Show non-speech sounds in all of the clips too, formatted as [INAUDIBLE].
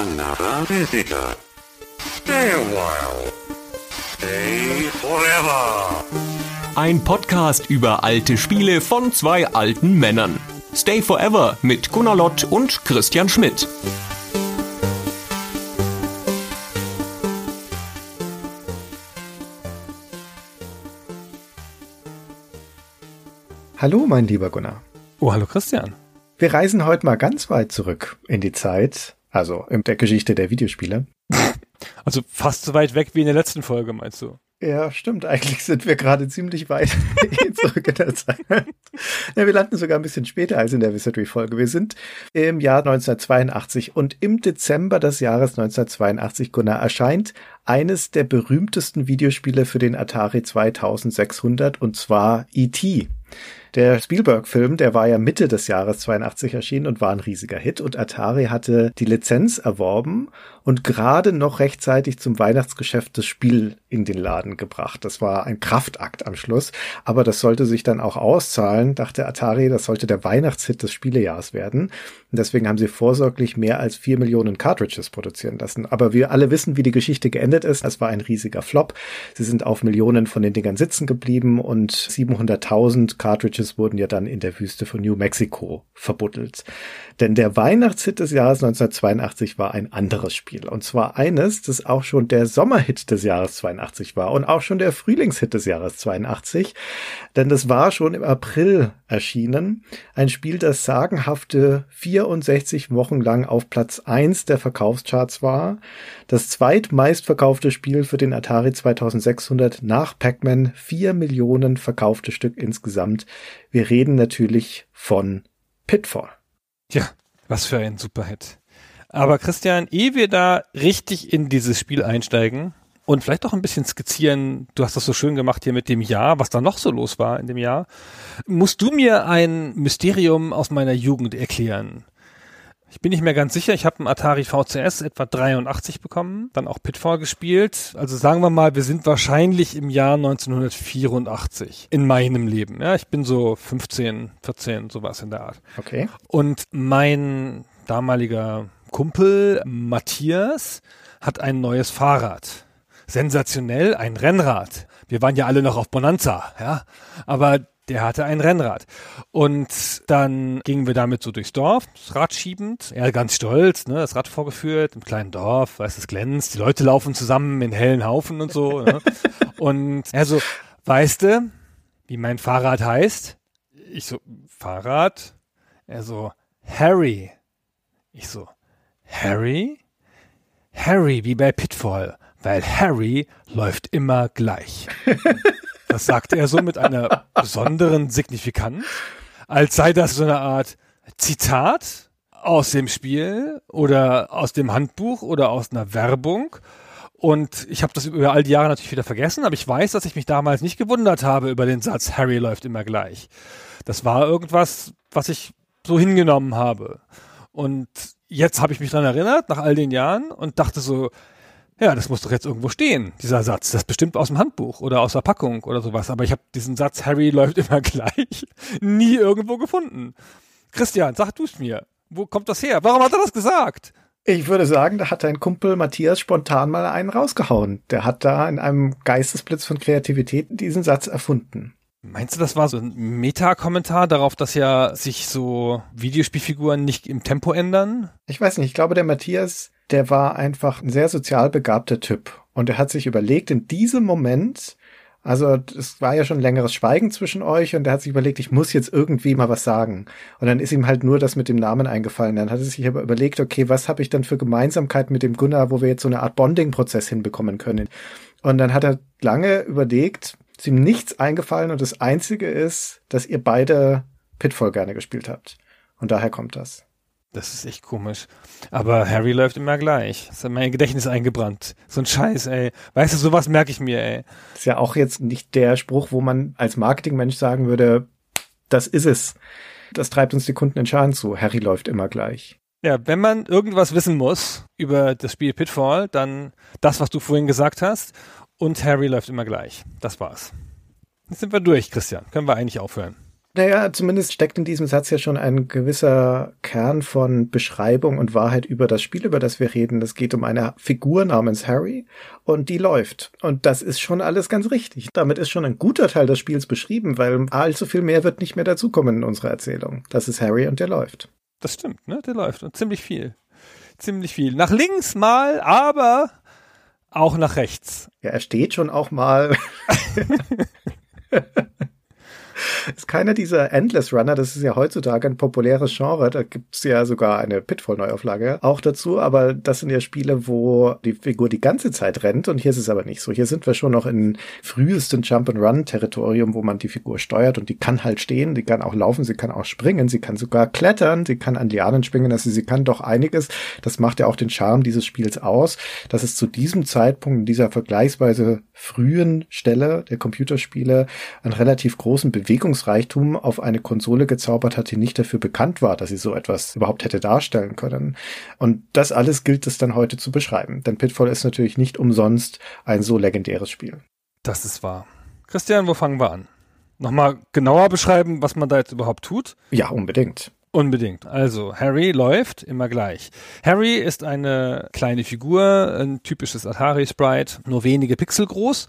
another visitor. Stay a while. Stay forever. Ein Podcast über alte Spiele von zwei alten Männern. Stay Forever mit Gunnar Lott und Christian Schmidt. Hallo, mein lieber Gunnar. Oh, hallo Christian. Wir reisen heute mal ganz weit zurück in die Zeit, also in der Geschichte der Videospiele. [LAUGHS] Also fast so weit weg wie in der letzten Folge, meinst du? Ja, stimmt. Eigentlich sind wir gerade ziemlich weit [LAUGHS] zurück in der Zeit. Ja, wir landen sogar ein bisschen später als in der Wizardry-Folge. Wir sind im Jahr 1982 und im Dezember des Jahres 1982, Gunnar, erscheint eines der berühmtesten Videospiele für den Atari 2600 und zwar E.T. Der Spielberg-Film, der war ja Mitte des Jahres 82 erschienen und war ein riesiger Hit und Atari hatte die Lizenz erworben und gerade noch rechtzeitig zum Weihnachtsgeschäft das Spiel in den Laden gebracht. Das war ein Kraftakt am Schluss, aber das sollte sich dann auch auszahlen, dachte Atari, das sollte der Weihnachtshit des Spielejahres werden. Und deswegen haben sie vorsorglich mehr als vier Millionen Cartridges produzieren lassen. Aber wir alle wissen, wie die Geschichte geendet ist. Es war ein riesiger Flop. Sie sind auf Millionen von den Dingern sitzen geblieben und 700.000 Cartridges wurden ja dann in der Wüste von New Mexico verbuddelt. Denn der Weihnachtshit des Jahres 1982 war ein anderes Spiel. Und zwar eines, das auch schon der Sommerhit des Jahres 82 war und auch schon der Frühlingshit des Jahres 82. Denn das war schon im April erschienen. Ein Spiel, das sagenhafte 64 Wochen lang auf Platz 1 der Verkaufscharts war. Das zweitmeistverkaufte Spiel für den Atari 2600 nach Pac-Man. Vier Millionen verkaufte Stück insgesamt. Wir reden natürlich von Pitfall. Ja, was für ein Superhit. Aber Christian, ehe wir da richtig in dieses Spiel einsteigen und vielleicht auch ein bisschen skizzieren, du hast das so schön gemacht hier mit dem Jahr, was da noch so los war in dem Jahr, musst du mir ein Mysterium aus meiner Jugend erklären. Ich bin nicht mehr ganz sicher. Ich habe einen Atari VCS etwa 83 bekommen, dann auch Pitfall gespielt. Also sagen wir mal, wir sind wahrscheinlich im Jahr 1984 in meinem Leben. Ja, ich bin so 15, 14, sowas in der Art. Okay. Und mein damaliger Kumpel Matthias hat ein neues Fahrrad. Sensationell, ein Rennrad. Wir waren ja alle noch auf Bonanza, ja. Aber der hatte ein Rennrad. Und dann gingen wir damit so durchs Dorf, das Rad schiebend. Er ganz stolz, ne, das Rad vorgeführt, im kleinen Dorf, weiß es glänzt, die Leute laufen zusammen in hellen Haufen und so. ne? [LAUGHS] Und er so, weißt du, wie mein Fahrrad heißt? Ich so, Fahrrad? Er so, Harry. Ich so, Harry? Harry, wie bei Pitfall, weil Harry läuft immer gleich. [LAUGHS] Das sagte er so mit einer besonderen Signifikanz, als sei das so eine Art Zitat aus dem Spiel oder aus dem Handbuch oder aus einer Werbung. Und ich habe das über all die Jahre natürlich wieder vergessen, aber ich weiß, dass ich mich damals nicht gewundert habe über den Satz, Harry läuft immer gleich. Das war irgendwas, was ich so hingenommen habe. Und jetzt habe ich mich dran erinnert, nach all den Jahren, und dachte so, ja, das muss doch jetzt irgendwo stehen, dieser Satz. Das ist bestimmt aus dem Handbuch oder aus der Packung oder sowas. Aber ich habe diesen Satz, Harry läuft immer [LAUGHS] gleich, nie irgendwo gefunden. Christian, sag du es mir. Wo kommt das her? Warum hat er das gesagt? Ich würde sagen, da hat dein Kumpel Matthias spontan mal einen rausgehauen. Der hat da in einem Geistesblitz von Kreativität diesen Satz erfunden. Meinst du, das war so ein Meta-Kommentar darauf, dass ja sich so Videospielfiguren nicht im Tempo ändern? Ich weiß nicht, ich glaube, der Matthias der war einfach ein sehr sozial begabter Typ. Und er hat sich überlegt, in diesem Moment, also es war ja schon längeres Schweigen zwischen euch und er hat sich überlegt, ich muss jetzt irgendwie mal was sagen. Und dann ist ihm halt nur das mit dem Namen eingefallen. Dann hat er sich aber überlegt, okay, was habe ich dann für Gemeinsamkeit mit dem Gunnar, wo wir jetzt so eine Art Bonding-Prozess hinbekommen können. Und dann hat er lange überlegt, ist ihm nichts eingefallen und das Einzige ist, dass ihr beide Pitfall gerne gespielt habt. Und daher kommt das. Das ist echt komisch. Aber Harry läuft immer gleich. Das hat mein Gedächtnis eingebrannt. So ein Scheiß, ey. Weißt du, sowas merke ich mir, ey. Das ist ja auch jetzt nicht der Spruch, wo man als Marketingmensch sagen würde, das ist es. Das treibt uns die Kunden in Schaden zu. Harry läuft immer gleich. Ja, wenn man irgendwas wissen muss über das Spiel Pitfall, dann das, was du vorhin gesagt hast. Und Harry läuft immer gleich. Das war's. Jetzt sind wir durch, Christian. Können wir eigentlich aufhören. Naja, zumindest steckt in diesem Satz ja schon ein gewisser Kern von Beschreibung und Wahrheit über das Spiel, über das wir reden. Es geht um eine Figur namens Harry und die läuft. Und das ist schon alles ganz richtig. Damit ist schon ein guter Teil des Spiels beschrieben, weil allzu viel mehr wird nicht mehr dazukommen in unserer Erzählung. Das ist Harry und der läuft. Das stimmt, ne? Der läuft und ziemlich viel. Ziemlich viel. Nach links mal, aber auch nach rechts. Ja, er steht schon auch mal. [LAUGHS] [LAUGHS] [LAUGHS] ist keiner dieser Endless Runner, das ist ja heutzutage ein populäres Genre, da gibt's ja sogar eine Pitfall-Neuauflage auch dazu, aber das sind ja Spiele, wo die Figur die ganze Zeit rennt und hier ist es aber nicht so. Hier sind wir schon noch in frühesten Jump-and-Run-Territorium, wo man die Figur steuert und die kann halt stehen, die kann auch laufen, sie kann auch springen, sie kann sogar klettern, sie kann an Lianen springen, also sie kann doch einiges. Das macht ja auch den Charme dieses Spiels aus, dass es zu diesem Zeitpunkt, in dieser vergleichsweise frühen Stelle der Computerspiele, einen relativ großen Bewegungsreichtum auf eine Konsole gezaubert hat, die nicht dafür bekannt war, dass sie so etwas überhaupt hätte darstellen können. Und das alles gilt es dann heute zu beschreiben. Denn Pitfall ist natürlich nicht umsonst ein so legendäres Spiel. Das ist wahr. Christian, wo fangen wir an? Nochmal genauer beschreiben, was man da jetzt überhaupt tut? Ja, unbedingt. Unbedingt. Also, Harry läuft immer gleich. Harry ist eine kleine Figur, ein typisches Atari-Sprite, nur wenige Pixel groß.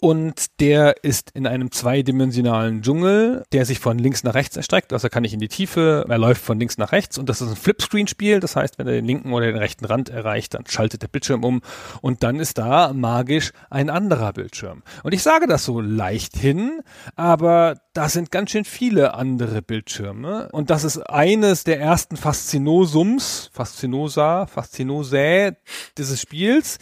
Und der ist in einem zweidimensionalen Dschungel, der sich von links nach rechts erstreckt. Also er kann nicht in die Tiefe, er läuft von links nach rechts. Und das ist ein Flipscreen-Spiel. Das heißt, wenn er den linken oder den rechten Rand erreicht, dann schaltet der Bildschirm um. Und dann ist da magisch ein anderer Bildschirm. Und ich sage das so leicht hin, aber da sind ganz schön viele andere Bildschirme. Und das ist eines der ersten Faszinosums, Faszinosa, Faszinosae dieses Spiels,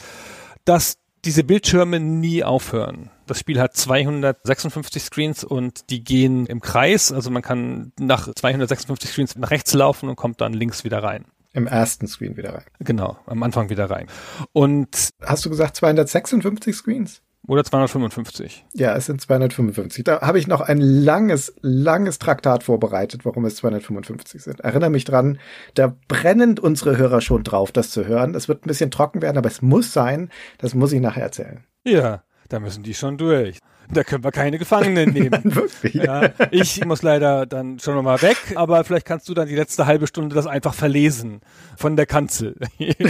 dass diese Bildschirme nie aufhören. Das Spiel hat 256 Screens und die gehen im Kreis. Also man kann nach 256 Screens nach rechts laufen und kommt dann links wieder rein. Im ersten Screen wieder rein. Genau, am Anfang wieder rein. Und hast du gesagt 256 Screens? Oder 255. Ja, es sind 255. Da habe ich noch ein langes, langes Traktat vorbereitet, warum es 255 sind. Erinnere mich dran, da brennen unsere Hörer schon drauf, das zu hören. Es wird ein bisschen trocken werden, aber es muss sein. Das muss ich nachher erzählen. Ja, da müssen die schon durch. Da können wir keine Gefangenen nehmen. [LAUGHS] Wirklich? Ja, ich muss leider dann schon nochmal weg, aber vielleicht kannst du dann die letzte halbe Stunde das einfach verlesen von der Kanzel. [LAUGHS]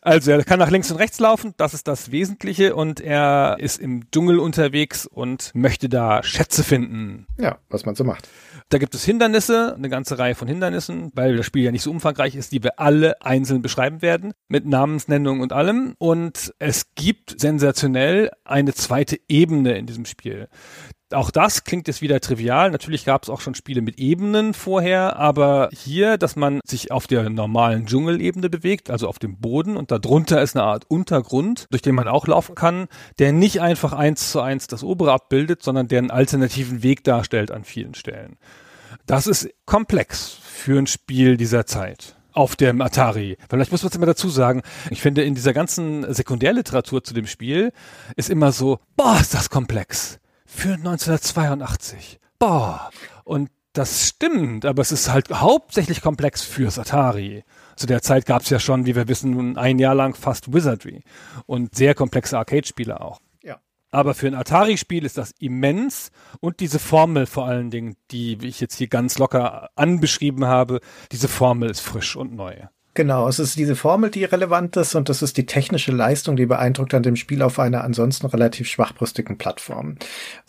also er kann nach links und rechts laufen, das ist das Wesentliche und er ist im Dschungel unterwegs und möchte da Schätze finden. Ja, was man so macht. Da gibt es Hindernisse, eine ganze Reihe von Hindernissen, weil das Spiel ja nicht so umfangreich ist, die wir alle einzeln beschreiben werden, mit Namensnennung und allem. Und es gibt sensationell eine zweite Ebene in diesem Spiel. Auch das klingt jetzt wieder trivial. Natürlich gab es auch schon Spiele mit Ebenen vorher, aber hier, dass man sich auf der normalen Dschungelebene bewegt, also auf dem Boden und darunter ist eine Art Untergrund, durch den man auch laufen kann, der nicht einfach eins zu eins das obere abbildet, sondern der einen alternativen Weg darstellt an vielen Stellen. Das ist komplex für ein Spiel dieser Zeit auf dem Atari. Vielleicht muss man es immer dazu sagen. Ich finde, in dieser ganzen Sekundärliteratur zu dem Spiel ist immer so, boah, ist das komplex für 1982. Boah. Und das stimmt, aber es ist halt hauptsächlich komplex fürs Atari. Zu der Zeit gab es ja schon, wie wir wissen, ein Jahr lang fast Wizardry und sehr komplexe Arcade-Spiele auch. Aber für ein Atari-Spiel ist das immens und diese Formel vor allen Dingen, die ich jetzt hier ganz locker anbeschrieben habe, diese Formel ist frisch und neu. Genau, es ist diese Formel, die relevant ist und das ist die technische Leistung, die beeindruckt an dem Spiel auf einer ansonsten relativ schwachbrüstigen Plattform.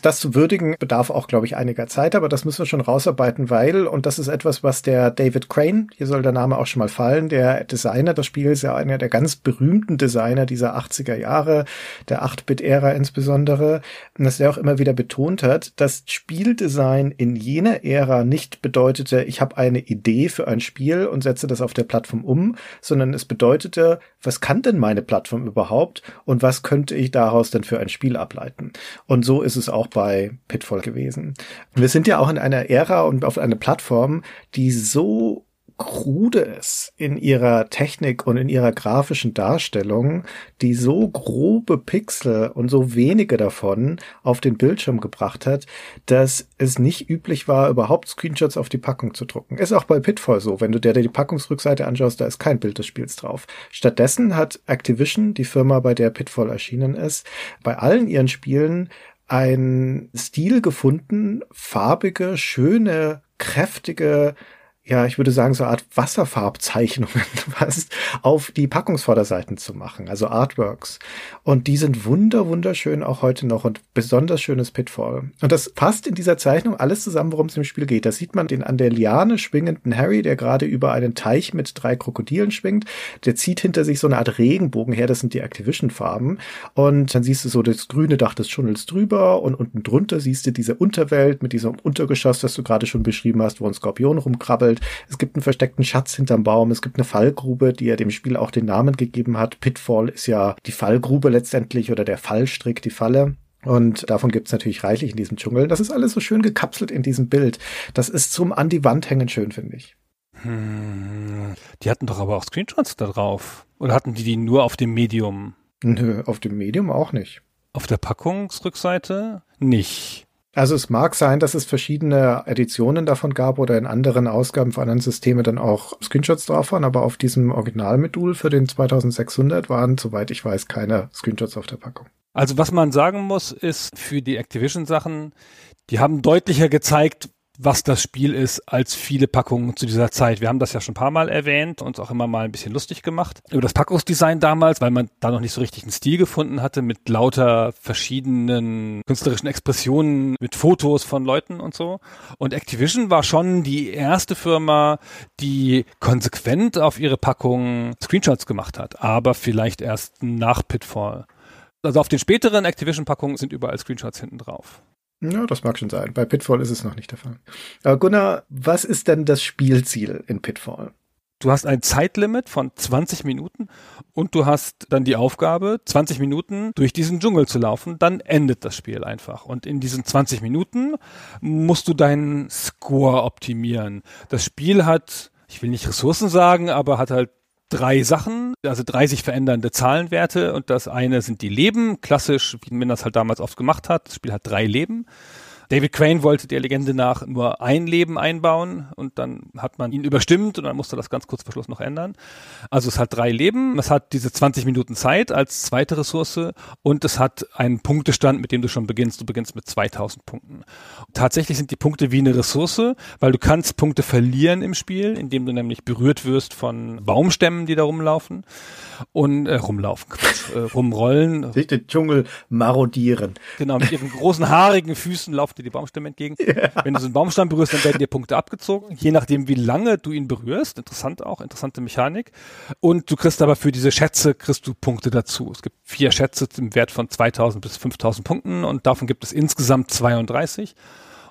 Das zu würdigen bedarf auch, glaube ich, einiger Zeit, aber das müssen wir schon rausarbeiten, weil, und das ist etwas, was der David Crane, hier soll der Name auch schon mal fallen, der Designer des Spiels, ja einer der ganz berühmten Designer dieser 80er Jahre, der 8-Bit-Ära insbesondere, dass der auch immer wieder betont hat, dass Spieldesign in jener Ära nicht bedeutete, ich habe eine Idee für ein Spiel und setze das auf der Plattform um, um, sondern es bedeutete, was kann denn meine Plattform überhaupt und was könnte ich daraus denn für ein Spiel ableiten? Und so ist es auch bei Pitfall gewesen. Wir sind ja auch in einer Ära und auf einer Plattform, die so krude ist in ihrer Technik und in ihrer grafischen Darstellung, die so grobe Pixel und so wenige davon auf den Bildschirm gebracht hat, dass es nicht üblich war, überhaupt Screenshots auf die Packung zu drucken. Ist auch bei Pitfall so. Wenn du dir die Packungsrückseite anschaust, da ist kein Bild des Spiels drauf. Stattdessen hat Activision, die Firma, bei der Pitfall erschienen ist, bei allen ihren Spielen einen Stil gefunden, farbige, schöne, kräftige ja, ich würde sagen, so eine Art Wasserfarbzeichnungen [LAUGHS] fast auf die Packungsvorderseiten zu machen, also Artworks. Und die sind wunder, wunderschön auch heute noch und besonders schönes Pitfall. Und das passt in dieser Zeichnung alles zusammen, worum es im Spiel geht. Da sieht man den an der Liane schwingenden Harry, der gerade über einen Teich mit drei Krokodilen schwingt. Der zieht hinter sich so eine Art Regenbogen her, das sind die Activision-Farben. Und dann siehst du so das grüne Dach des Tunnels drüber und unten drunter siehst du diese Unterwelt mit diesem Untergeschoss, das du gerade schon beschrieben hast, wo ein Skorpion rumkrabbelt es gibt einen versteckten Schatz hinterm Baum. Es gibt eine Fallgrube, die ja dem Spiel auch den Namen gegeben hat. Pitfall ist ja die Fallgrube letztendlich oder der Fallstrick, die Falle. Und davon gibt's natürlich reichlich in diesem Dschungel. Das ist alles so schön gekapselt in diesem Bild. Das ist zum an die Wand hängen schön, finde ich. Hm, die hatten doch aber auch Screenshots da drauf. Oder hatten die die nur auf dem Medium? Nö, auf dem Medium auch nicht. Auf der Packungsrückseite nicht. Also es mag sein, dass es verschiedene Editionen davon gab oder in anderen Ausgaben von anderen Systemen dann auch Screenshots drauf waren, aber auf diesem Originalmodul für den 2600 waren, soweit ich weiß, keine Screenshots auf der Packung. Also was man sagen muss, ist für die Activision-Sachen, die haben deutlicher gezeigt, was das Spiel ist, als viele Packungen zu dieser Zeit. Wir haben das ja schon ein paar Mal erwähnt, uns auch immer mal ein bisschen lustig gemacht über das Packungsdesign damals, weil man da noch nicht so richtig einen Stil gefunden hatte mit lauter verschiedenen künstlerischen Expressionen, mit Fotos von Leuten und so. Und Activision war schon die erste Firma, die konsequent auf ihre Packungen Screenshots gemacht hat, aber vielleicht erst nach Pitfall. Also auf den späteren Activision-Packungen sind überall Screenshots hinten drauf. Ja, das mag schon sein. Bei Pitfall ist es noch nicht der Fall. Aber Gunnar, was ist denn das Spielziel in Pitfall? Du hast ein Zeitlimit von 20 Minuten und du hast dann die Aufgabe, 20 Minuten durch diesen Dschungel zu laufen. Dann endet das Spiel einfach. Und in diesen 20 Minuten musst du deinen Score optimieren. Das Spiel hat, ich will nicht Ressourcen sagen, aber hat halt drei Sachen, also drei sich verändernde Zahlenwerte und das eine sind die Leben, klassisch, wie man das halt damals oft gemacht hat. Das Spiel hat drei Leben. David Crane wollte der Legende nach nur ein Leben einbauen und dann hat man ihn überstimmt und dann musste das ganz kurz vor Schluss noch ändern. Also es hat drei Leben, es hat diese 20 Minuten Zeit als zweite Ressource und es hat einen Punktestand, mit dem du schon beginnst. Du beginnst mit 2000 Punkten. Tatsächlich sind die Punkte wie eine Ressource, weil du kannst Punkte verlieren im Spiel, indem du nämlich berührt wirst von Baumstämmen, die da rumlaufen und äh, rumlaufen, Quatsch, äh, rumrollen. Sich den Dschungel marodieren. Genau, mit ihren großen haarigen Füßen laufen dir die Baumstämme entgegen. [LAUGHS] Yeah. Wenn du so einen Baumstamm berührst, dann werden dir Punkte abgezogen, je nachdem, wie lange du ihn berührst. Interessant auch, interessante Mechanik. Und du kriegst aber für diese Schätze, kriegst du Punkte dazu. Es gibt vier Schätze im Wert von 2000 bis 5000 Punkten und davon gibt es insgesamt 32.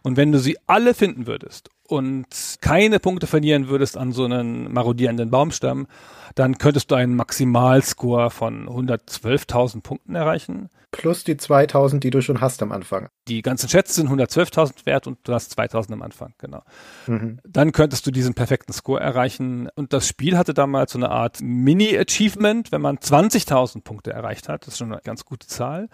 Und wenn du sie alle finden würdest und keine Punkte verlieren würdest an so einen marodierenden Baumstamm, dann könntest du einen Maximalscore von 112.000 Punkten erreichen. Plus die 2000, die du schon hast am Anfang. Die ganzen Schätze sind 112.000 wert und du hast 2000 am Anfang, genau. Mhm. Dann könntest du diesen perfekten Score erreichen. Und das Spiel hatte damals so eine Art Mini-Achievement, wenn man 20.000 Punkte erreicht hat. Das ist schon eine ganz gute Zahl.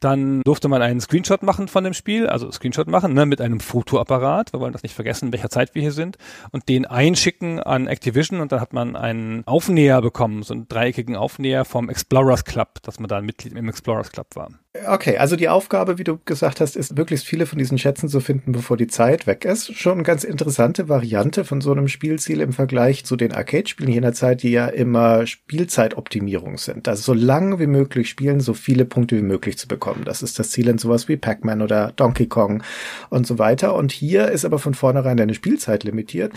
Dann durfte man einen Screenshot machen von dem Spiel, also Screenshot machen, ne, mit einem Fotoapparat. Wir wollen das nicht vergessen, in welcher Zeit wir hier sind. Und den einschicken an Activision und dann hat man einen Aufnäher bekommen, so einen dreieckigen Aufnäher vom Explorers Club, dass man da ein Mitglied im Explorers Club war. Okay, also die Aufgabe, wie du gesagt hast, ist möglichst viele von diesen Schätzen zu finden, bevor die Zeit weg ist. Schon eine ganz interessante Variante von so einem Spielziel im Vergleich zu den Arcade-Spielen jener Zeit, die ja immer Spielzeitoptimierung sind. Also so lange wie möglich spielen, so viele Punkte wie möglich zu bekommen. Das ist das Ziel in sowas wie Pac-Man oder Donkey Kong und so weiter. Und hier ist aber von vornherein deine Spielzeit limitiert.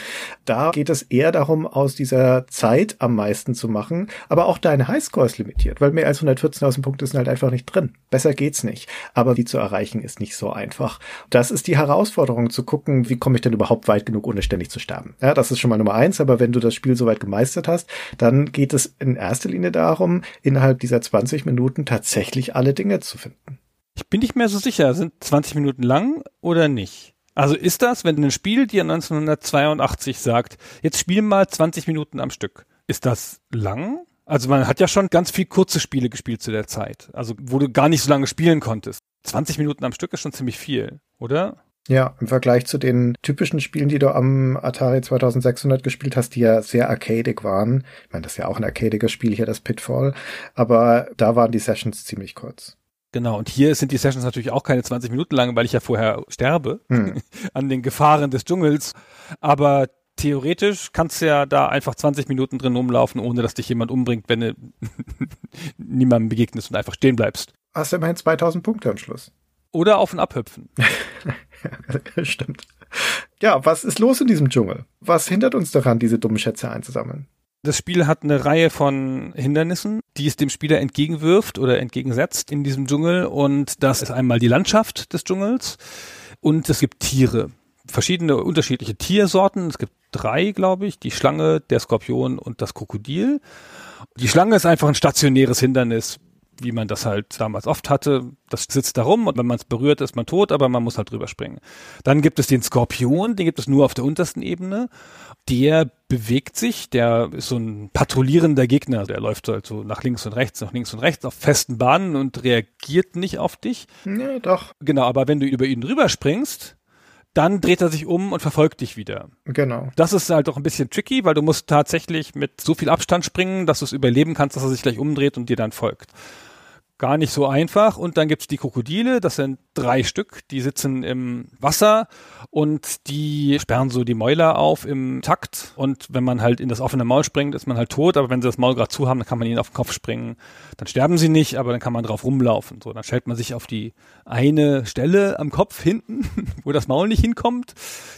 Da geht es eher darum, aus dieser Zeit am meisten zu machen, aber auch deine Highscore ist limitiert, weil mehr als 114.000 Punkte sind halt einfach nicht drin. Besser besser geht's nicht. Aber die zu erreichen ist nicht so einfach. Das ist die Herausforderung zu gucken, wie komme ich denn überhaupt weit genug, ohne ständig zu sterben. Ja, das ist schon mal Nummer eins. Aber wenn du das Spiel soweit gemeistert hast, dann geht es in erster Linie darum, innerhalb dieser 20 Minuten tatsächlich alle Dinge zu finden. Ich bin nicht mehr so sicher, sind 20 Minuten lang oder nicht? Also ist das, wenn ein Spiel dir 1982 sagt, jetzt spiel mal 20 Minuten am Stück, ist das lang? Also man hat ja schon ganz viel kurze Spiele gespielt zu der Zeit, also wo du gar nicht so lange spielen konntest. 20 Minuten am Stück ist schon ziemlich viel, oder? Ja, im Vergleich zu den typischen Spielen, die du am Atari 2600 gespielt hast, die ja sehr arcadic waren. Ich meine, das ist ja auch ein arcadiges Spiel hier, das Pitfall. Aber da waren die Sessions ziemlich kurz. Genau, und hier sind die Sessions natürlich auch keine 20 Minuten lang, weil ich ja vorher sterbe hm. [LAUGHS] an den Gefahren des Dschungels. Aber theoretisch kannst du ja da einfach 20 Minuten drin rumlaufen, ohne dass dich jemand umbringt, wenn du [LAUGHS] niemandem begegnest und einfach stehen bleibst. Hast du immerhin 2000 Punkte am Schluss. Oder auf und abhüpfen. [LAUGHS] stimmt. Ja, was ist los in diesem Dschungel? Was hindert uns daran, diese dummen Schätze einzusammeln? Das Spiel hat eine Reihe von Hindernissen, die es dem Spieler entgegenwirft oder entgegensetzt in diesem Dschungel. Und das ist einmal die Landschaft des Dschungels und es gibt Tiere. Verschiedene unterschiedliche Tiersorten. Es gibt drei, glaube ich. Die Schlange, der Skorpion und das Krokodil. Die Schlange ist einfach ein stationäres Hindernis wie man das halt damals oft hatte. Das sitzt da rum und wenn man es berührt, ist man tot, aber man muss halt drüber springen. Dann gibt es den Skorpion, den gibt es nur auf der untersten Ebene. Der bewegt sich, der ist so ein patrouillierender Gegner, der läuft halt so nach links und rechts, nach links und rechts auf festen Bahnen und reagiert nicht auf dich. Ja, doch. Genau, aber wenn du über ihn drüber springst, dann dreht er sich um und verfolgt dich wieder. Genau. Das ist halt auch ein bisschen tricky, weil du musst tatsächlich mit so viel Abstand springen, dass du es überleben kannst, dass er sich gleich umdreht und dir dann folgt gar nicht so einfach. Und dann gibt's die Krokodile, das sind drei Stück, die sitzen im Wasser und die sperren so die Mäuler auf im Takt. Und wenn man halt in das offene Maul springt, ist man halt tot, aber wenn sie das Maul gerade zu haben, dann kann man ihnen auf den Kopf springen. Dann sterben sie nicht, aber dann kann man drauf rumlaufen. So, dann stellt man sich auf die eine Stelle am Kopf hinten, [LAUGHS] wo das Maul nicht hinkommt,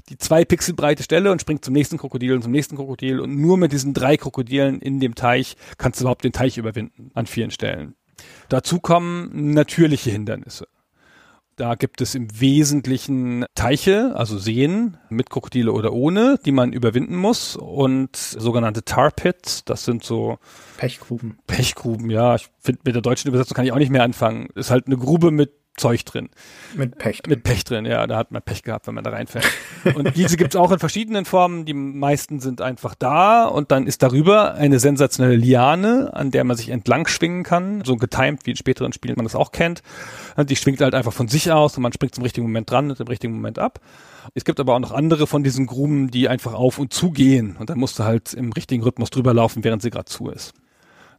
die zwei Pixel breite Stelle und springt zum nächsten Krokodil und zum nächsten Krokodil. Und nur mit diesen drei Krokodilen in dem Teich kannst du überhaupt den Teich überwinden an vielen Stellen. Dazu kommen natürliche Hindernisse. Da gibt es im Wesentlichen Teiche, also Seen mit Krokodile oder ohne, die man überwinden muss und sogenannte Tar Pits, das sind so Pechgruben. Pechgruben, ja. Ich finde mit der deutschen Übersetzung kann ich auch nicht mehr anfangen. Ist halt eine Grube mit Zeug drin. Mit Pech drin. Mit Pech drin, ja. Da hat man Pech gehabt, wenn man da reinfällt. und diese gibt's auch in verschiedenen Formen. Die meisten sind einfach da und dann ist darüber eine sensationelle Liane, an der man sich entlang schwingen kann. So getimed, wie in späteren Spielen man das auch kennt. Die schwingt halt einfach von sich aus und man springt zum richtigen Moment dran und im richtigen Moment ab. Es gibt aber auch noch andere von diesen Gruben, die einfach auf und zu gehen. Und dann musst du halt im richtigen Rhythmus drüber laufen, während sie gerade zu ist.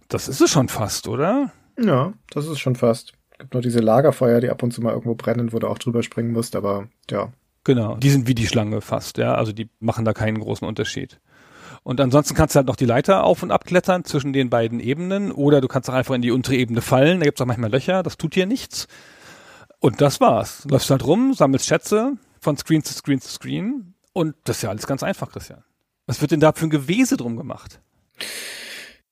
Das ist es schon fast, oder? Ja, das ist schon fast gibt noch diese Lagerfeuer, die ab und zu mal irgendwo brennen, wo du auch drüber springen musst, aber ja. Genau, die sind wie die Schlange fast, ja. Also die machen da keinen großen Unterschied. Und ansonsten kannst du halt noch die Leiter auf und abklettern zwischen den beiden Ebenen oder du kannst auch einfach in die untere Ebene fallen. Da gibt's auch manchmal Löcher, das tut hier nichts. Und das war's. Du läufst halt rum, sammelst Schätze von Screen zu Screen zu Screen und das ist ja alles ganz einfach, Christian. Was wird denn da für ein Gewese drum gemacht?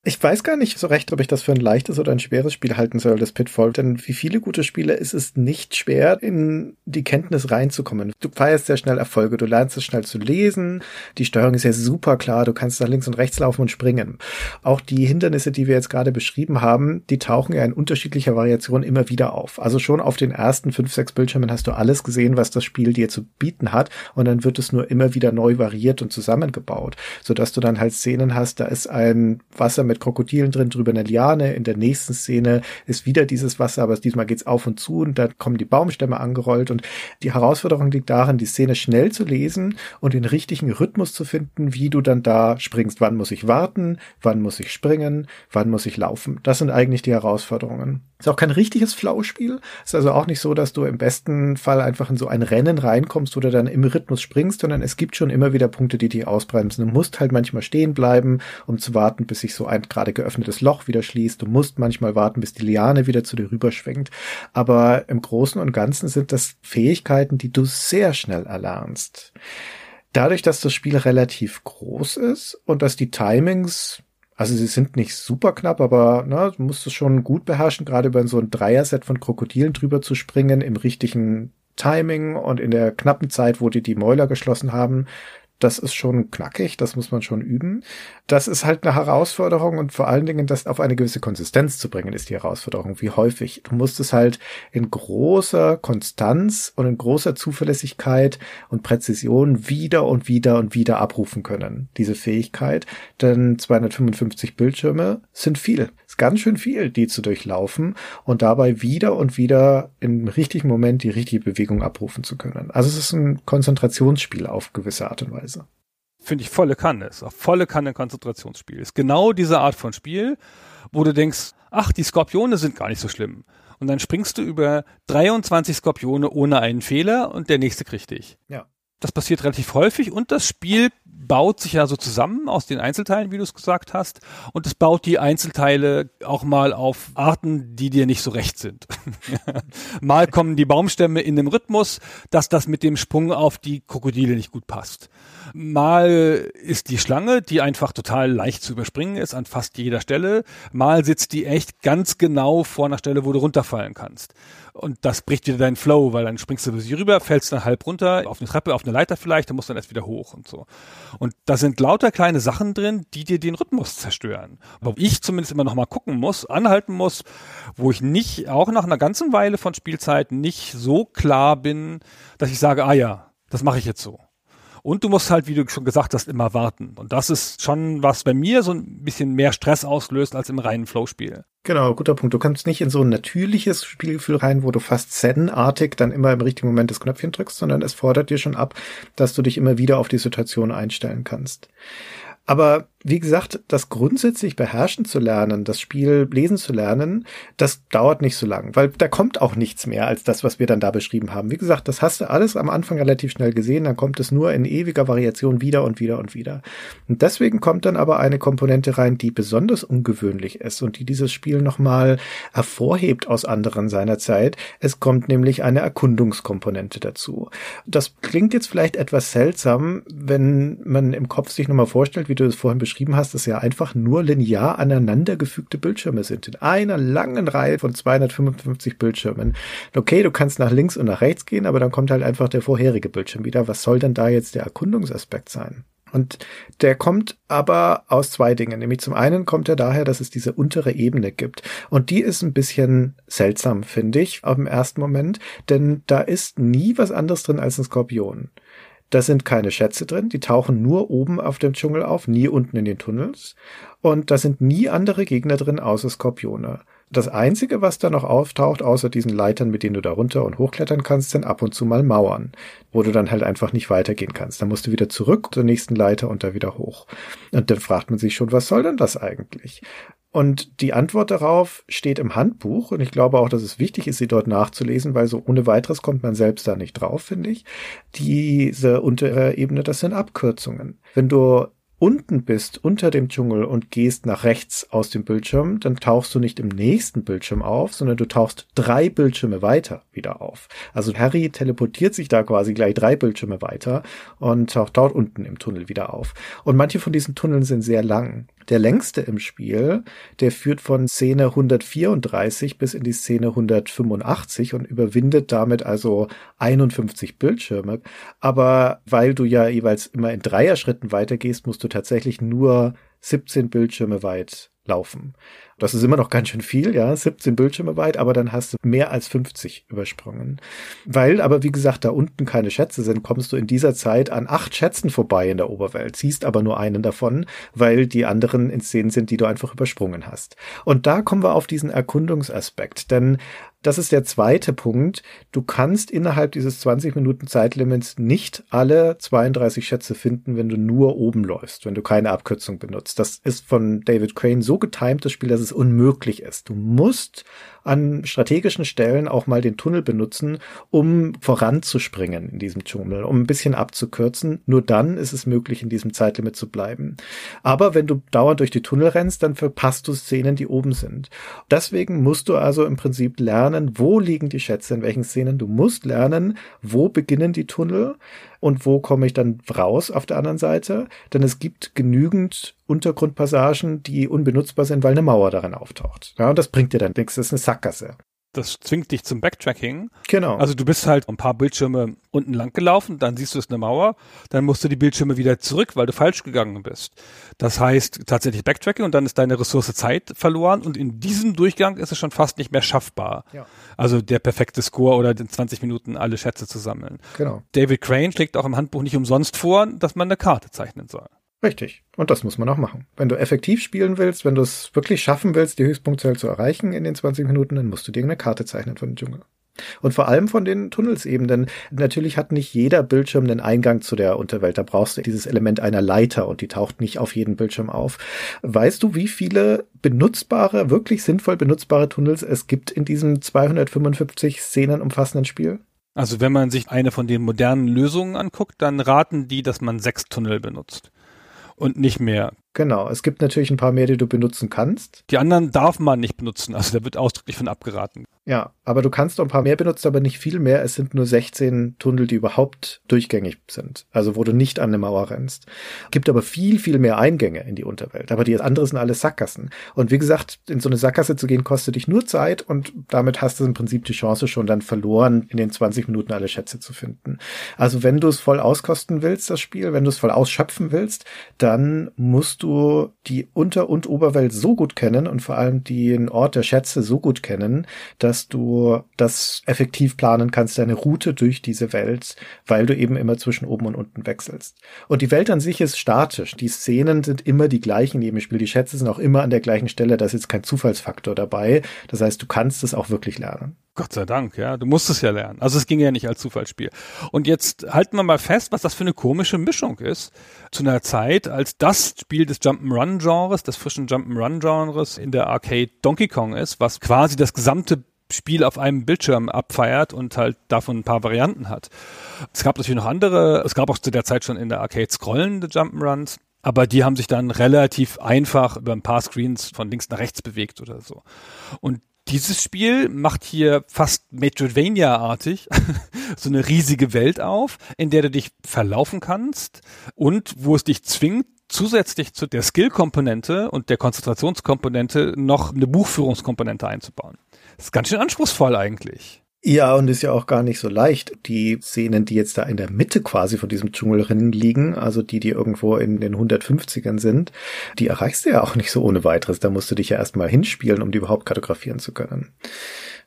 Ich weiß gar nicht so recht, ob ich das für ein leichtes oder ein schweres Spiel halten soll, das Pitfall. Denn wie viele gute Spiele ist es nicht schwer, in die Kenntnis reinzukommen. Du feierst sehr schnell Erfolge, du lernst es schnell zu lesen, die Steuerung ist ja super klar, du kannst nach links und rechts laufen und springen. Auch die Hindernisse, die wir jetzt gerade beschrieben haben, die tauchen ja in unterschiedlicher Variation immer wieder auf. Also schon auf den ersten fünf, sechs Bildschirmen hast du alles gesehen, was das Spiel dir zu bieten hat und dann wird es nur immer wieder neu variiert und zusammengebaut, sodass du dann halt Szenen hast, da ist ein Wasser mit mit Krokodilen drin, drüber eine Liane. In der nächsten Szene ist wieder dieses Wasser, aber diesmal geht's auf und zu und da kommen die Baumstämme angerollt und die Herausforderung liegt darin, die Szene schnell zu lesen und den richtigen Rhythmus zu finden, wie du dann da springst. Wann muss ich warten? Wann muss ich springen? Wann muss ich laufen? Das sind eigentlich die Herausforderungen. Ist auch kein richtiges Flauspiel. Ist also auch nicht so, dass du im besten Fall einfach in so ein Rennen reinkommst oder dann im Rhythmus springst, sondern es gibt schon immer wieder Punkte, die dich ausbremsen. Du musst halt manchmal stehen bleiben, um zu warten, bis sich so ein gerade geöffnetes Loch wieder schließt. Du musst manchmal warten, bis die Liane wieder zu dir rüberschwenkt. Aber im Großen und Ganzen sind das Fähigkeiten, die du sehr schnell erlernst. Dadurch, dass das Spiel relativ groß ist und dass die Timings also sie sind nicht super knapp, aber ne, du musst es schon gut beherrschen, gerade über so ein Dreier-Set von Krokodilen drüber zu springen, im richtigen Timing und in der knappen Zeit, wo die die Mäuler geschlossen haben das ist schon knackig, das muss man schon üben. Das ist halt eine Herausforderung und vor allen Dingen das auf eine gewisse Konsistenz zu bringen, ist die Herausforderung. Wie häufig? Du musst es halt in großer Konstanz und in großer Zuverlässigkeit und Präzision wieder und wieder und wieder abrufen können, diese Fähigkeit. Denn 255 Bildschirme sind viel. Ist ganz schön viel, die zu durchlaufen und dabei wieder und wieder im richtigen Moment die richtige Bewegung abrufen zu können. Also es ist ein Konzentrationsspiel auf gewisse Art und Weise finde ich volle Kanne. Ist auch volle Kanne Konzentrationsspiel. Ist genau diese Art von Spiel, wo du denkst, ach, die Skorpione sind gar nicht so schlimm. Und und dann springst du über 23 Skorpione ohne einen Fehler und der nächste kriegt dich. Ja. Das passiert relativ häufig und das Spiel baut sich ja so zusammen aus den Einzelteilen, wie du es gesagt hast. Und es baut die Einzelteile auch mal auf Arten, die dir nicht so recht sind. [LAUGHS] mal kommen die Baumstämme in dem Rhythmus, dass das mit dem Sprung auf die Krokodile nicht gut passt. Mal ist die Schlange, die einfach total leicht zu überspringen ist an fast jeder Stelle. Mal sitzt die echt ganz genau vor einer Stelle, wo du runterfallen kannst. Und das bricht wieder deinen Flow, weil dann springst du über sie rüber, fällst dann halb runter, auf eine Treppe, auf eine Leiter vielleicht, dann musst du dann erst wieder hoch und so. Und da sind lauter kleine Sachen drin, die dir den Rhythmus zerstören. Wo ich zumindest immer noch mal gucken muss, anhalten muss, wo ich nicht, auch nach einer ganzen Weile von Spielzeit nicht so klar bin, dass ich sage, ah ja, das mache ich jetzt so. Und du musst halt, wie du schon gesagt hast, immer warten. Und das ist schon, was bei mir so ein bisschen mehr Stress auslöst als im reinen Flow-Spiel. Genau, guter Punkt. Du kannst nicht in so ein natürliches Spielgefühl rein, wo du fast Zen-artig dann immer im richtigen Moment das Knöpfchen drückst, sondern es fordert dir schon ab, dass du dich immer wieder auf die Situation einstellen kannst. Aber wie gesagt, das grundsätzlich beherrschen zu lernen, das Spiel lesen zu lernen, das dauert nicht so lang, weil da kommt auch nichts mehr als das, was wir dann da beschrieben haben. Wie gesagt, das hast du alles am Anfang relativ schnell gesehen, dann kommt es nur in ewiger Variation wieder und wieder und wieder. Und deswegen kommt dann aber eine Komponente rein, die besonders ungewöhnlich ist und die dieses Spiel nochmal hervorhebt aus anderen seiner Zeit. Es kommt nämlich eine Erkundungskomponente dazu. Das klingt jetzt vielleicht etwas seltsam, wenn man im Kopf sich nochmal vorstellt, wie du es vorhin beschrieben beschrieben hast, dass ja einfach nur linear aneinandergefügte Bildschirme sind. In einer langen Reihe von 255 Bildschirmen. Okay, du kannst nach links und nach rechts gehen, aber dann kommt halt einfach der vorherige Bildschirm wieder. Was soll denn da jetzt der Erkundungsaspekt sein? Und der kommt aber aus zwei Dingen. Nämlich zum einen kommt er daher, dass es diese untere Ebene gibt. Und die ist ein bisschen seltsam, finde ich, auf dem ersten Moment. Denn da ist nie was anderes drin als ein Skorpion. Da sind keine Schätze drin, die tauchen nur oben auf dem Dschungel auf, nie unten in den Tunnels. Und da sind nie andere Gegner drin, außer Skorpione. Das Einzige, was da noch auftaucht, außer diesen Leitern, mit denen du da runter und hochklettern kannst, sind ab und zu mal Mauern, wo du dann halt einfach nicht weitergehen kannst. Dann musst du wieder zurück zur nächsten Leiter und da wieder hoch. Und dann fragt man sich schon, was soll denn das eigentlich? Und die Antwort darauf steht im Handbuch und ich glaube auch, dass es wichtig ist, sie dort nachzulesen, weil so ohne weiteres kommt man selbst da nicht drauf, finde ich. Diese untere Ebene, das sind Abkürzungen. Wenn du unten bist, unter dem Dschungel und gehst nach rechts aus dem Bildschirm, dann tauchst du nicht im nächsten Bildschirm auf, sondern du tauchst drei Bildschirme weiter wieder auf. Also Harry teleportiert sich da quasi gleich drei Bildschirme weiter und taucht dort unten im Tunnel wieder auf. Und manche von diesen Tunneln sind sehr lang. Der längste im Spiel, der führt von Szene 134 bis in die Szene 185 und überwindet damit also 51 Bildschirme. Aber weil du ja jeweils immer in Dreierschritten weitergehst, musst du tatsächlich nur 17 Bildschirme weit laufen. Das ist immer noch ganz schön viel, ja, 17 Bildschirme weit, aber dann hast du mehr als 50 übersprungen. Weil aber, wie gesagt, da unten keine Schätze sind, kommst du in dieser Zeit an acht Schätzen vorbei in der Oberwelt, siehst aber nur einen davon, weil die anderen in Szenen sind, die du einfach übersprungen hast. Und da kommen wir auf diesen Erkundungsaspekt, denn das ist der zweite Punkt. Du kannst innerhalb dieses 20 Minuten Zeitlimits nicht alle 32 Schätze finden, wenn du nur oben läufst, wenn du keine Abkürzung benutzt. Das ist von David Crane so getimt, das Spiel, dass es unmöglich ist. Du musst an strategischen Stellen auch mal den Tunnel benutzen, um voranzuspringen in diesem Dschungel, um ein bisschen abzukürzen. Nur dann ist es möglich, in diesem Zeitlimit zu bleiben. Aber wenn du dauernd durch die Tunnel rennst, dann verpasst du Szenen, die oben sind. Deswegen musst du also im Prinzip lernen, wo liegen die Schätze, in welchen Szenen. Du musst lernen, wo beginnen die Tunnel und wo komme ich dann raus auf der anderen Seite. Denn es gibt genügend Untergrundpassagen, die unbenutzbar sind, weil eine Mauer darin auftaucht. Ja, und das bringt dir dann nichts. Das ist eine Sackgasse das zwingt dich zum Backtracking. Genau. Also du bist halt ein paar Bildschirme unten lang gelaufen, dann siehst du es eine Mauer, dann musst du die Bildschirme wieder zurück, weil du falsch gegangen bist. Das heißt tatsächlich Backtracking und dann ist deine Ressource Zeit verloren und in diesem Durchgang ist es schon fast nicht mehr schaffbar. Ja. Also der perfekte Score oder in 20 Minuten alle Schätze zu sammeln. Genau. David Crane schlägt auch im Handbuch nicht umsonst vor, dass man eine Karte zeichnen soll. Richtig. Und das muss man auch machen. Wenn du effektiv spielen willst, wenn du es wirklich schaffen willst, die Höchstpunktzahl zu erreichen in den 20 Minuten, dann musst du dir eine Karte zeichnen von dem Dschungel. Und vor allem von den Tunnels eben, denn natürlich hat nicht jeder Bildschirm einen Eingang zu der Unterwelt. Da brauchst du dieses Element einer Leiter und die taucht nicht auf jedem Bildschirm auf. Weißt du, wie viele benutzbare, wirklich sinnvoll benutzbare Tunnels es gibt in diesem 255 Szenen umfassenden Spiel? Also wenn man sich eine von den modernen Lösungen anguckt, dann raten die, dass man sechs Tunnel benutzt und nicht mehr. Genau, es gibt natürlich ein paar mehr, die du benutzen kannst. Die anderen darf man nicht benutzen, also da wird ausdrücklich von abgeraten. Ja, aber du kannst auch ein paar mehr benutzen, aber nicht viel mehr. Es sind nur 16 Tunnel, die überhaupt durchgängig sind. Also wo du nicht an eine Mauer rennst. Gibt aber viel, viel mehr Eingänge in die Unterwelt. Aber die anderen sind alles Sackgassen. Und wie gesagt, in so eine Sackgasse zu gehen, kostet dich nur Zeit und damit hast du im Prinzip die Chance schon dann verloren, in den 20 Minuten alle Schätze zu finden. Also wenn du es voll auskosten willst, das Spiel, wenn du es voll ausschöpfen willst, dann musst du die Unter- und Oberwelt so gut kennen und vor allem den Ort der Schätze so gut kennen, dass dass du das effektiv planen kannst, deine Route durch diese Welt, weil du eben immer zwischen oben und unten wechselst. Und die Welt an sich ist statisch. Die Szenen sind immer die gleichen in jedem Spiel. Die Schätze sind auch immer an der gleichen Stelle. Da ist jetzt kein Zufallsfaktor dabei. Das heißt, du kannst es auch wirklich lernen. Gott sei Dank, ja. Du musst es ja lernen. Also es ging ja nicht als Zufallsspiel. Und jetzt halten wir mal fest, was das für eine komische Mischung ist. Zu einer Zeit, als das Spiel des Jump'n'Run-Genres, des frischen Jump'n'Run-Genres in der Arcade Donkey Kong ist, was quasi das gesamte Spiel auf einem Bildschirm abfeiert und halt davon ein paar Varianten hat. Es gab natürlich noch andere, es gab auch zu der Zeit schon in der Arcade scrollende Jump'n'Runs, aber die haben sich dann relativ einfach über ein paar Screens von links nach rechts bewegt oder so. Und dieses Spiel macht hier fast Metroidvania-artig [LAUGHS] so eine riesige Welt auf, in der du dich verlaufen kannst und wo es dich zwingt, zusätzlich zu der Skill-Komponente und der Konzentrationskomponente noch eine Buchführungskomponente einzubauen. Das ist ganz schön anspruchsvoll eigentlich. Ja, und ist ja auch gar nicht so leicht. Die Szenen, die jetzt da in der Mitte quasi von diesem Dschungelrennen liegen, also die, die irgendwo in den 150ern sind, die erreichst du ja auch nicht so ohne weiteres. Da musst du dich ja erstmal hinspielen, um die überhaupt kartografieren zu können.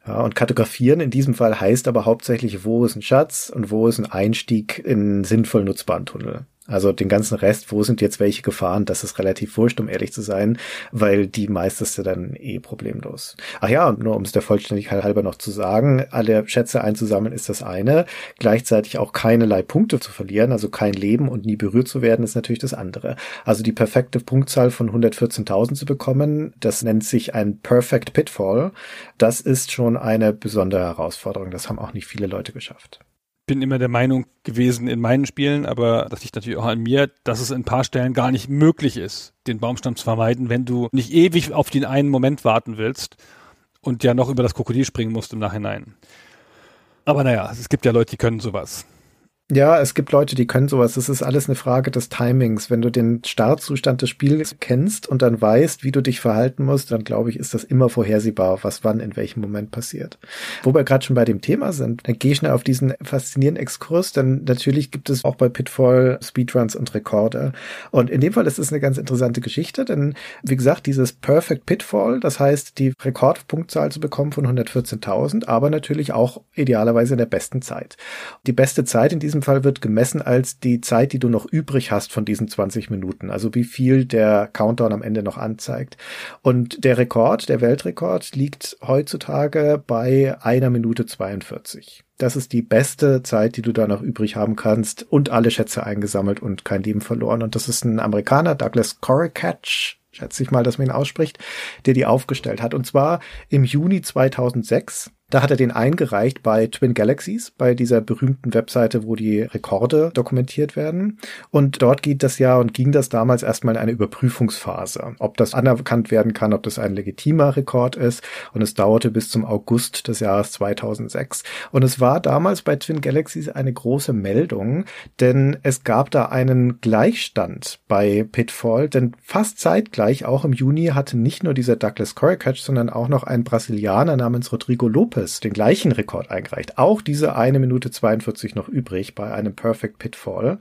Ja, und kartografieren in diesem Fall heißt aber hauptsächlich, wo ist ein Schatz und wo ist ein Einstieg in sinnvoll nutzbaren Tunnel. Also den ganzen Rest, wo sind jetzt welche Gefahren, das ist relativ wurscht, um ehrlich zu sein, weil die meisteste dann eh problemlos. Ach ja, und nur um es der Vollständigkeit halber noch zu sagen, alle Schätze einzusammeln ist das eine, gleichzeitig auch keinerlei Punkte zu verlieren, also kein Leben und nie berührt zu werden, ist natürlich das andere. Also die perfekte Punktzahl von 114.000 zu bekommen, das nennt sich ein Perfect Pitfall, das ist schon eine besondere Herausforderung, das haben auch nicht viele Leute geschafft bin immer der Meinung gewesen in meinen Spielen, aber das liegt natürlich auch an mir, dass es in ein paar Stellen gar nicht möglich ist, den Baumstamm zu vermeiden, wenn du nicht ewig auf den einen Moment warten willst und ja noch über das Krokodil springen musst im Nachhinein. Aber naja, es gibt ja Leute, die können sowas. Ja, es gibt Leute, die können sowas. Es ist alles eine Frage des Timings. Wenn du den Startzustand des Spiels kennst und dann weißt, wie du dich verhalten musst, dann glaube ich, ist das immer vorhersehbar, was wann in welchem Moment passiert. Wo wir gerade schon bei dem Thema sind, dann gehe ich schnell auf diesen faszinierenden Exkurs, denn natürlich gibt es auch bei Pitfall Speedruns und Rekorde. Und in dem Fall ist es eine ganz interessante Geschichte, denn wie gesagt, dieses Perfect Pitfall, das heißt, die Rekordpunktzahl zu bekommen von 114.000, aber natürlich auch idealerweise in der besten Zeit. Die beste Zeit in diesem diesem Fall wird gemessen als die Zeit, die du noch übrig hast von diesen 20 Minuten. Also wie viel der Countdown am Ende noch anzeigt. Und der Rekord, der Weltrekord, liegt heutzutage bei einer Minute 42. Das ist die beste Zeit, die du da noch übrig haben kannst und alle Schätze eingesammelt und kein Leben verloren. Und das ist ein Amerikaner, Douglas Corricatch, schätze ich mal, dass man ihn ausspricht, der die aufgestellt hat. Und zwar im Juni 2006 da hat er den eingereicht bei Twin Galaxies, bei dieser berühmten Webseite, wo die Rekorde dokumentiert werden. Und dort geht das ja und ging das damals erstmal in eine Überprüfungsphase, ob das anerkannt werden kann, ob das ein legitimer Rekord ist. Und es dauerte bis zum August des Jahres 2006. Und es war damals bei Twin Galaxies eine große Meldung, denn es gab da einen Gleichstand bei Pitfall, denn fast zeitgleich, auch im Juni, hatte nicht nur dieser Douglas Corricatch, sondern auch noch ein Brasilianer namens Rodrigo Lopez Lopez den gleichen Rekord eingereicht. Auch diese eine Minute 42 noch übrig bei einem Perfect Pitfall.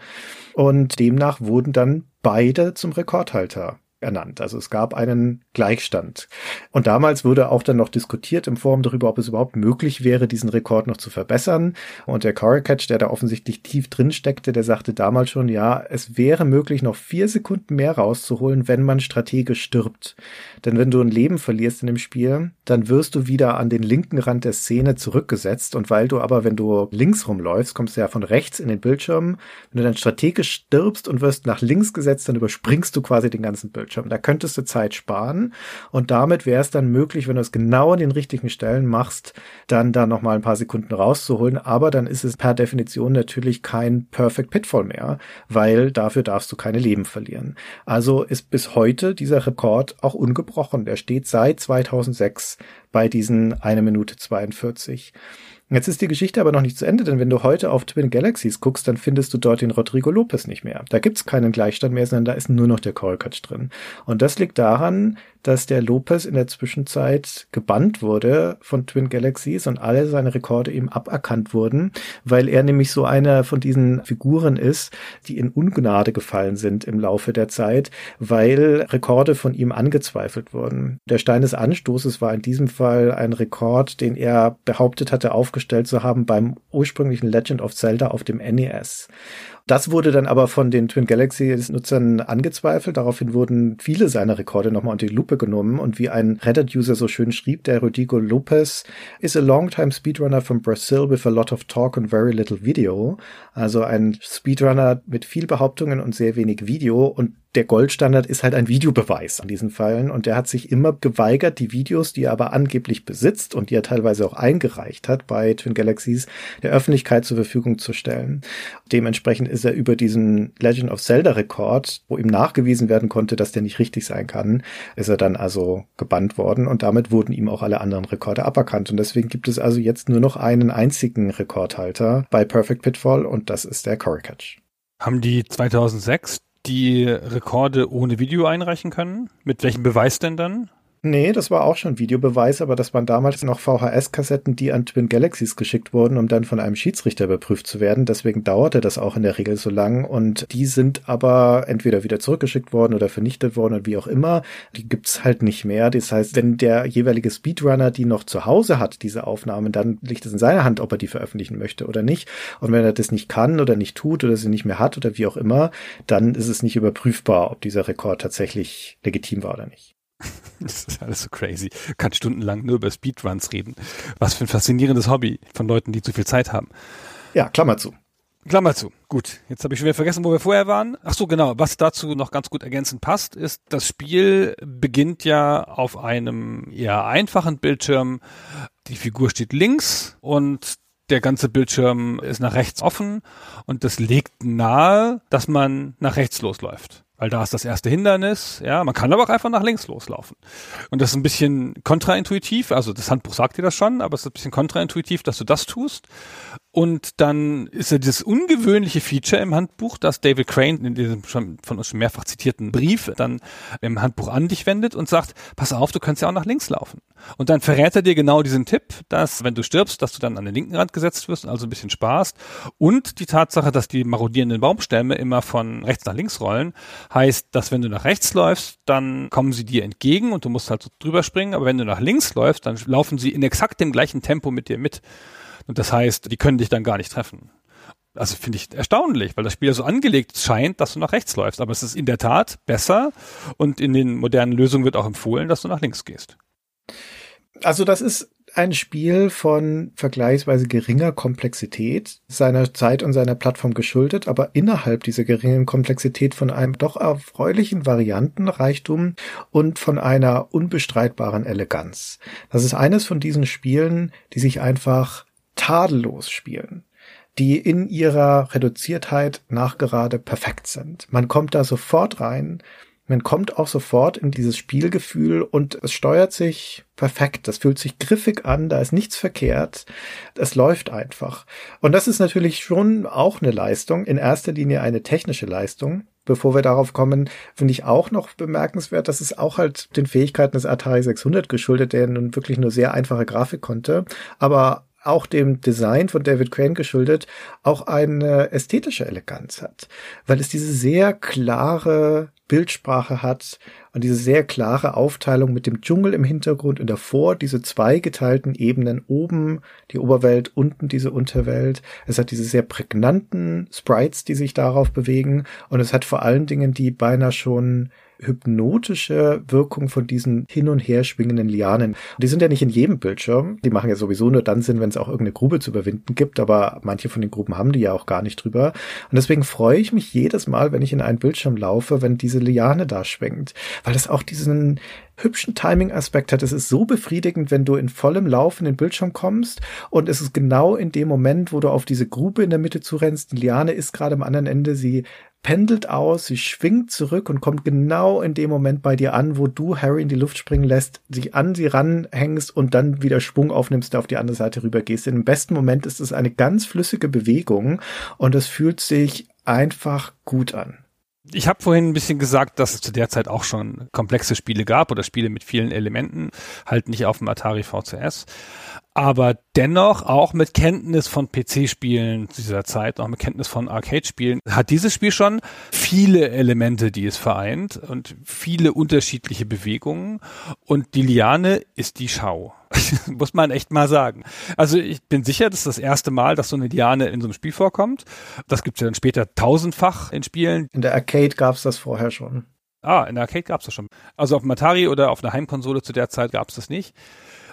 Und demnach wurden dann beide zum Rekordhalter ernannt. Also es gab einen Gleichstand. Und damals wurde auch dann noch diskutiert im Forum darüber, ob es überhaupt möglich wäre, diesen Rekord noch zu verbessern. Und der Corricatch, der da offensichtlich tief drin steckte, der sagte damals schon, ja, es wäre möglich, noch vier Sekunden mehr rauszuholen, wenn man strategisch stirbt. Denn wenn du ein Leben verlierst in dem Spiel, dann wirst du wieder an den linken Rand der Szene zurückgesetzt. Und weil du aber, wenn du links rumläufst, kommst du ja von rechts in den Bildschirm. Wenn du dann strategisch stirbst und wirst nach links gesetzt, dann überspringst du quasi den ganzen Bildschirm. Da könntest du Zeit sparen. Und damit wäre es dann möglich, wenn du es genau an den richtigen Stellen machst, dann da nochmal ein paar Sekunden rauszuholen. Aber dann ist es per Definition natürlich kein Perfect Pitfall mehr, weil dafür darfst du keine Leben verlieren. Also ist bis heute dieser Rekord auch ungebrochen. Der steht seit 2006 bei diesen eine Minute 42. Jetzt ist die Geschichte aber noch nicht zu Ende, denn wenn du heute auf Twin Galaxies guckst, dann findest du dort den Rodrigo Lopez nicht mehr. Da gibt's keinen Gleichstand mehr, sondern da ist nur noch der Korkatsch drin. Und das liegt daran, dass der Lopez in der Zwischenzeit gebannt wurde von Twin Galaxies und alle seine Rekorde ihm aberkannt wurden, weil er nämlich so einer von diesen Figuren ist, die in Ungnade gefallen sind im Laufe der Zeit, weil Rekorde von ihm angezweifelt wurden. Der Stein des Anstoßes war in diesem Fall ein Rekord, den er behauptet hatte aufgestellt zu haben beim ursprünglichen Legend of Zelda auf dem NES. Das wurde dann aber von den Twin Galaxies Nutzern angezweifelt. Daraufhin wurden viele seiner Rekorde nochmal unter die Lupe genommen. Und wie ein Reddit-User so schön schrieb, der Rodrigo Lopez is a long-time speedrunner from Brazil with a lot of talk and very little video. Also ein Speedrunner mit viel Behauptungen und sehr wenig Video. Und der Goldstandard ist halt ein Videobeweis an diesen Fällen und er hat sich immer geweigert, die Videos, die er aber angeblich besitzt und die er teilweise auch eingereicht hat bei Twin Galaxies, der Öffentlichkeit zur Verfügung zu stellen. Dementsprechend ist er über diesen Legend of Zelda Rekord, wo ihm nachgewiesen werden konnte, dass der nicht richtig sein kann, ist er dann also gebannt worden und damit wurden ihm auch alle anderen Rekorde aberkannt und deswegen gibt es also jetzt nur noch einen einzigen Rekordhalter bei Perfect Pitfall und das ist der Corey Catch. Haben die 2006 die Rekorde ohne Video einreichen können? Mit welchem Beweis denn dann? Nee, das war auch schon Videobeweis, aber das waren damals noch VHS-Kassetten, die an Twin Galaxies geschickt wurden, um dann von einem Schiedsrichter überprüft zu werden. Deswegen dauerte das auch in der Regel so lang. Und die sind aber entweder wieder zurückgeschickt worden oder vernichtet worden und wie auch immer. Die gibt's halt nicht mehr. Das heißt, wenn der jeweilige Speedrunner die noch zu Hause hat, diese Aufnahmen, dann liegt es in seiner Hand, ob er die veröffentlichen möchte oder nicht. Und wenn er das nicht kann oder nicht tut oder sie nicht mehr hat oder wie auch immer, dann ist es nicht überprüfbar, ob dieser Rekord tatsächlich legitim war oder nicht. [LAUGHS] Das ist alles so crazy. Kann stundenlang nur über Speedruns reden. Was für ein faszinierendes Hobby von Leuten, die zu viel Zeit haben. Ja, Klammer zu. Klammer zu. Gut, jetzt habe ich schon wieder vergessen, wo wir vorher waren. Ach so, genau. Was dazu noch ganz gut ergänzend passt, ist, das Spiel beginnt ja auf einem eher einfachen Bildschirm. Die Figur steht links und der ganze Bildschirm ist nach rechts offen und das legt nahe, dass man nach rechts losläuft weil da ist das erste Hindernis. Ja, man kann aber auch einfach nach links loslaufen. Und das ist ein bisschen kontraintuitiv. Also das Handbuch sagt dir das schon, aber es ist ein bisschen kontraintuitiv, dass du das tust. Und dann ist ja dieses ungewöhnliche Feature im Handbuch, dass David Crane in diesem schon von uns schon mehrfach zitierten Brief dann im Handbuch an dich wendet und sagt, pass auf, du kannst ja auch nach links laufen. Und dann verrät er dir genau diesen Tipp, dass wenn du stirbst, dass du dann an den linken Rand gesetzt wirst und also ein bisschen sparst. Und die Tatsache, dass die marodierenden Baumstämme immer von rechts nach links rollen, heißt, dass wenn du nach rechts läufst, dann kommen sie dir entgegen und du musst halt so drüber springen. Aber wenn du nach links läufst, dann laufen sie in exakt dem gleichen Tempo mit dir mit. Und das heißt, die können dich dann gar nicht treffen. Also finde ich erstaunlich, weil das Spiel so angelegt scheint, dass du nach rechts läufst. Aber es ist in der Tat besser und in den modernen Lösungen wird auch empfohlen, dass du nach links gehst. Also das ist ein Spiel von vergleichsweise geringer Komplexität seiner Zeit und seiner Plattform geschuldet, aber innerhalb dieser geringen Komplexität von einem doch erfreulichen Variantenreichtum und von einer unbestreitbaren Eleganz. Das ist eines von diesen Spielen, die sich einfach tadellos spielen die in ihrer Reduziertheit nachgerade perfekt sind. Man kommt da sofort rein, man kommt auch sofort in dieses Spielgefühl und es steuert sich perfekt. Das fühlt sich griffig an, da ist nichts verkehrt. Es läuft einfach. Und das ist natürlich schon auch eine Leistung, in erster Linie eine technische Leistung. Bevor wir darauf kommen, finde ich auch noch bemerkenswert, dass es auch halt den Fähigkeiten des Atari 600 geschuldet, der nun wirklich nur sehr einfache Grafik konnte, aber auch dem Design von David Crane geschuldet, auch eine ästhetische Eleganz hat, weil es diese sehr klare Bildsprache hat und diese sehr klare Aufteilung mit dem Dschungel im Hintergrund und davor diese zwei geteilten Ebenen oben die Oberwelt, unten diese Unterwelt. Es hat diese sehr prägnanten Sprites, die sich darauf bewegen und es hat vor allen Dingen die beinahe schon hypnotische Wirkung von diesen hin und her schwingenden Lianen. Und die sind ja nicht in jedem Bildschirm. Die machen ja sowieso nur dann Sinn, wenn es auch irgendeine Grube zu überwinden gibt. Aber manche von den Gruben haben die ja auch gar nicht drüber. Und deswegen freue ich mich jedes Mal, wenn ich in einen Bildschirm laufe, wenn diese Liane da schwingt. Weil das auch diesen hübschen Timing-Aspekt hat. Es ist so befriedigend, wenn du in vollem Lauf in den Bildschirm kommst und es ist genau in dem Moment, wo du auf diese Grube in der Mitte zurennst. Die Liane ist gerade am anderen Ende, sie pendelt aus, sie schwingt zurück und kommt genau in dem Moment bei dir an, wo du Harry in die Luft springen lässt, dich an sie ranhängst und dann wieder Schwung aufnimmst, auf die andere Seite rüber gehst. Im besten Moment ist es eine ganz flüssige Bewegung und es fühlt sich einfach gut an. Ich habe vorhin ein bisschen gesagt, dass es zu der Zeit auch schon komplexe Spiele gab oder Spiele mit vielen Elementen, halt nicht auf dem Atari VCS aber dennoch auch mit Kenntnis von PC-Spielen dieser Zeit, auch mit Kenntnis von Arcade-Spielen, hat dieses Spiel schon viele Elemente, die es vereint und viele unterschiedliche Bewegungen und die Liane ist die Schau. [LAUGHS] Muss man echt mal sagen. Also ich bin sicher, das ist das erste Mal, dass so eine Liane in so einem Spiel vorkommt. Das gibt's ja dann später tausendfach in Spielen. In der Arcade gab's das vorher schon. Ah, in der Arcade gab's das schon. Also auf dem Atari oder auf einer Heimkonsole zu der Zeit gab's das nicht.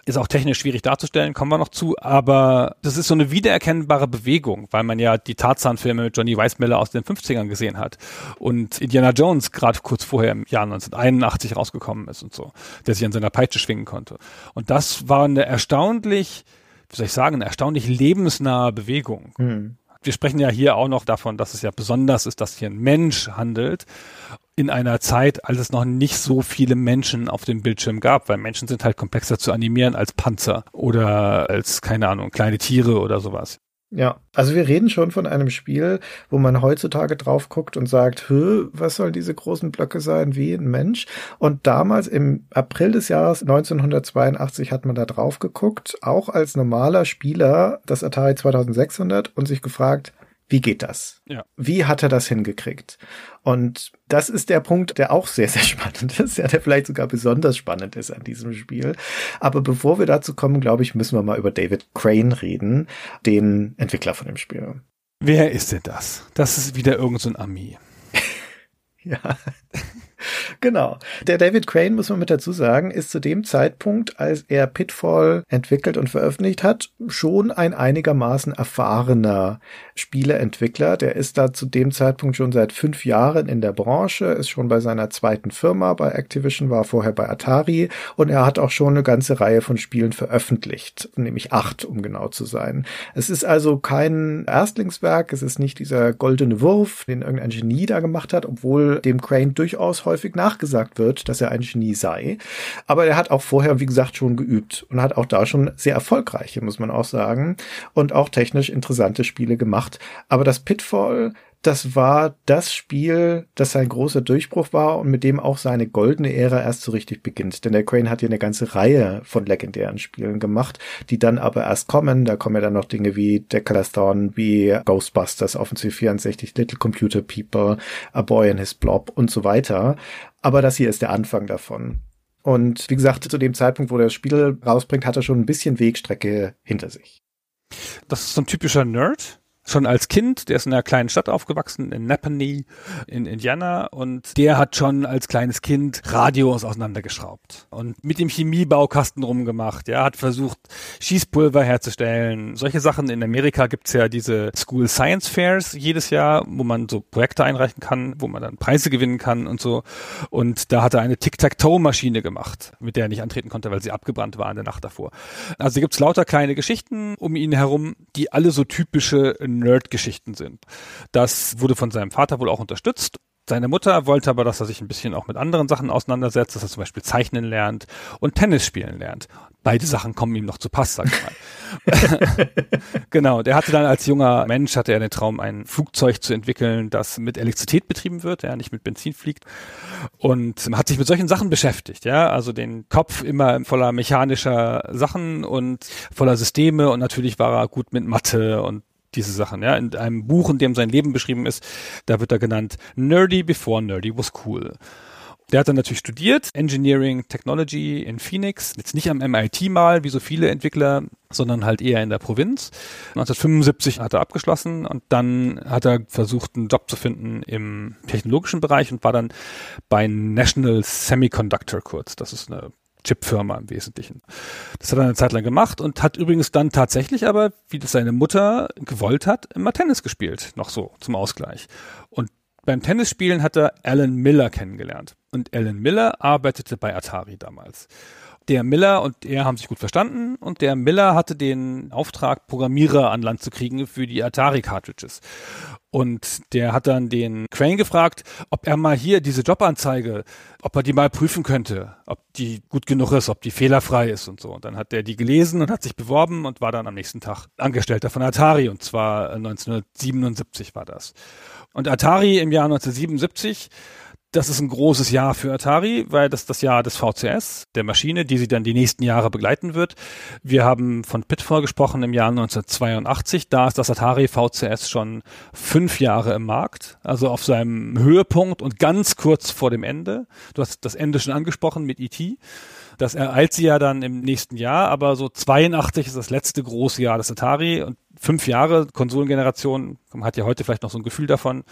Ist auch technisch schwierig darzustellen, kommen wir noch zu, aber das ist so eine wiedererkennbare Bewegung, weil man ja die Tarzan-Filme mit Johnny Weissmiller aus den 50ern gesehen hat und Indiana Jones gerade kurz vorher im Jahr 1981 rausgekommen ist und so, der sich an seiner Peitsche schwingen konnte. Und das war eine erstaunlich, wie soll ich sagen, eine erstaunlich lebensnahe Bewegung. Mhm wir sprechen ja hier auch noch davon, dass es ja besonders ist, dass hier ein Mensch handelt in einer Zeit, als es noch nicht so viele Menschen auf dem Bildschirm gab, weil Menschen sind halt komplexer zu animieren als Panzer oder als, keine Ahnung, kleine Tiere oder sowas. Ja, also wir reden schon von einem Spiel, wo man heutzutage drauf guckt und sagt, Hö, was soll diese großen Blöcke sein, wie ein Mensch? Und damals im April des Jahres 1982 hat man da drauf geguckt, auch als normaler Spieler das Atari 2600 und sich gefragt, wie geht das? Ja. Wie hat er das hingekriegt? Und das ist der Punkt, der auch sehr, sehr [LAUGHS] spannend ist, ja, der vielleicht sogar besonders spannend ist an diesem Spiel. Aber bevor wir dazu kommen, glaube ich, müssen wir mal über David Crane reden, den Entwickler von dem Spiel. Wer ist denn das? Das ist wieder irgendein so Ami. [LAUGHS] ja. [LAUGHS] Genau. Der David Crane, muss man mit dazu sagen, ist zu dem Zeitpunkt, als er Pitfall entwickelt und veröffentlicht hat, schon ein einigermaßen erfahrener Spieleentwickler. Der ist da zu dem Zeitpunkt schon seit fünf Jahren in der Branche, ist schon bei seiner zweiten Firma bei Activision, war vorher bei Atari und er hat auch schon eine ganze Reihe von Spielen veröffentlicht, nämlich acht, um genau zu sein. Es ist also kein Erstlingswerk, es ist nicht dieser goldene Wurf, den irgendein Genie da gemacht hat, obwohl dem Crane durchaus häufig nachgesagt wird, dass er ein Genie sei. Aber er hat auch vorher, wie gesagt, schon geübt und hat auch da schon sehr erfolgreiche, muss man auch sagen, und auch technisch interessante Spiele gemacht. Aber das Pitfall, das war das Spiel, das sein großer Durchbruch war und mit dem auch seine goldene Ära erst so richtig beginnt. Denn der Crane hat ja eine ganze Reihe von legendären Spielen gemacht, die dann aber erst kommen. Da kommen ja dann noch Dinge wie Decalathon, wie Ghostbusters dem C64, Little Computer People, A Boy and His Blob und so weiter. Aber das hier ist der Anfang davon. Und wie gesagt, zu dem Zeitpunkt, wo er das Spiel rausbringt, hat er schon ein bisschen Wegstrecke hinter sich. Das ist so ein typischer Nerd, schon als Kind, der ist in einer kleinen Stadt aufgewachsen, in Napanee in Indiana und der hat schon als kleines Kind Radios auseinandergeschraubt und mit dem Chemiebaukasten rumgemacht, ja, hat versucht Schießpulver herzustellen. Solche Sachen in Amerika gibt's ja diese School Science Fairs jedes Jahr, wo man so Projekte einreichen kann, wo man dann Preise gewinnen kann und so und da hat er eine Tic-Tac-Toe-Maschine gemacht, mit der er nicht antreten konnte, weil sie abgebrannt war in der Nacht davor. Also gibt's lauter kleine Geschichten um ihn herum, die alle so typische Nerd-Geschichten sind. Das wurde von seinem Vater wohl auch unterstützt. Seine Mutter wollte aber, dass er sich ein bisschen auch mit anderen Sachen auseinandersetzt, dass er zum Beispiel zeichnen lernt und Tennis spielen lernt. Beide Sachen kommen ihm noch zu Pass, sag ich mal. [LAUGHS] genau, der hatte dann als junger Mensch, hatte er den Traum, ein Flugzeug zu entwickeln, das mit Elektrizität betrieben wird, ja, nicht mit Benzin fliegt. Und hat sich mit solchen Sachen beschäftigt, ja, also den Kopf immer voller mechanischer Sachen und voller Systeme und natürlich war er gut mit Mathe und diese Sachen. Ja, in einem Buch, in dem sein Leben beschrieben ist, da wird er genannt Nerdy before Nerdy was cool. Der hat dann natürlich studiert, Engineering Technology in Phoenix, jetzt nicht am MIT mal, wie so viele Entwickler, sondern halt eher in der Provinz. 1975 hat er abgeschlossen und dann hat er versucht, einen Job zu finden im technologischen Bereich und war dann bei National Semiconductor kurz. Das ist eine Chipfirma im Wesentlichen. Das hat er eine Zeit lang gemacht und hat übrigens dann tatsächlich aber, wie das seine Mutter gewollt hat, immer Tennis gespielt, noch so zum Ausgleich. Und beim Tennisspielen hat er Alan Miller kennengelernt. Und Alan Miller arbeitete bei Atari damals. Der Miller und er haben sich gut verstanden und der Miller hatte den Auftrag, Programmierer an Land zu kriegen für die Atari-Cartridges. Und der hat dann den Crane gefragt, ob er mal hier diese Jobanzeige, ob er die mal prüfen könnte, ob die gut genug ist, ob die fehlerfrei ist und so. Und dann hat er die gelesen und hat sich beworben und war dann am nächsten Tag Angestellter von Atari und zwar 1977 war das. Und Atari im Jahr 1977 das ist ein großes Jahr für Atari, weil das das Jahr des VCS, der Maschine, die sie dann die nächsten Jahre begleiten wird. Wir haben von Pitfall gesprochen im Jahr 1982. Da ist das Atari VCS schon fünf Jahre im Markt, also auf seinem Höhepunkt und ganz kurz vor dem Ende. Du hast das Ende schon angesprochen mit ET. Das ereilt sie ja dann im nächsten Jahr, aber so 82 ist das letzte große Jahr des Atari und fünf Jahre Konsolengeneration, man hat ja heute vielleicht noch so ein Gefühl davon,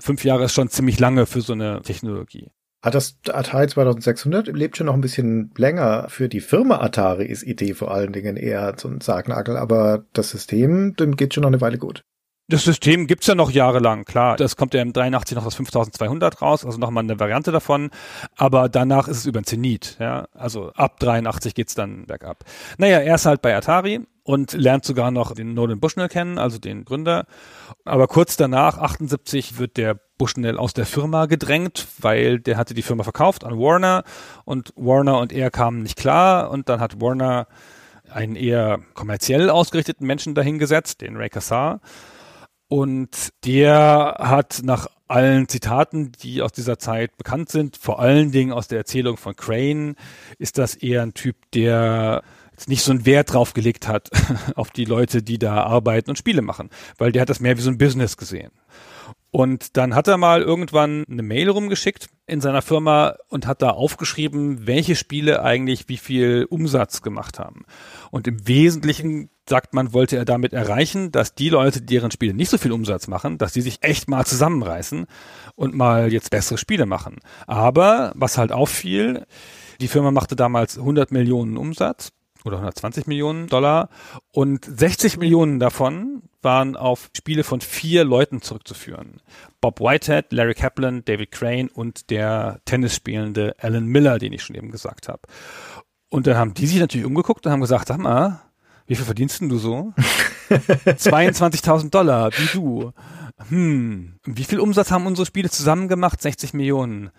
fünf Jahre ist schon ziemlich lange für so eine Technologie. Hat das Atari 2600 lebt schon noch ein bisschen länger. Für die Firma Atari ist Idee vor allen Dingen eher so ein Sargnagel, aber das System, dem geht schon noch eine Weile gut. Das System gibt's ja noch jahrelang, klar. Das kommt ja im 83 noch das 5200 raus, also nochmal eine Variante davon. Aber danach ist es über den Zenit, ja. Also ab 83 geht's dann bergab. Naja, er ist halt bei Atari und lernt sogar noch den Nolan Bushnell kennen, also den Gründer. Aber kurz danach, 78, wird der Bushnell aus der Firma gedrängt, weil der hatte die Firma verkauft an Warner und Warner und er kamen nicht klar und dann hat Warner einen eher kommerziell ausgerichteten Menschen dahingesetzt, den Ray Kassar und der hat nach allen Zitaten, die aus dieser Zeit bekannt sind, vor allen Dingen aus der Erzählung von Crane, ist das eher ein Typ, der nicht so einen Wert drauf gelegt hat [LAUGHS] auf die Leute, die da arbeiten und Spiele machen, weil der hat das mehr wie so ein Business gesehen. Und dann hat er mal irgendwann eine Mail rumgeschickt in seiner Firma und hat da aufgeschrieben, welche Spiele eigentlich wie viel Umsatz gemacht haben. Und im Wesentlichen sagt man, wollte er damit erreichen, dass die Leute, deren Spiele nicht so viel Umsatz machen, dass die sich echt mal zusammenreißen und mal jetzt bessere Spiele machen. Aber was halt auffiel, die Firma machte damals 100 Millionen Umsatz oder 120 Millionen Dollar und 60 Millionen davon waren auf Spiele von vier Leuten zurückzuführen. Bob Whitehead, Larry Kaplan, David Crane und der Tennisspielende Alan Miller, den ich schon eben gesagt habe. Und dann haben die sich natürlich umgeguckt und haben gesagt, sag mal, wie viel verdienst denn du so? [LAUGHS] 22.000 Dollar, wie du. Hm, wie viel Umsatz haben unsere Spiele zusammen gemacht? 60 Millionen.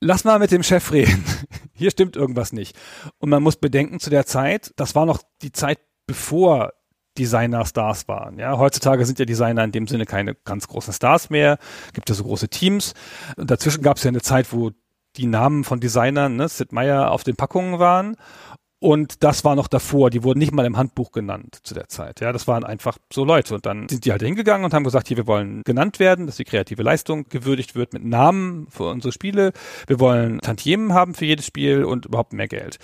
Lass mal mit dem Chef reden. [LAUGHS] Hier stimmt irgendwas nicht. Und man muss bedenken, zu der Zeit, das war noch die Zeit, bevor Designer Stars waren. Ja, heutzutage sind ja Designer in dem Sinne keine ganz großen Stars mehr. Gibt ja so große Teams. Und dazwischen gab es ja eine Zeit, wo die Namen von Designern, ne, Sid Meier auf den Packungen waren. Und das war noch davor, die wurden nicht mal im Handbuch genannt zu der Zeit. Ja, das waren einfach so Leute. Und dann sind die halt hingegangen und haben gesagt, hier, wir wollen genannt werden, dass die kreative Leistung gewürdigt wird mit Namen für unsere Spiele. Wir wollen Tantiemen haben für jedes Spiel und überhaupt mehr Geld.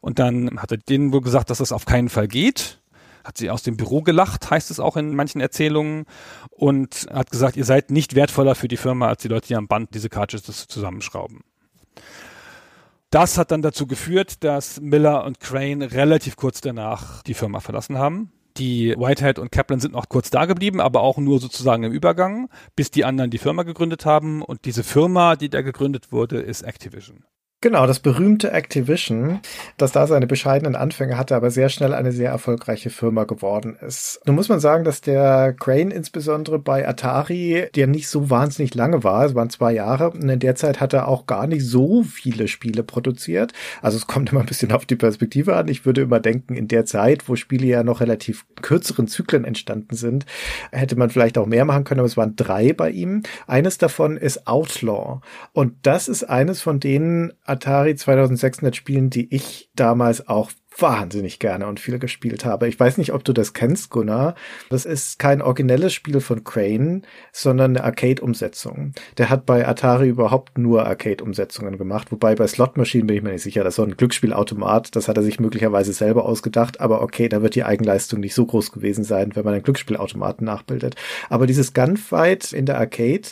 Und dann hat er denen wohl gesagt, dass das auf keinen Fall geht. Hat sie aus dem Büro gelacht, heißt es auch in manchen Erzählungen. Und hat gesagt, ihr seid nicht wertvoller für die Firma als die Leute, die am Band diese Cartridges zusammenschrauben. Das hat dann dazu geführt, dass Miller und Crane relativ kurz danach die Firma verlassen haben. Die Whitehead und Kaplan sind noch kurz da geblieben, aber auch nur sozusagen im Übergang, bis die anderen die Firma gegründet haben. Und diese Firma, die da gegründet wurde, ist Activision. Genau, das berühmte Activision, das da seine bescheidenen Anfänge hatte, aber sehr schnell eine sehr erfolgreiche Firma geworden ist. Nun muss man sagen, dass der Crane insbesondere bei Atari, der nicht so wahnsinnig lange war, es waren zwei Jahre, und in der Zeit hat er auch gar nicht so viele Spiele produziert. Also es kommt immer ein bisschen auf die Perspektive an. Ich würde immer denken, in der Zeit, wo Spiele ja noch relativ kürzeren Zyklen entstanden sind, hätte man vielleicht auch mehr machen können, aber es waren drei bei ihm. Eines davon ist Outlaw. Und das ist eines von denen, Atari 2600 Spielen, die ich damals auch wahnsinnig gerne und viel gespielt habe. Ich weiß nicht, ob du das kennst, Gunnar. Das ist kein originelles Spiel von Crane, sondern eine Arcade-Umsetzung. Der hat bei Atari überhaupt nur Arcade-Umsetzungen gemacht, wobei bei Slot Machine bin ich mir nicht sicher. Das so ein Glücksspielautomat, das hat er sich möglicherweise selber ausgedacht, aber okay, da wird die Eigenleistung nicht so groß gewesen sein, wenn man einen Glücksspielautomaten nachbildet. Aber dieses Gunfight in der Arcade,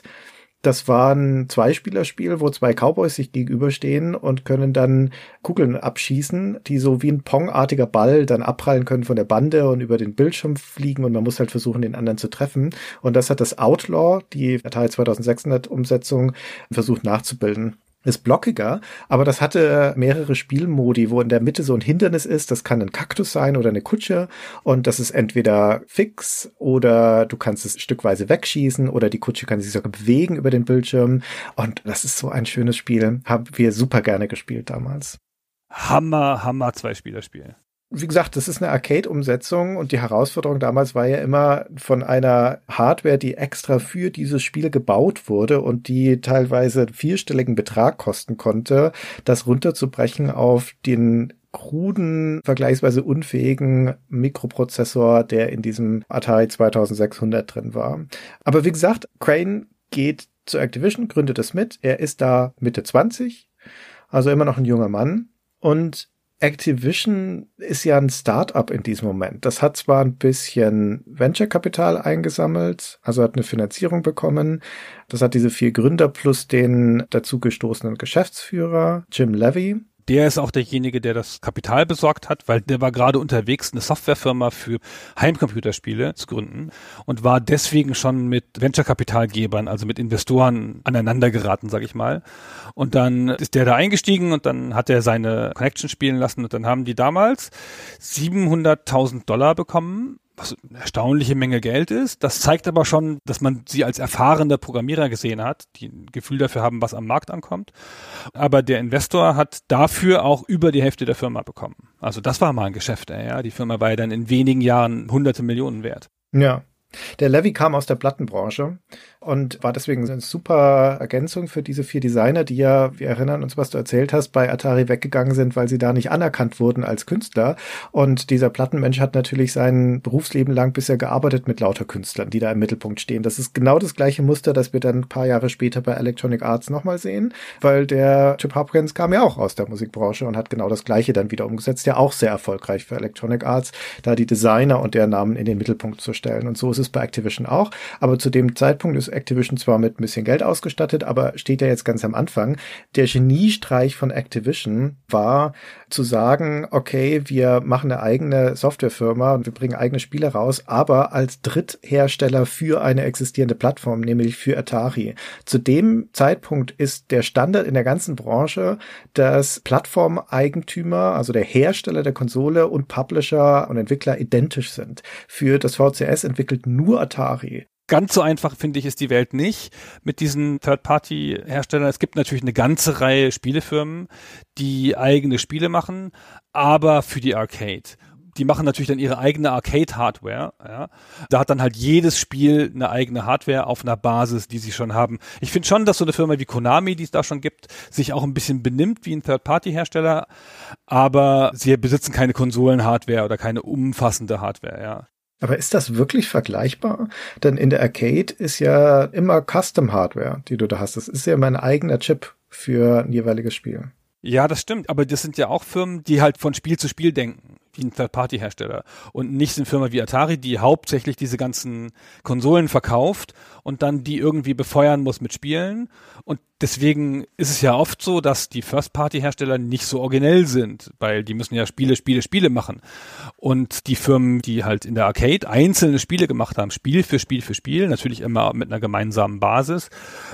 das war ein Zweispielerspiel, wo zwei Cowboys sich gegenüberstehen und können dann Kugeln abschießen, die so wie ein Pong-artiger Ball dann abprallen können von der Bande und über den Bildschirm fliegen und man muss halt versuchen, den anderen zu treffen. Und das hat das Outlaw, die Atari 2600 Umsetzung, versucht nachzubilden ist blockiger, aber das hatte mehrere Spielmodi, wo in der Mitte so ein Hindernis ist. Das kann ein Kaktus sein oder eine Kutsche und das ist entweder fix oder du kannst es stückweise wegschießen oder die Kutsche kann sich sogar bewegen über den Bildschirm und das ist so ein schönes Spiel. Haben wir super gerne gespielt damals. Hammer, Hammer Zwei-Spieler-Spiel wie gesagt, das ist eine Arcade-Umsetzung und die Herausforderung damals war ja immer von einer Hardware, die extra für dieses Spiel gebaut wurde und die teilweise vierstelligen Betrag kosten konnte, das runterzubrechen auf den kruden, vergleichsweise unfähigen Mikroprozessor, der in diesem Atari 2600 drin war. Aber wie gesagt, Crane geht zu Activision, gründet es mit. Er ist da Mitte 20, also immer noch ein junger Mann und Activision ist ja ein Startup in diesem Moment. Das hat zwar ein bisschen Venture-Kapital eingesammelt, also hat eine Finanzierung bekommen. Das hat diese vier Gründer plus den dazugestoßenen Geschäftsführer Jim Levy der ist auch derjenige, der das Kapital besorgt hat, weil der war gerade unterwegs, eine Softwarefirma für Heimcomputerspiele zu gründen und war deswegen schon mit Venture-Kapitalgebern, also mit Investoren aneinander geraten, sag ich mal. Und dann ist der da eingestiegen und dann hat er seine Connection spielen lassen und dann haben die damals 700.000 Dollar bekommen was eine erstaunliche Menge Geld ist. Das zeigt aber schon, dass man sie als erfahrene Programmierer gesehen hat, die ein Gefühl dafür haben, was am Markt ankommt. Aber der Investor hat dafür auch über die Hälfte der Firma bekommen. Also das war mal ein Geschäft, ja. Die Firma war ja dann in wenigen Jahren hunderte Millionen wert. Ja. Der Levy kam aus der Plattenbranche und war deswegen eine super Ergänzung für diese vier Designer, die ja, wir erinnern uns, was du erzählt hast, bei Atari weggegangen sind, weil sie da nicht anerkannt wurden als Künstler. Und dieser Plattenmensch hat natürlich sein Berufsleben lang bisher gearbeitet mit lauter Künstlern, die da im Mittelpunkt stehen. Das ist genau das gleiche Muster, das wir dann ein paar Jahre später bei Electronic Arts nochmal sehen, weil der Chip Hopkins kam ja auch aus der Musikbranche und hat genau das gleiche dann wieder umgesetzt, ja auch sehr erfolgreich für Electronic Arts, da die Designer und deren Namen in den Mittelpunkt zu stellen. Und so ist es bei Activision auch. Aber zu dem Zeitpunkt ist Activision zwar mit ein bisschen Geld ausgestattet, aber steht ja jetzt ganz am Anfang. Der Geniestreich von Activision war zu sagen, okay, wir machen eine eigene Softwarefirma und wir bringen eigene Spiele raus, aber als Dritthersteller für eine existierende Plattform, nämlich für Atari. Zu dem Zeitpunkt ist der Standard in der ganzen Branche, dass Plattformeigentümer, also der Hersteller der Konsole und Publisher und Entwickler identisch sind. Für das VCS entwickelt nur Atari ganz so einfach, finde ich, ist die Welt nicht mit diesen Third-Party-Herstellern. Es gibt natürlich eine ganze Reihe Spielefirmen, die eigene Spiele machen, aber für die Arcade die machen natürlich dann ihre eigene Arcade-Hardware. Ja. Da hat dann halt jedes Spiel eine eigene Hardware auf einer Basis, die sie schon haben. Ich finde schon, dass so eine Firma wie Konami, die es da schon gibt, sich auch ein bisschen benimmt wie ein Third-Party-Hersteller, aber sie besitzen keine Konsolen-Hardware oder keine umfassende Hardware. Ja. Aber ist das wirklich vergleichbar? Denn in der Arcade ist ja immer Custom Hardware, die du da hast. Das ist ja mein eigener Chip für ein jeweiliges Spiel. Ja, das stimmt. Aber das sind ja auch Firmen, die halt von Spiel zu Spiel denken wie ein Third-Party-Hersteller und nicht eine Firma wie Atari, die hauptsächlich diese ganzen Konsolen verkauft und dann die irgendwie befeuern muss mit Spielen. Und deswegen ist es ja oft so, dass die First-Party-Hersteller nicht so originell sind, weil die müssen ja Spiele, Spiele, Spiele machen. Und die Firmen, die halt in der Arcade einzelne Spiele gemacht haben, Spiel für Spiel für Spiel, natürlich immer mit einer gemeinsamen Basis,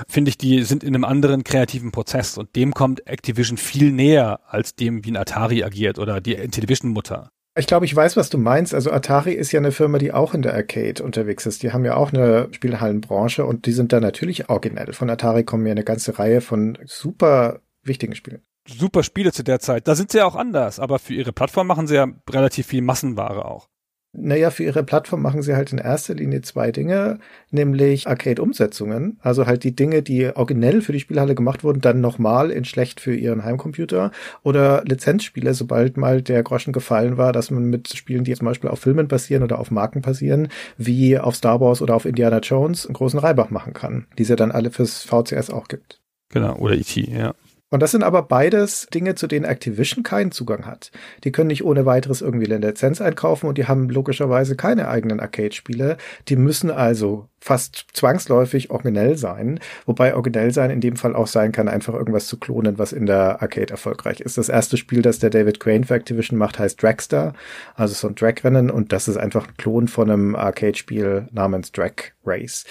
finde ich, die sind in einem anderen kreativen Prozess und dem kommt Activision viel näher als dem, wie ein Atari agiert oder die Intellivision-Mutter. Ich glaube, ich weiß, was du meinst. Also Atari ist ja eine Firma, die auch in der Arcade unterwegs ist. Die haben ja auch eine Spielhallenbranche und die sind da natürlich originell. Von Atari kommen ja eine ganze Reihe von super wichtigen Spielen. Super Spiele zu der Zeit. Da sind sie ja auch anders, aber für ihre Plattform machen sie ja relativ viel Massenware auch. Naja, für ihre Plattform machen sie halt in erster Linie zwei Dinge, nämlich Arcade-Umsetzungen, also halt die Dinge, die originell für die Spielhalle gemacht wurden, dann nochmal in schlecht für ihren Heimcomputer oder Lizenzspiele, sobald mal der Groschen gefallen war, dass man mit Spielen, die zum Beispiel auf Filmen basieren oder auf Marken basieren, wie auf Star Wars oder auf Indiana Jones, einen großen Reibach machen kann, die es ja dann alle fürs VCS auch gibt. Genau, oder IT, e ja. Und das sind aber beides Dinge, zu denen Activision keinen Zugang hat. Die können nicht ohne weiteres irgendwie eine Lizenz einkaufen und die haben logischerweise keine eigenen Arcade-Spiele. Die müssen also fast zwangsläufig originell sein, wobei originell sein in dem Fall auch sein kann, einfach irgendwas zu klonen, was in der Arcade erfolgreich ist. Das erste Spiel, das der David Crane für Activision macht, heißt Dragster, also so ein Dragrennen und das ist einfach ein Klon von einem Arcade-Spiel namens Drag Race.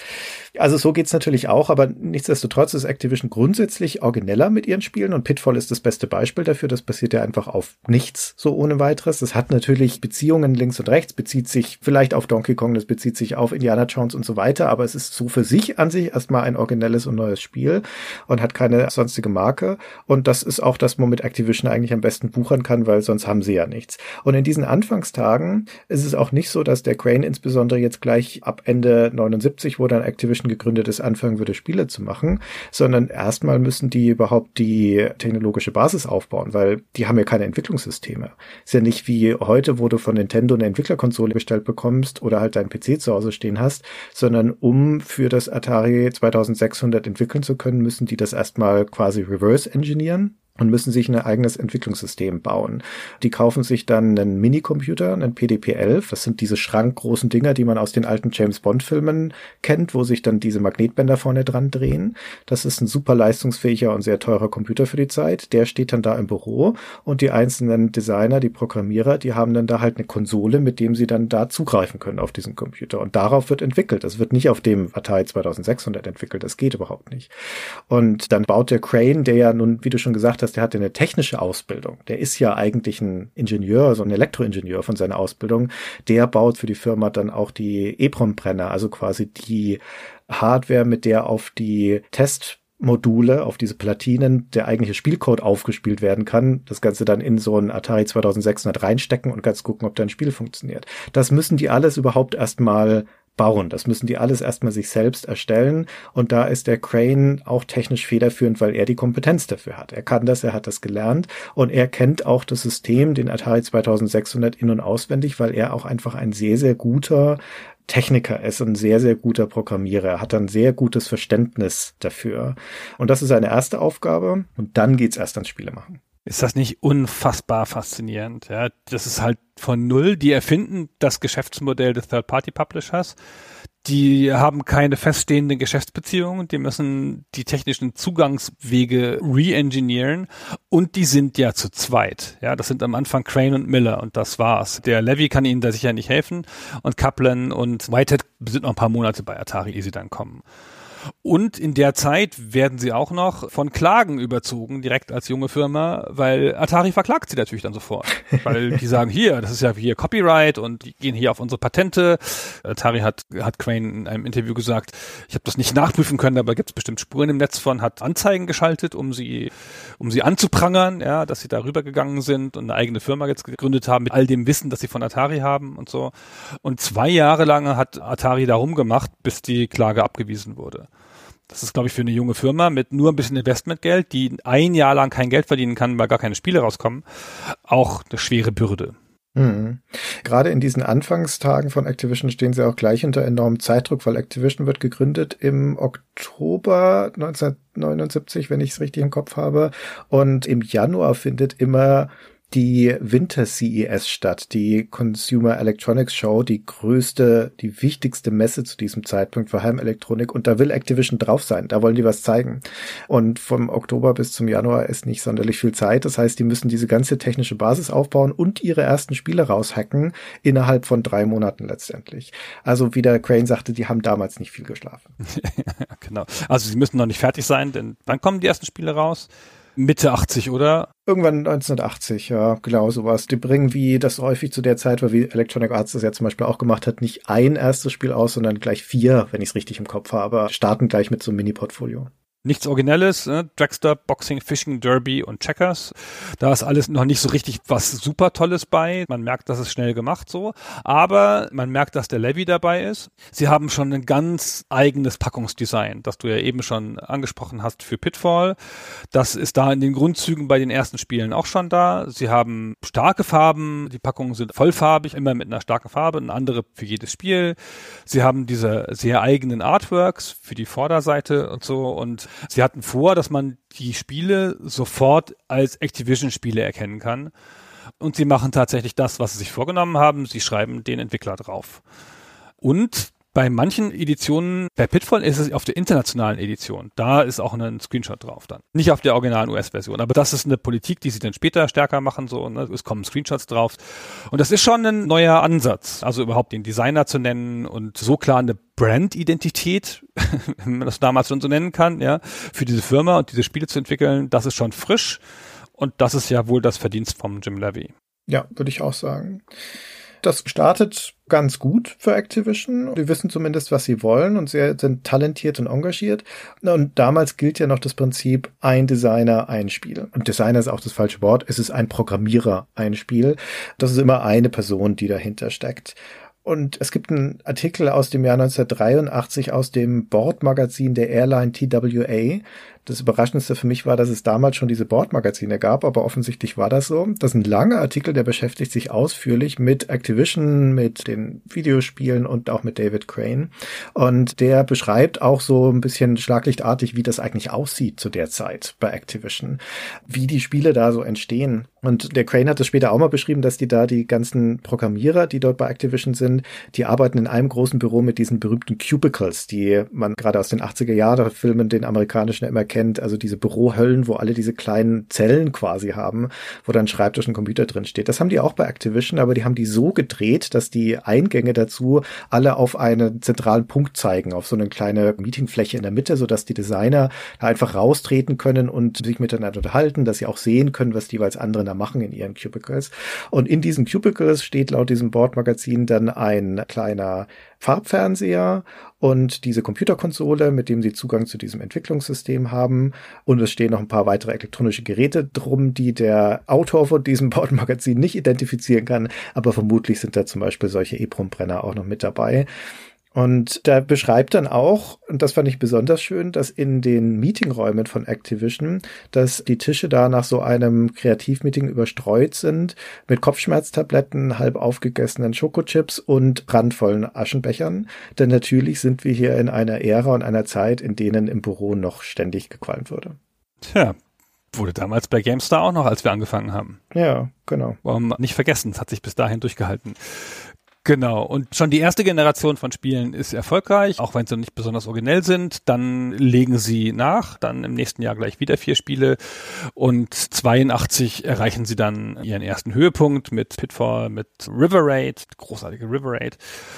Also so geht's natürlich auch, aber nichtsdestotrotz ist Activision grundsätzlich origineller mit ihren Spielen und Pitfall ist das beste Beispiel dafür. Das passiert ja einfach auf nichts so ohne weiteres. Das hat natürlich Beziehungen links und rechts, bezieht sich vielleicht auf Donkey Kong, das bezieht sich auf Indiana Jones und so weiter weiter, aber es ist so für sich an sich erstmal ein originelles und neues Spiel und hat keine sonstige Marke. Und das ist auch das, womit Activision eigentlich am besten buchern kann, weil sonst haben sie ja nichts. Und in diesen Anfangstagen ist es auch nicht so, dass der Crane insbesondere jetzt gleich ab Ende 79, wo dann Activision gegründet ist, anfangen würde, Spiele zu machen, sondern erstmal müssen die überhaupt die technologische Basis aufbauen, weil die haben ja keine Entwicklungssysteme. Ist ja nicht wie heute, wo du von Nintendo eine Entwicklerkonsole bestellt bekommst oder halt deinen PC zu Hause stehen hast, sondern um für das Atari 2600 entwickeln zu können, müssen die das erstmal quasi reverse engineeren und müssen sich ein eigenes Entwicklungssystem bauen. Die kaufen sich dann einen Minicomputer, einen PDP-11. Das sind diese schrankgroßen Dinger, die man aus den alten James Bond-Filmen kennt, wo sich dann diese Magnetbänder vorne dran drehen. Das ist ein super leistungsfähiger und sehr teurer Computer für die Zeit. Der steht dann da im Büro und die einzelnen Designer, die Programmierer, die haben dann da halt eine Konsole, mit dem sie dann da zugreifen können auf diesen Computer. Und darauf wird entwickelt. Das wird nicht auf dem Atari 2600 entwickelt. Das geht überhaupt nicht. Und dann baut der Crane, der ja nun, wie du schon gesagt hast, hast, der hat eine technische Ausbildung. Der ist ja eigentlich ein Ingenieur, so ein Elektroingenieur von seiner Ausbildung. Der baut für die Firma dann auch die EEPROM-Brenner, also quasi die Hardware, mit der auf die Test Module auf diese Platinen der eigentliche Spielcode aufgespielt werden kann, das Ganze dann in so ein Atari 2600 reinstecken und ganz gucken, ob dein Spiel funktioniert. Das müssen die alles überhaupt erstmal bauen. Das müssen die alles erstmal sich selbst erstellen. Und da ist der Crane auch technisch federführend, weil er die Kompetenz dafür hat. Er kann das, er hat das gelernt und er kennt auch das System, den Atari 2600 in- und auswendig, weil er auch einfach ein sehr, sehr guter Techniker ist, ein sehr, sehr guter Programmierer. Er hat ein sehr gutes Verständnis dafür. Und das ist seine erste Aufgabe. Und dann geht's erst ans Spiele machen. Ist das nicht unfassbar faszinierend? Ja, das ist halt von null. Die erfinden das Geschäftsmodell des Third-Party-Publishers. Die haben keine feststehenden Geschäftsbeziehungen. Die müssen die technischen Zugangswege re-engineeren. Und die sind ja zu zweit. Ja, das sind am Anfang Crane und Miller und das war's. Der Levy kann ihnen da sicher nicht helfen. Und Kaplan und Whitehead sind noch ein paar Monate bei Atari, ehe sie dann kommen. Und in der Zeit werden sie auch noch von Klagen überzogen, direkt als junge Firma, weil Atari verklagt sie natürlich dann sofort. [LAUGHS] weil die sagen, hier, das ist ja hier Copyright und die gehen hier auf unsere Patente. Atari hat, hat Crane in einem Interview gesagt, ich habe das nicht nachprüfen können, aber gibt es bestimmt Spuren im Netz von, hat Anzeigen geschaltet, um sie, um sie anzuprangern, ja, dass sie da rübergegangen sind und eine eigene Firma jetzt gegründet haben mit all dem Wissen, das sie von Atari haben und so. Und zwei Jahre lang hat Atari da rumgemacht, bis die Klage abgewiesen wurde. Das ist, glaube ich, für eine junge Firma mit nur ein bisschen Investmentgeld, die ein Jahr lang kein Geld verdienen kann, weil gar keine Spiele rauskommen, auch eine schwere Bürde. Mhm. Gerade in diesen Anfangstagen von Activision stehen sie auch gleich unter enormem Zeitdruck, weil Activision wird gegründet im Oktober 1979, wenn ich es richtig im Kopf habe. Und im Januar findet immer die Winter-CES statt, die Consumer Electronics Show, die größte, die wichtigste Messe zu diesem Zeitpunkt für Heimelektronik und da will Activision drauf sein, da wollen die was zeigen. Und vom Oktober bis zum Januar ist nicht sonderlich viel Zeit, das heißt, die müssen diese ganze technische Basis aufbauen und ihre ersten Spiele raushacken innerhalb von drei Monaten letztendlich. Also wie der Crane sagte, die haben damals nicht viel geschlafen. [LAUGHS] genau. Also sie müssen noch nicht fertig sein, denn wann kommen die ersten Spiele raus? Mitte 80, oder? Irgendwann 1980, ja, genau sowas. Die bringen, wie das häufig zu der Zeit war, wie Electronic Arts das ja zum Beispiel auch gemacht hat, nicht ein erstes Spiel aus, sondern gleich vier, wenn ich es richtig im Kopf habe, starten gleich mit so einem Mini-Portfolio. Nichts Originelles, ne? Dragster, Boxing, Fishing, Derby und Checkers. Da ist alles noch nicht so richtig was super Tolles bei. Man merkt, dass es schnell gemacht so. Aber man merkt, dass der Levy dabei ist. Sie haben schon ein ganz eigenes Packungsdesign, das du ja eben schon angesprochen hast für Pitfall. Das ist da in den Grundzügen bei den ersten Spielen auch schon da. Sie haben starke Farben. Die Packungen sind vollfarbig, immer mit einer starken Farbe, eine andere für jedes Spiel. Sie haben diese sehr eigenen Artworks für die Vorderseite und so und Sie hatten vor, dass man die Spiele sofort als Activision-Spiele erkennen kann. Und sie machen tatsächlich das, was sie sich vorgenommen haben. Sie schreiben den Entwickler drauf. Und bei manchen Editionen, bei Pitfall ist es auf der internationalen Edition. Da ist auch ein Screenshot drauf dann. Nicht auf der originalen US-Version. Aber das ist eine Politik, die sie dann später stärker machen. So, ne? Es kommen Screenshots drauf. Und das ist schon ein neuer Ansatz. Also überhaupt den Designer zu nennen und so klar eine Brand-Identität, [LAUGHS] wenn man das damals schon so nennen kann, ja, für diese Firma und diese Spiele zu entwickeln, das ist schon frisch. Und das ist ja wohl das Verdienst vom Jim Levy. Ja, würde ich auch sagen. Das startet ganz gut für Activision. Die wissen zumindest, was sie wollen und sie sind talentiert und engagiert. Und damals gilt ja noch das Prinzip ein Designer, ein Spiel. Und Designer ist auch das falsche Wort. Es ist ein Programmierer, ein Spiel. Das ist immer eine Person, die dahinter steckt. Und es gibt einen Artikel aus dem Jahr 1983 aus dem Bordmagazin der Airline TWA. Das Überraschendste für mich war, dass es damals schon diese Bordmagazine gab, aber offensichtlich war das so. Das ist ein langer Artikel, der beschäftigt sich ausführlich mit Activision, mit den Videospielen und auch mit David Crane. Und der beschreibt auch so ein bisschen schlaglichtartig, wie das eigentlich aussieht zu der Zeit bei Activision, wie die Spiele da so entstehen. Und der Crane hat es später auch mal beschrieben, dass die da die ganzen Programmierer, die dort bei Activision sind, die arbeiten in einem großen Büro mit diesen berühmten Cubicles, die man gerade aus den 80er Jahre Filmen, den amerikanischen immer kennt, also diese Bürohöllen, wo alle diese kleinen Zellen quasi haben, wo dann Schreibtisch und Computer drin steht. Das haben die auch bei Activision, aber die haben die so gedreht, dass die Eingänge dazu alle auf einen zentralen Punkt zeigen, auf so eine kleine Meetingfläche in der Mitte, sodass die Designer da einfach raustreten können und sich miteinander unterhalten, dass sie auch sehen können, was die jeweils anderen da machen in ihren Cubicles. Und in diesen Cubicles steht laut diesem Bordmagazin dann ein kleiner Farbfernseher und diese Computerkonsole, mit dem sie Zugang zu diesem Entwicklungssystem haben. Und es stehen noch ein paar weitere elektronische Geräte drum, die der Autor von diesem [LAUGHS] Bordmagazin nicht identifizieren kann. Aber vermutlich sind da zum Beispiel solche EEPROM-Brenner auch noch mit dabei. Und da beschreibt dann auch, und das fand ich besonders schön, dass in den Meetingräumen von Activision, dass die Tische da nach so einem Kreativmeeting überstreut sind mit Kopfschmerztabletten, halb aufgegessenen Schokochips und randvollen Aschenbechern. Denn natürlich sind wir hier in einer Ära und einer Zeit, in denen im Büro noch ständig gequalmt wurde. Tja, wurde damals bei GameStar auch noch, als wir angefangen haben. Ja, genau. Warum nicht vergessen, es hat sich bis dahin durchgehalten. Genau. Und schon die erste Generation von Spielen ist erfolgreich, auch wenn sie nicht besonders originell sind. Dann legen sie nach, dann im nächsten Jahr gleich wieder vier Spiele. Und 82 erreichen sie dann ihren ersten Höhepunkt mit Pitfall, mit River Raid, großartige River Raid,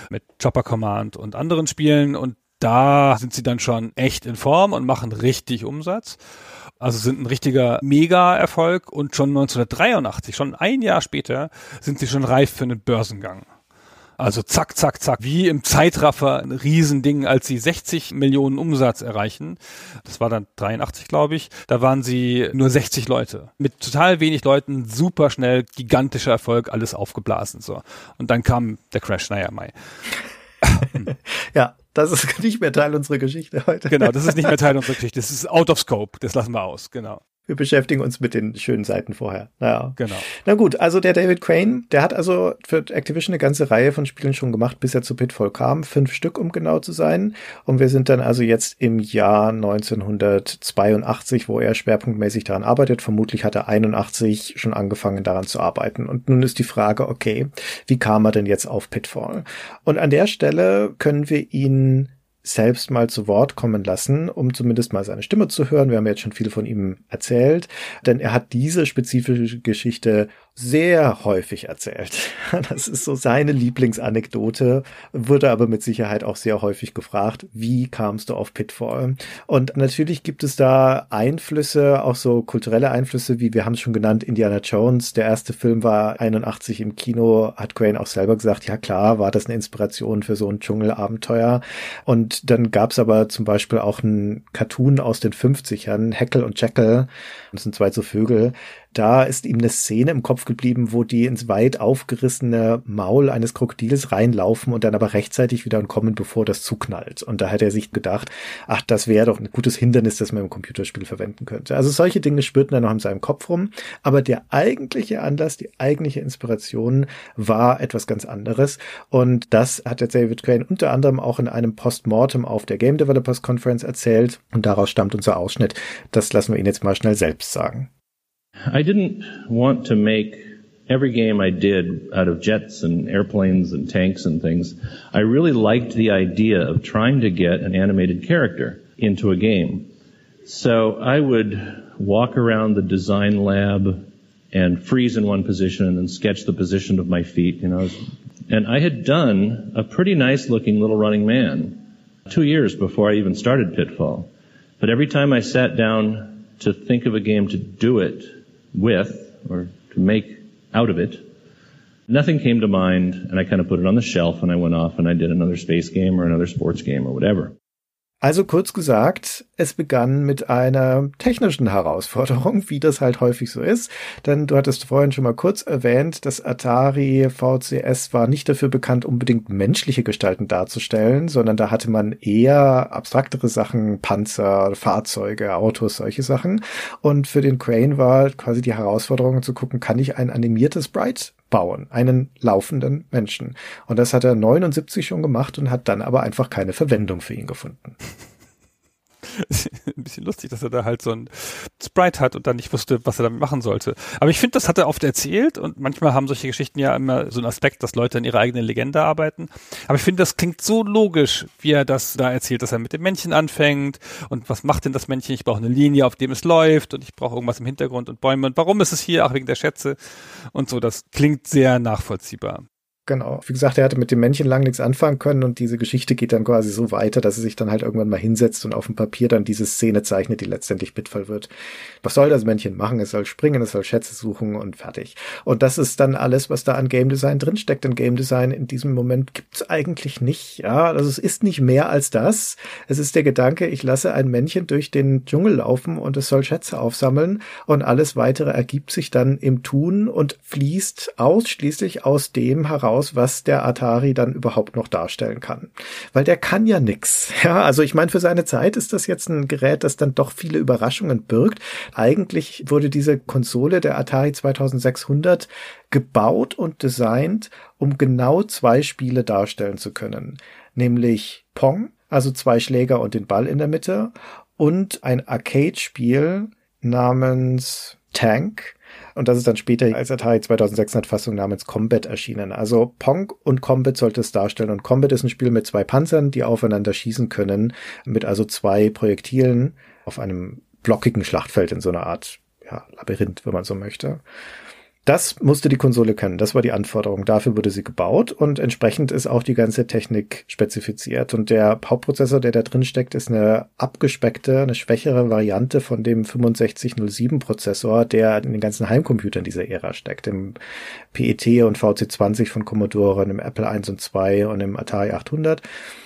mit Chopper Command und anderen Spielen. Und da sind sie dann schon echt in Form und machen richtig Umsatz. Also sind ein richtiger Mega-Erfolg und schon 1983, schon ein Jahr später, sind sie schon reif für einen Börsengang. Also zack, zack, zack, wie im Zeitraffer ein Riesending, als sie 60 Millionen Umsatz erreichen. Das war dann 83, glaube ich. Da waren sie nur 60 Leute. Mit total wenig Leuten, super schnell, gigantischer Erfolg, alles aufgeblasen, so. Und dann kam der Crash, naja, Mai. [LAUGHS] ja, das ist [LAUGHS] nicht mehr Teil unserer Geschichte heute. Genau, das ist nicht mehr Teil [LAUGHS] unserer Geschichte. Das ist out of scope. Das lassen wir aus, genau. Wir beschäftigen uns mit den schönen Seiten vorher. Naja. Genau. Na gut, also der David Crane, der hat also für Activision eine ganze Reihe von Spielen schon gemacht, bis er zu Pitfall kam. Fünf Stück, um genau zu sein. Und wir sind dann also jetzt im Jahr 1982, wo er schwerpunktmäßig daran arbeitet. Vermutlich hat er 81 schon angefangen daran zu arbeiten. Und nun ist die Frage, okay, wie kam er denn jetzt auf Pitfall? Und an der Stelle können wir ihn selbst mal zu Wort kommen lassen, um zumindest mal seine Stimme zu hören. Wir haben jetzt schon viel von ihm erzählt, denn er hat diese spezifische Geschichte sehr häufig erzählt. [LAUGHS] Das ist so seine Lieblingsanekdote, wurde aber mit Sicherheit auch sehr häufig gefragt, wie kamst du auf Pitfall? Und natürlich gibt es da Einflüsse, auch so kulturelle Einflüsse, wie wir haben es schon genannt, Indiana Jones. Der erste Film war 81 im Kino, hat Crane auch selber gesagt, ja klar, war das eine Inspiration für so ein Dschungelabenteuer. Und dann gab es aber zum Beispiel auch ein Cartoon aus den 50ern, Heckel und Jekyll, das sind zwei so Vögel, da ist ihm eine Szene im Kopf geblieben, wo die ins weit aufgerissene Maul eines Krokodils reinlaufen und dann aber rechtzeitig wieder entkommen, bevor das zuknallt. Und da hat er sich gedacht, ach, das wäre doch ein gutes Hindernis, das man im Computerspiel verwenden könnte. Also solche Dinge spürten er noch in seinem Kopf rum. Aber der eigentliche Anlass, die eigentliche Inspiration war etwas ganz anderes. Und das hat der David Crane unter anderem auch in einem Postmortem auf der Game Developers Conference erzählt. Und daraus stammt unser Ausschnitt. Das lassen wir ihn jetzt mal schnell selbst sagen. I didn't want to make every game I did out of jets and airplanes and tanks and things. I really liked the idea of trying to get an animated character into a game. So I would walk around the design lab and freeze in one position and then sketch the position of my feet, you know. And I had done a pretty nice looking little running man two years before I even started Pitfall. But every time I sat down to think of a game to do it, with or to make out of it. Nothing came to mind, and I kind of put it on the shelf and I went off and I did another space game or another sports game or whatever. Also kurz gesagt, es begann mit einer technischen Herausforderung, wie das halt häufig so ist. Denn du hattest vorhin schon mal kurz erwähnt, das Atari VCS war nicht dafür bekannt, unbedingt menschliche Gestalten darzustellen, sondern da hatte man eher abstraktere Sachen, Panzer, Fahrzeuge, Autos, solche Sachen. Und für den Crane war quasi die Herausforderung zu gucken, kann ich ein animiertes Sprite bauen, einen laufenden Menschen. Und das hat er 79 schon gemacht und hat dann aber einfach keine Verwendung für ihn gefunden. [LAUGHS] ein bisschen lustig, dass er da halt so ein Sprite hat und dann nicht wusste, was er damit machen sollte. Aber ich finde, das hat er oft erzählt und manchmal haben solche Geschichten ja immer so einen Aspekt, dass Leute an ihrer eigenen Legende arbeiten. Aber ich finde, das klingt so logisch, wie er das da erzählt, dass er mit dem Männchen anfängt und was macht denn das Männchen? Ich brauche eine Linie, auf dem es läuft und ich brauche irgendwas im Hintergrund und Bäume und warum ist es hier? Ach, wegen der Schätze und so. Das klingt sehr nachvollziehbar. Genau. Wie gesagt, er hatte mit dem Männchen lang nichts anfangen können und diese Geschichte geht dann quasi so weiter, dass er sich dann halt irgendwann mal hinsetzt und auf dem Papier dann diese Szene zeichnet, die letztendlich Bitfall wird. Was soll das Männchen machen? Es soll springen, es soll Schätze suchen und fertig. Und das ist dann alles, was da an Game Design drinsteckt. Denn Game Design in diesem Moment gibt's eigentlich nicht. Ja, also es ist nicht mehr als das. Es ist der Gedanke, ich lasse ein Männchen durch den Dschungel laufen und es soll Schätze aufsammeln und alles weitere ergibt sich dann im Tun und fließt ausschließlich aus dem heraus, aus, was der Atari dann überhaupt noch darstellen kann. Weil der kann ja nix. [LAUGHS] Ja, also ich meine, für seine Zeit ist das jetzt ein Gerät, das dann doch viele Überraschungen birgt. Eigentlich wurde diese Konsole der Atari 2600 gebaut und designt, um genau zwei Spiele darstellen zu können. Nämlich Pong, also zwei Schläger und den Ball in der Mitte und ein Arcade-Spiel namens Tank, und das ist dann später als Atari 2600 Fassung namens Combat erschienen. Also Pong und Combat sollte es darstellen. Und Combat ist ein Spiel mit zwei Panzern, die aufeinander schießen können, mit also zwei Projektilen auf einem blockigen Schlachtfeld in so einer Art ja, Labyrinth, wenn man so möchte. Das musste die Konsole können. Das war die Anforderung. Dafür wurde sie gebaut und entsprechend ist auch die ganze Technik spezifiziert. Und der Hauptprozessor, der da drin steckt, ist eine abgespeckte, eine schwächere Variante von dem 6507 Prozessor, der in den ganzen Heimcomputern dieser Ära steckt. Im PET und VC20 von Commodore, im Apple 1 und 2 und im Atari 800.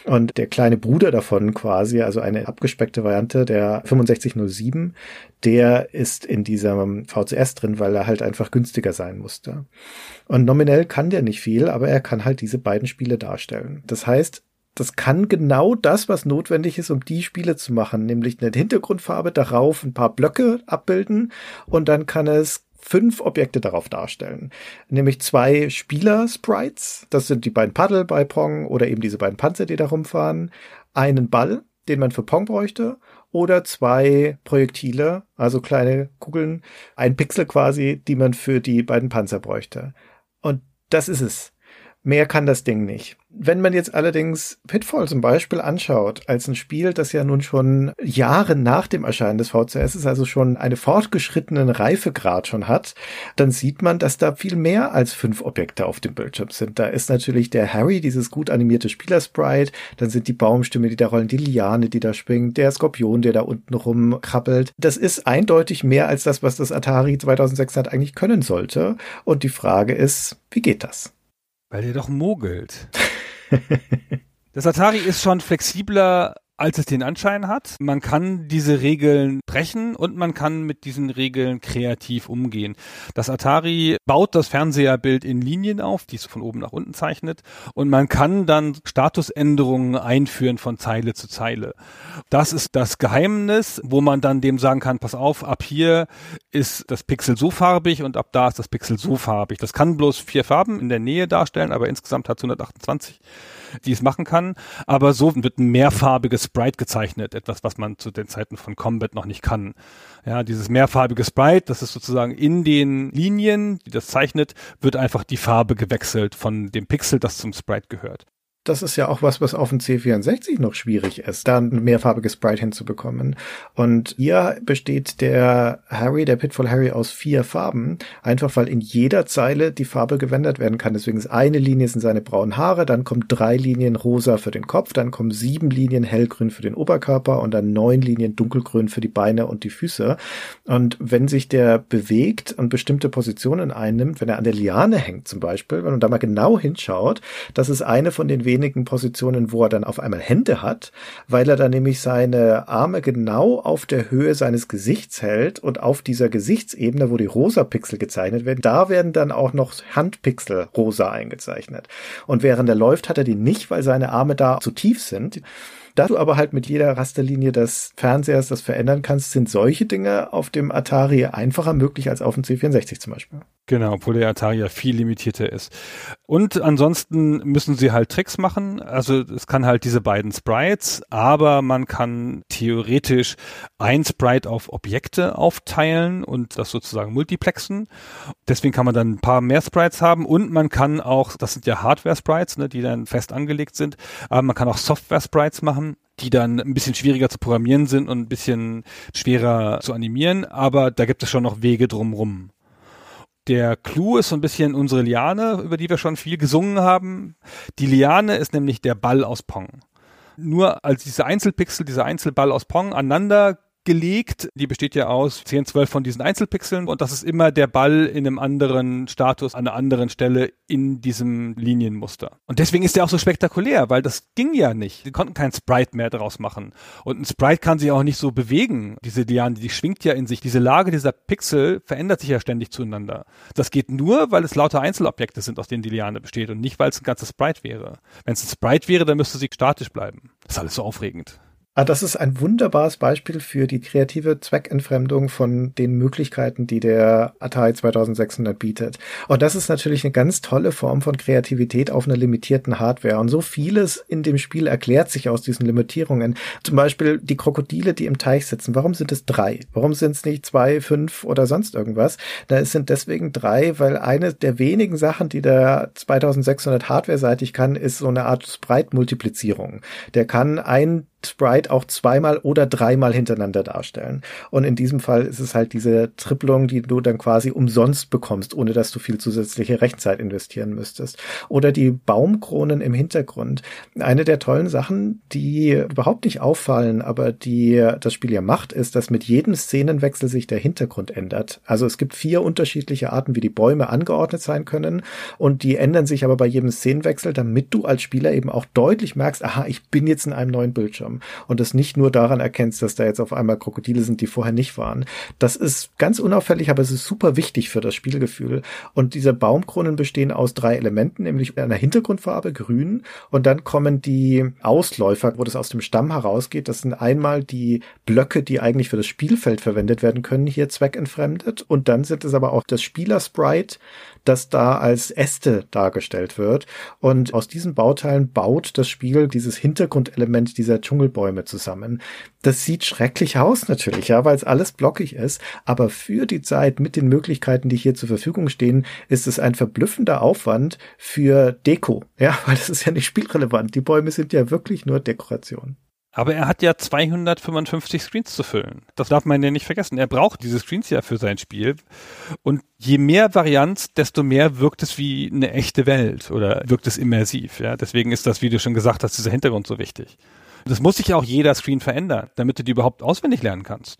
Und der kleine Bruder davon quasi, also eine abgespeckte Variante, der 6507, der ist in diesem VCS drin, weil er halt einfach günstiger sein musste. Und nominell kann der nicht viel, aber er kann halt diese beiden Spiele darstellen. Das heißt, das kann genau das, was notwendig ist, um die Spiele zu machen, nämlich eine Hintergrundfarbe darauf, ein paar Blöcke abbilden und dann kann es fünf Objekte darauf darstellen. Nämlich zwei Spieler-Sprites, das sind die beiden Paddel bei Pong oder eben diese beiden Panzer, die da rumfahren, einen Ball, den man für Pong bräuchte oder zwei Projektile, also kleine Kugeln, ein Pixel quasi, die man für die beiden Panzer bräuchte. Und das ist es. Mehr kann das Ding nicht. Wenn man jetzt allerdings Pitfall zum Beispiel anschaut, als ein Spiel, das ja nun schon Jahre nach dem Erscheinen des VCS ist, also schon eine fortgeschrittenen Reifegrad schon hat, dann sieht man, dass da viel mehr als fünf Objekte auf dem Bildschirm sind. Da ist natürlich der Harry, dieses gut animierte Spielersprite, dann sind die Baumstimme, die da rollen, die Liane, die da springt, der Skorpion, der da unten rumkrabbelt. Das ist eindeutig mehr als das, was das Atari 2600 eigentlich können sollte. Und die Frage ist, wie geht das? Weil ihr doch mogelt. [LAUGHS] das Atari ist schon flexibler als es den Anschein hat. Man kann diese Regeln brechen und man kann mit diesen Regeln kreativ umgehen. Das Atari baut das Fernseherbild in Linien auf, die es von oben nach unten zeichnet und man kann dann Statusänderungen einführen von Zeile zu Zeile. Das ist das Geheimnis, wo man dann dem sagen kann, pass auf, ab hier ist das Pixel so farbig und ab da ist das Pixel so farbig. Das kann bloß vier Farben in der Nähe darstellen, aber insgesamt hat es 128 die es machen kann. Aber so wird ein mehrfarbiges Sprite gezeichnet, etwas, was man zu den Zeiten von Combat noch nicht kann. Ja, dieses mehrfarbige Sprite, das ist sozusagen in den Linien, die das zeichnet, wird einfach die Farbe gewechselt von dem Pixel, das zum Sprite gehört das ist ja auch was, was auf dem C64 noch schwierig ist, da ein mehrfarbiges Sprite hinzubekommen. Und hier besteht der Harry, der Pitfall Harry aus vier Farben, einfach weil in jeder Zeile die Farbe gewendet werden kann. Deswegen ist eine Linie sind seine braunen Haare, dann kommen drei Linien rosa für den Kopf, dann kommen sieben Linien hellgrün für den Oberkörper und dann neun Linien dunkelgrün für die Beine und die Füße. Und wenn sich der bewegt und bestimmte Positionen einnimmt, wenn er an der Liane hängt zum Beispiel, wenn man da mal genau hinschaut, das ist eine von den wenigen Positionen, wo er dann auf einmal Hände hat, weil er dann nämlich seine Arme genau auf der Höhe seines Gesichts hält und auf dieser Gesichtsebene, wo die rosa Pixel gezeichnet werden, da werden dann auch noch Handpixel rosa eingezeichnet. Und während er läuft, hat er die nicht, weil seine Arme da zu tief sind. Da du aber halt mit jeder Rasterlinie des Fernsehers das verändern kannst, sind solche Dinge auf dem Atari einfacher möglich als auf dem C64 zum Beispiel. Genau, obwohl der Atari ja viel limitierter ist. Und ansonsten müssen sie halt Tricks machen. Also es kann halt diese beiden Sprites, aber man kann theoretisch ein Sprite auf Objekte aufteilen und das sozusagen multiplexen. Deswegen kann man dann ein paar mehr Sprites haben und man kann auch, das sind ja Hardware-Sprites, ne, die dann fest angelegt sind, aber man kann auch Software-Sprites machen machen, die dann ein bisschen schwieriger zu programmieren sind und ein bisschen schwerer zu animieren, aber da gibt es schon noch Wege drumrum. Der Clou ist so ein bisschen unsere Liane, über die wir schon viel gesungen haben. Die Liane ist nämlich der Ball aus Pong. Nur als diese Einzelpixel, dieser Einzelball aus Pong aneinander gelegt. Die besteht ja aus 10, 12 von diesen Einzelpixeln und das ist immer der Ball in einem anderen Status an einer anderen Stelle in diesem Linienmuster. Und deswegen ist der auch so spektakulär, weil das ging ja nicht. Die konnten kein Sprite mehr daraus machen. Und ein Sprite kann sich auch nicht so bewegen. Diese Liane, die schwingt ja in sich. Diese Lage dieser Pixel verändert sich ja ständig zueinander. Das geht nur, weil es lauter Einzelobjekte sind, aus denen die Liane besteht und nicht, weil es ein ganzes Sprite wäre. Wenn es ein Sprite wäre, dann müsste sie statisch bleiben. Das ist alles so aufregend. Ah, das ist ein wunderbares Beispiel für die kreative Zweckentfremdung von den Möglichkeiten, die der Atari 2600 bietet. Und das ist natürlich eine ganz tolle Form von Kreativität auf einer limitierten Hardware. Und so vieles in dem Spiel erklärt sich aus diesen Limitierungen. Zum Beispiel die Krokodile, die im Teich sitzen. Warum sind es drei? Warum sind es nicht zwei, fünf oder sonst irgendwas? Da es sind deswegen drei, weil eine der wenigen Sachen, die der 2600 hardware-seitig kann, ist so eine Art Sprite-Multiplizierung. Der kann ein Sprite auch zweimal oder dreimal hintereinander darstellen. Und in diesem Fall ist es halt diese Triplung, die du dann quasi umsonst bekommst, ohne dass du viel zusätzliche Rechenzeit investieren müsstest. Oder die Baumkronen im Hintergrund. Eine der tollen Sachen, die überhaupt nicht auffallen, aber die das Spiel ja macht, ist, dass mit jedem Szenenwechsel sich der Hintergrund ändert. Also es gibt vier unterschiedliche Arten, wie die Bäume angeordnet sein können. Und die ändern sich aber bei jedem Szenenwechsel, damit du als Spieler eben auch deutlich merkst, aha, ich bin jetzt in einem neuen Bildschirm haben und es nicht nur daran erkennst, dass da jetzt auf einmal Krokodile sind, die vorher nicht waren. Das ist ganz unauffällig, aber es ist super wichtig für das Spielgefühl. Und diese Baumkronen bestehen aus drei Elementen, nämlich einer Hintergrundfarbe, grün, und dann kommen die Ausläufer, wo das aus dem Stamm herausgeht. Das sind einmal die Blöcke, die eigentlich für das Spielfeld verwendet werden können, hier zweckentfremdet. Und dann sind es aber auch das Spielersprite, das da als Äste dargestellt wird. Und aus diesen Bauteilen baut das Spiel dieses Hintergrundelement dieser Dschungelbäume zusammen. Das sieht schrecklich aus natürlich, ja, weil es alles blockig ist. Aber für die Zeit mit den Möglichkeiten, die hier zur Verfügung stehen, ist es ein verblüffender Aufwand für Deko. Ja, [LAUGHS] weil das ist ja nicht spielrelevant. Die Bäume sind ja wirklich nur Dekoration. Aber er hat ja 255 Screens zu füllen. Das darf man ja nicht vergessen. Er braucht diese Screens ja für sein Spiel. Und je mehr Varianz, desto mehr wirkt es wie eine echte Welt oder wirkt es immersiv. Ja, deswegen ist das, wie du schon gesagt hast, dieser Hintergrund so wichtig. Das muss sich auch jeder Screen verändern, damit du die überhaupt auswendig lernen kannst.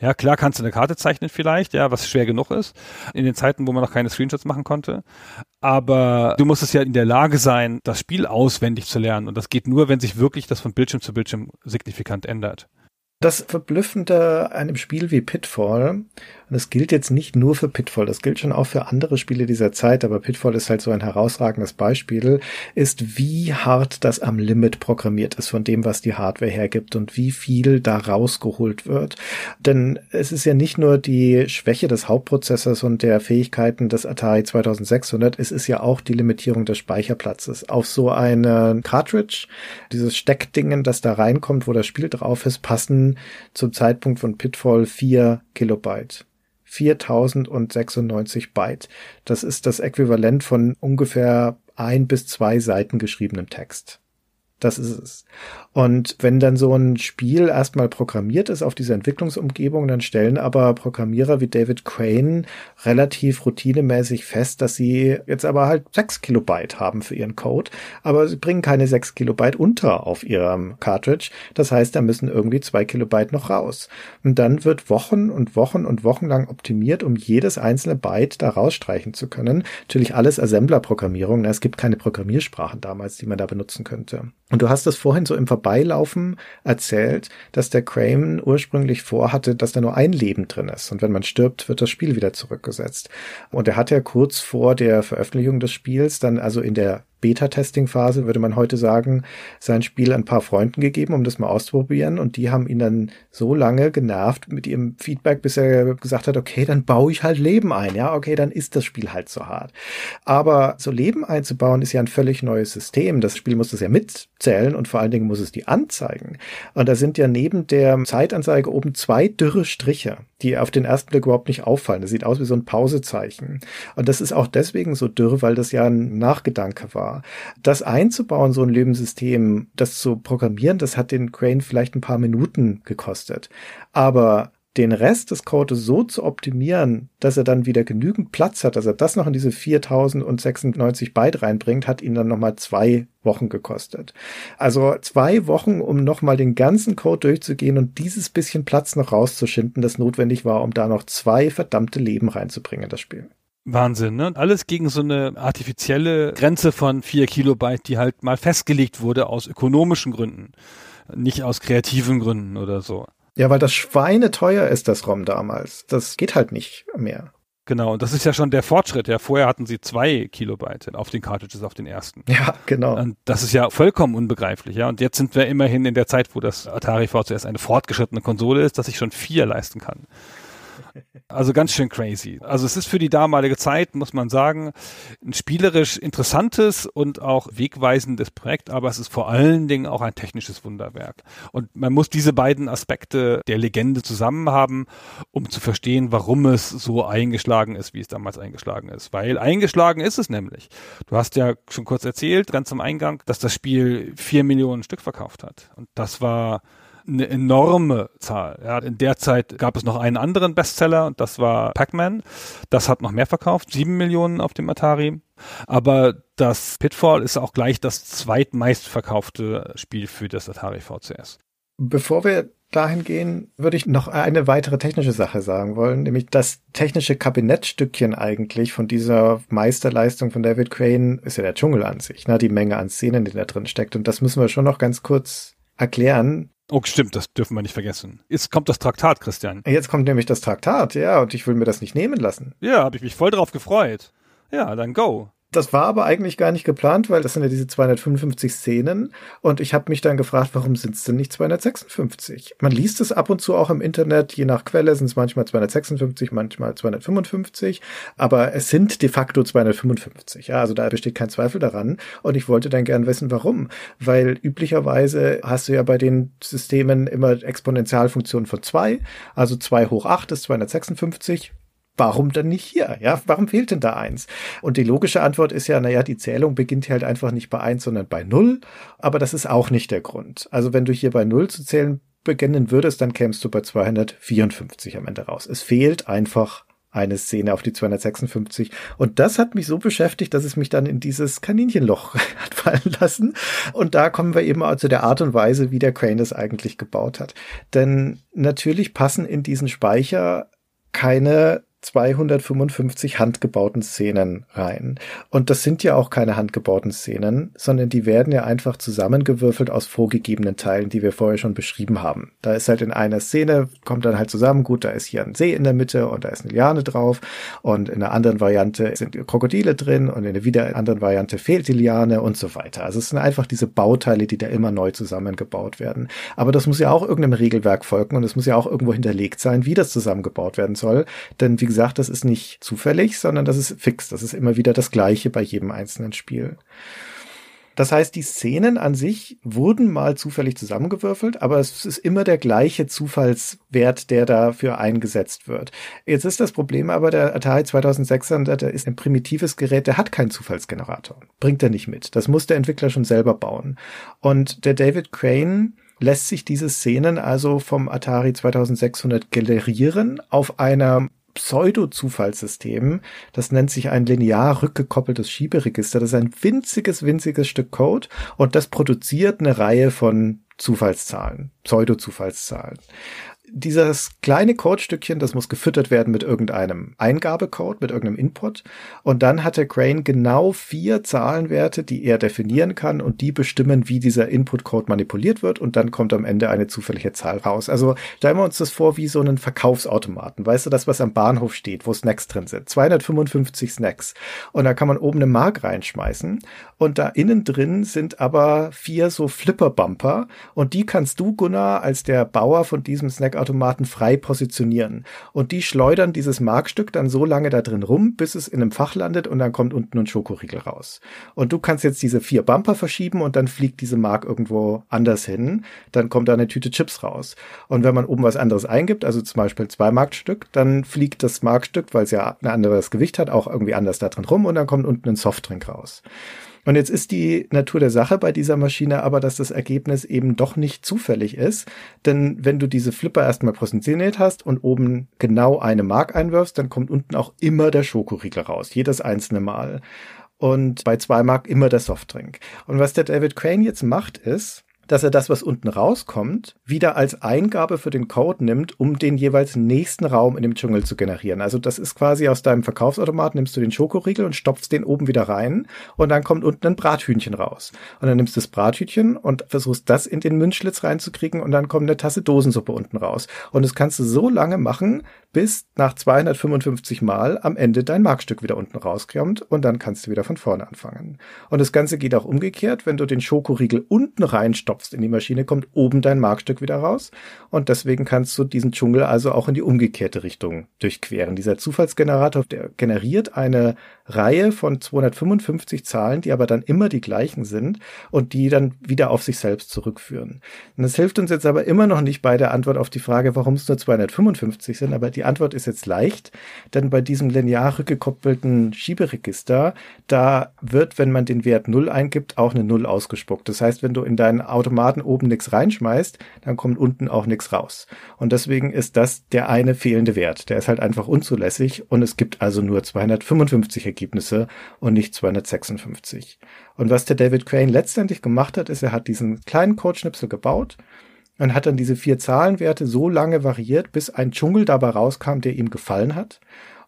Ja, klar kannst du eine Karte zeichnen vielleicht, ja, was schwer genug ist, in den Zeiten, wo man noch keine Screenshots machen konnte. Aber du musst es ja in der Lage sein, das Spiel auswendig zu lernen. Und das geht nur, wenn sich wirklich das von Bildschirm zu Bildschirm signifikant ändert. Das Verblüffende an einem Spiel wie Pitfall, und das gilt jetzt nicht nur für Pitfall, das gilt schon auch für andere Spiele dieser Zeit, aber Pitfall ist halt so ein herausragendes Beispiel, ist, wie hart das am Limit programmiert ist von dem, was die Hardware hergibt und wie viel da rausgeholt wird. Denn es ist ja nicht nur die Schwäche des Hauptprozessors und der Fähigkeiten des Atari 2600, es ist ja auch die Limitierung des Speicherplatzes. Auf so eine Cartridge, dieses Steckdingen, das da reinkommt, wo das Spiel drauf ist, passen zum Zeitpunkt von Pitfall 4 Kilobyte. 4096 Byte. Das ist das Äquivalent von ungefähr ein bis zwei Seiten geschriebenem Text. Das ist es. Und wenn dann so ein Spiel erstmal programmiert ist auf diese Entwicklungsumgebung, dann stellen aber Programmierer wie David Crane relativ routinemäßig fest, dass sie jetzt aber halt sechs Kilobyte haben für ihren Code, aber sie bringen keine sechs Kilobyte unter auf ihrem Cartridge. Das heißt, da müssen irgendwie zwei Kilobyte noch raus. Und dann wird Wochen und Wochen und Wochen lang optimiert, um jedes einzelne Byte da rausstreichen zu können. Natürlich alles Assembler-Programmierung. Es gibt keine Programmiersprachen damals, die man da benutzen könnte. Und du hast das vorhin so im Vorbeilaufen erzählt, dass der Crane ursprünglich vorhatte, dass da nur ein Leben drin ist. Und wenn man stirbt, wird das Spiel wieder zurückgesetzt. Und er hat ja kurz vor der Veröffentlichung des Spiels dann also in der Beta-Testing-Phase, würde man heute sagen, sein Spiel ein paar Freunden gegeben, um das mal auszuprobieren. Und die haben ihn dann so lange genervt mit ihrem Feedback, bis er gesagt hat, okay, dann baue ich halt Leben ein. Ja, okay, dann ist das Spiel halt so hart. Aber so Leben einzubauen ist ja ein völlig neues System. Das Spiel muss das ja mitzählen und vor allen Dingen muss es die anzeigen. Und da sind ja neben der Zeitanzeige oben zwei dürre Striche, die auf den ersten Blick überhaupt nicht auffallen. Das sieht aus wie so ein Pausezeichen. Und das ist auch deswegen so dürr, weil das ja ein Nachgedanke war war. Das einzubauen, so ein Lebenssystem, das zu programmieren, das hat den Crane vielleicht ein paar Minuten gekostet. Aber den Rest des Codes so zu optimieren, dass er dann wieder genügend Platz hat, dass er das noch in diese 4096 Byte reinbringt, hat ihn dann nochmal zwei Wochen gekostet. Also zwei Wochen, um nochmal den ganzen Code durchzugehen und dieses bisschen Platz noch rauszuschinden, das notwendig war, um da noch zwei verdammte Leben reinzubringen in das Spiel. Wahnsinn, ne? Alles gegen so eine artifizielle Grenze von vier Kilobyte, die halt mal festgelegt wurde aus ökonomischen Gründen, nicht aus kreativen Gründen oder so. Ja, weil das Schweine teuer ist, das ROM damals. Das geht halt nicht mehr. Genau, und das ist ja schon der Fortschritt. Ja, vorher hatten sie zwei Kilobyte auf den Cartridges, auf den ersten. Ja, genau. Und das ist ja vollkommen unbegreiflich, ja. Und jetzt sind wir immerhin in der Zeit, wo das Atari VCS eine fortgeschrittene Konsole ist, dass ich schon vier leisten kann. Also ganz schön crazy. Also es ist für die damalige Zeit, muss man sagen, ein spielerisch interessantes und auch wegweisendes Projekt, aber es ist vor allen Dingen auch ein technisches Wunderwerk. Und man muss diese beiden Aspekte der Legende zusammen haben, um zu verstehen, warum es so eingeschlagen ist, wie es damals eingeschlagen ist. Weil eingeschlagen ist es nämlich. Du hast ja schon kurz erzählt, ganz am Eingang, dass das Spiel vier Millionen Stück verkauft hat. Und das war eine enorme Zahl. Ja, in der Zeit gab es noch einen anderen Bestseller und das war Pac-Man. Das hat noch mehr verkauft, sieben Millionen auf dem Atari. Aber das Pitfall ist auch gleich das zweitmeistverkaufte Spiel für das Atari VCS. Bevor wir dahin gehen, würde ich noch eine weitere technische Sache sagen wollen, nämlich das technische Kabinettstückchen eigentlich von dieser Meisterleistung von David Crane ist ja der Dschungel an sich, ne? die Menge an Szenen, die da drin steckt. Und das müssen wir schon noch ganz kurz erklären. Oh, stimmt, das dürfen wir nicht vergessen. Jetzt kommt das Traktat, Christian. Jetzt kommt nämlich das Traktat, ja, und ich will mir das nicht nehmen lassen. Ja, habe ich mich voll drauf gefreut. Ja, dann go. Das war aber eigentlich gar nicht geplant, weil das sind ja diese 255 Szenen. Und ich habe mich dann gefragt, warum sind es denn nicht 256? Man liest es ab und zu auch im Internet, je nach Quelle sind es manchmal 256, manchmal 255, aber es sind de facto 255. Ja, also da besteht kein Zweifel daran. Und ich wollte dann gern wissen, warum, weil üblicherweise hast du ja bei den Systemen immer Exponentialfunktionen von zwei, also zwei hoch acht ist 256 warum dann nicht hier? Ja, warum fehlt denn da eins? Und die logische Antwort ist ja, naja, die Zählung beginnt halt einfach nicht bei eins, sondern bei null. Aber das ist auch nicht der Grund. Also wenn du hier bei null zu zählen beginnen würdest, dann kämst du bei 254 am Ende raus. Es fehlt einfach eine Szene auf die 256. Und das hat mich so beschäftigt, dass es mich dann in dieses Kaninchenloch [LAUGHS] hat fallen lassen. Und da kommen wir eben auch zu der Art und Weise, wie der Crane das eigentlich gebaut hat. Denn natürlich passen in diesen Speicher keine 255 handgebauten Szenen rein. Und das sind ja auch keine handgebauten Szenen, sondern die werden ja einfach zusammengewürfelt aus vorgegebenen Teilen, die wir vorher schon beschrieben haben. Da ist halt in einer Szene, kommt dann halt zusammen, gut, da ist hier ein See in der Mitte und da ist eine Liane drauf und in einer anderen Variante sind Krokodile drin und in einer wieder anderen Variante fehlt die Liane und so weiter. Also es sind einfach diese Bauteile, die da immer neu zusammengebaut werden. Aber das muss ja auch irgendeinem Regelwerk folgen und es muss ja auch irgendwo hinterlegt sein, wie das zusammengebaut werden soll. Denn wie gesagt, das ist nicht zufällig, sondern das ist fix. Das ist immer wieder das Gleiche bei jedem einzelnen Spiel. Das heißt, die Szenen an sich wurden mal zufällig zusammengewürfelt, aber es ist immer der gleiche Zufallswert, der dafür eingesetzt wird. Jetzt ist das Problem aber, der Atari 2600, der ist ein primitives Gerät, der hat keinen Zufallsgenerator. Bringt er nicht mit. Das muss der Entwickler schon selber bauen. Und der David Crane lässt sich diese Szenen also vom Atari 2600 generieren auf einer Pseudo-Zufallssystem. Das nennt sich ein linear rückgekoppeltes Schieberegister. Das ist ein winziges, winziges Stück Code und das produziert eine Reihe von Zufallszahlen, Pseudo-Zufallszahlen dieses kleine Codestückchen, das muss gefüttert werden mit irgendeinem Eingabecode, mit irgendeinem Input. Und dann hat der Crane genau vier Zahlenwerte, die er definieren kann und die bestimmen, wie dieser Input-Code manipuliert wird. Und dann kommt am Ende eine zufällige Zahl raus. Also stellen wir uns das vor wie so einen Verkaufsautomaten. Weißt du, das, was am Bahnhof steht, wo Snacks drin sind. 255 Snacks. Und da kann man oben eine Mark reinschmeißen. Und da innen drin sind aber vier so Flipper-Bumper. Und die kannst du, Gunnar, als der Bauer von diesem Snack Geldautomaten frei positionieren. Und die schleudern dieses Markstück dann so lange da drin rum, bis es in einem Fach landet und dann kommt unten ein Schokoriegel raus. Und du kannst jetzt diese vier Bumper verschieben und dann fliegt diese Mark irgendwo anders hin. Dann kommt da eine Tüte Chips raus. Und wenn man oben was anderes eingibt, also zum Beispiel zwei Markstück, dann fliegt das Markstück, weil es ja ein anderes Gewicht hat, auch irgendwie anders da drin rum und dann kommt unten ein Softdrink raus. Und jetzt ist die Natur der Sache bei dieser Maschine aber, dass das Ergebnis eben doch nicht zufällig ist. Denn wenn du diese Flipper erstmal positioniert hast und oben genau eine Mark einwirfst, dann kommt unten auch immer der Schokoriegel raus. Jedes einzelne Mal. Und bei zwei Mark immer der Softdrink. Und was der David Crane jetzt macht, ist, dass er das, was unten rauskommt, wieder als Eingabe für den Code nimmt, um den jeweils nächsten Raum in dem Dschungel zu generieren. Also das ist quasi aus deinem Verkaufsautomat, nimmst du den Schokoriegel und stopfst den oben wieder rein und dann kommt unten ein Brathühnchen raus. Und dann nimmst du das Brathühnchen und versuchst das in den Münzschlitz reinzukriegen und dann kommt eine Tasse Dosensuppe unten raus. Und das kannst du so lange machen, bis nach 255 Mal am Ende dein Markstück wieder unten rauskommt und dann kannst du wieder von vorne anfangen. Und das Ganze geht auch umgekehrt, wenn du den Schokoriegel unten reinstopfst in die Maschine, kommt oben dein Markstück wieder raus und deswegen kannst du diesen Dschungel also auch in die umgekehrte Richtung durchqueren. Dieser Zufallsgenerator, der generiert eine Reihe von 255 Zahlen, die aber dann immer die gleichen sind und die dann wieder auf sich selbst zurückführen. Und das hilft uns jetzt aber immer noch nicht bei der Antwort auf die Frage, warum es nur 255 sind, aber die Antwort ist jetzt leicht, denn bei diesem linear rückgekoppelten Schieberegister, da wird, wenn man den Wert 0 eingibt, auch eine 0 ausgespuckt. Das heißt, wenn du in deinen Automaten oben nichts reinschmeißt, dann kommt unten auch nichts raus. Und deswegen ist das der eine fehlende Wert. Der ist halt einfach unzulässig und es gibt also nur 255 Ergebnisse. Und nicht 256. Und was der David Crane letztendlich gemacht hat, ist, er hat diesen kleinen Codeschnipsel gebaut und hat dann diese vier Zahlenwerte so lange variiert, bis ein Dschungel dabei rauskam, der ihm gefallen hat.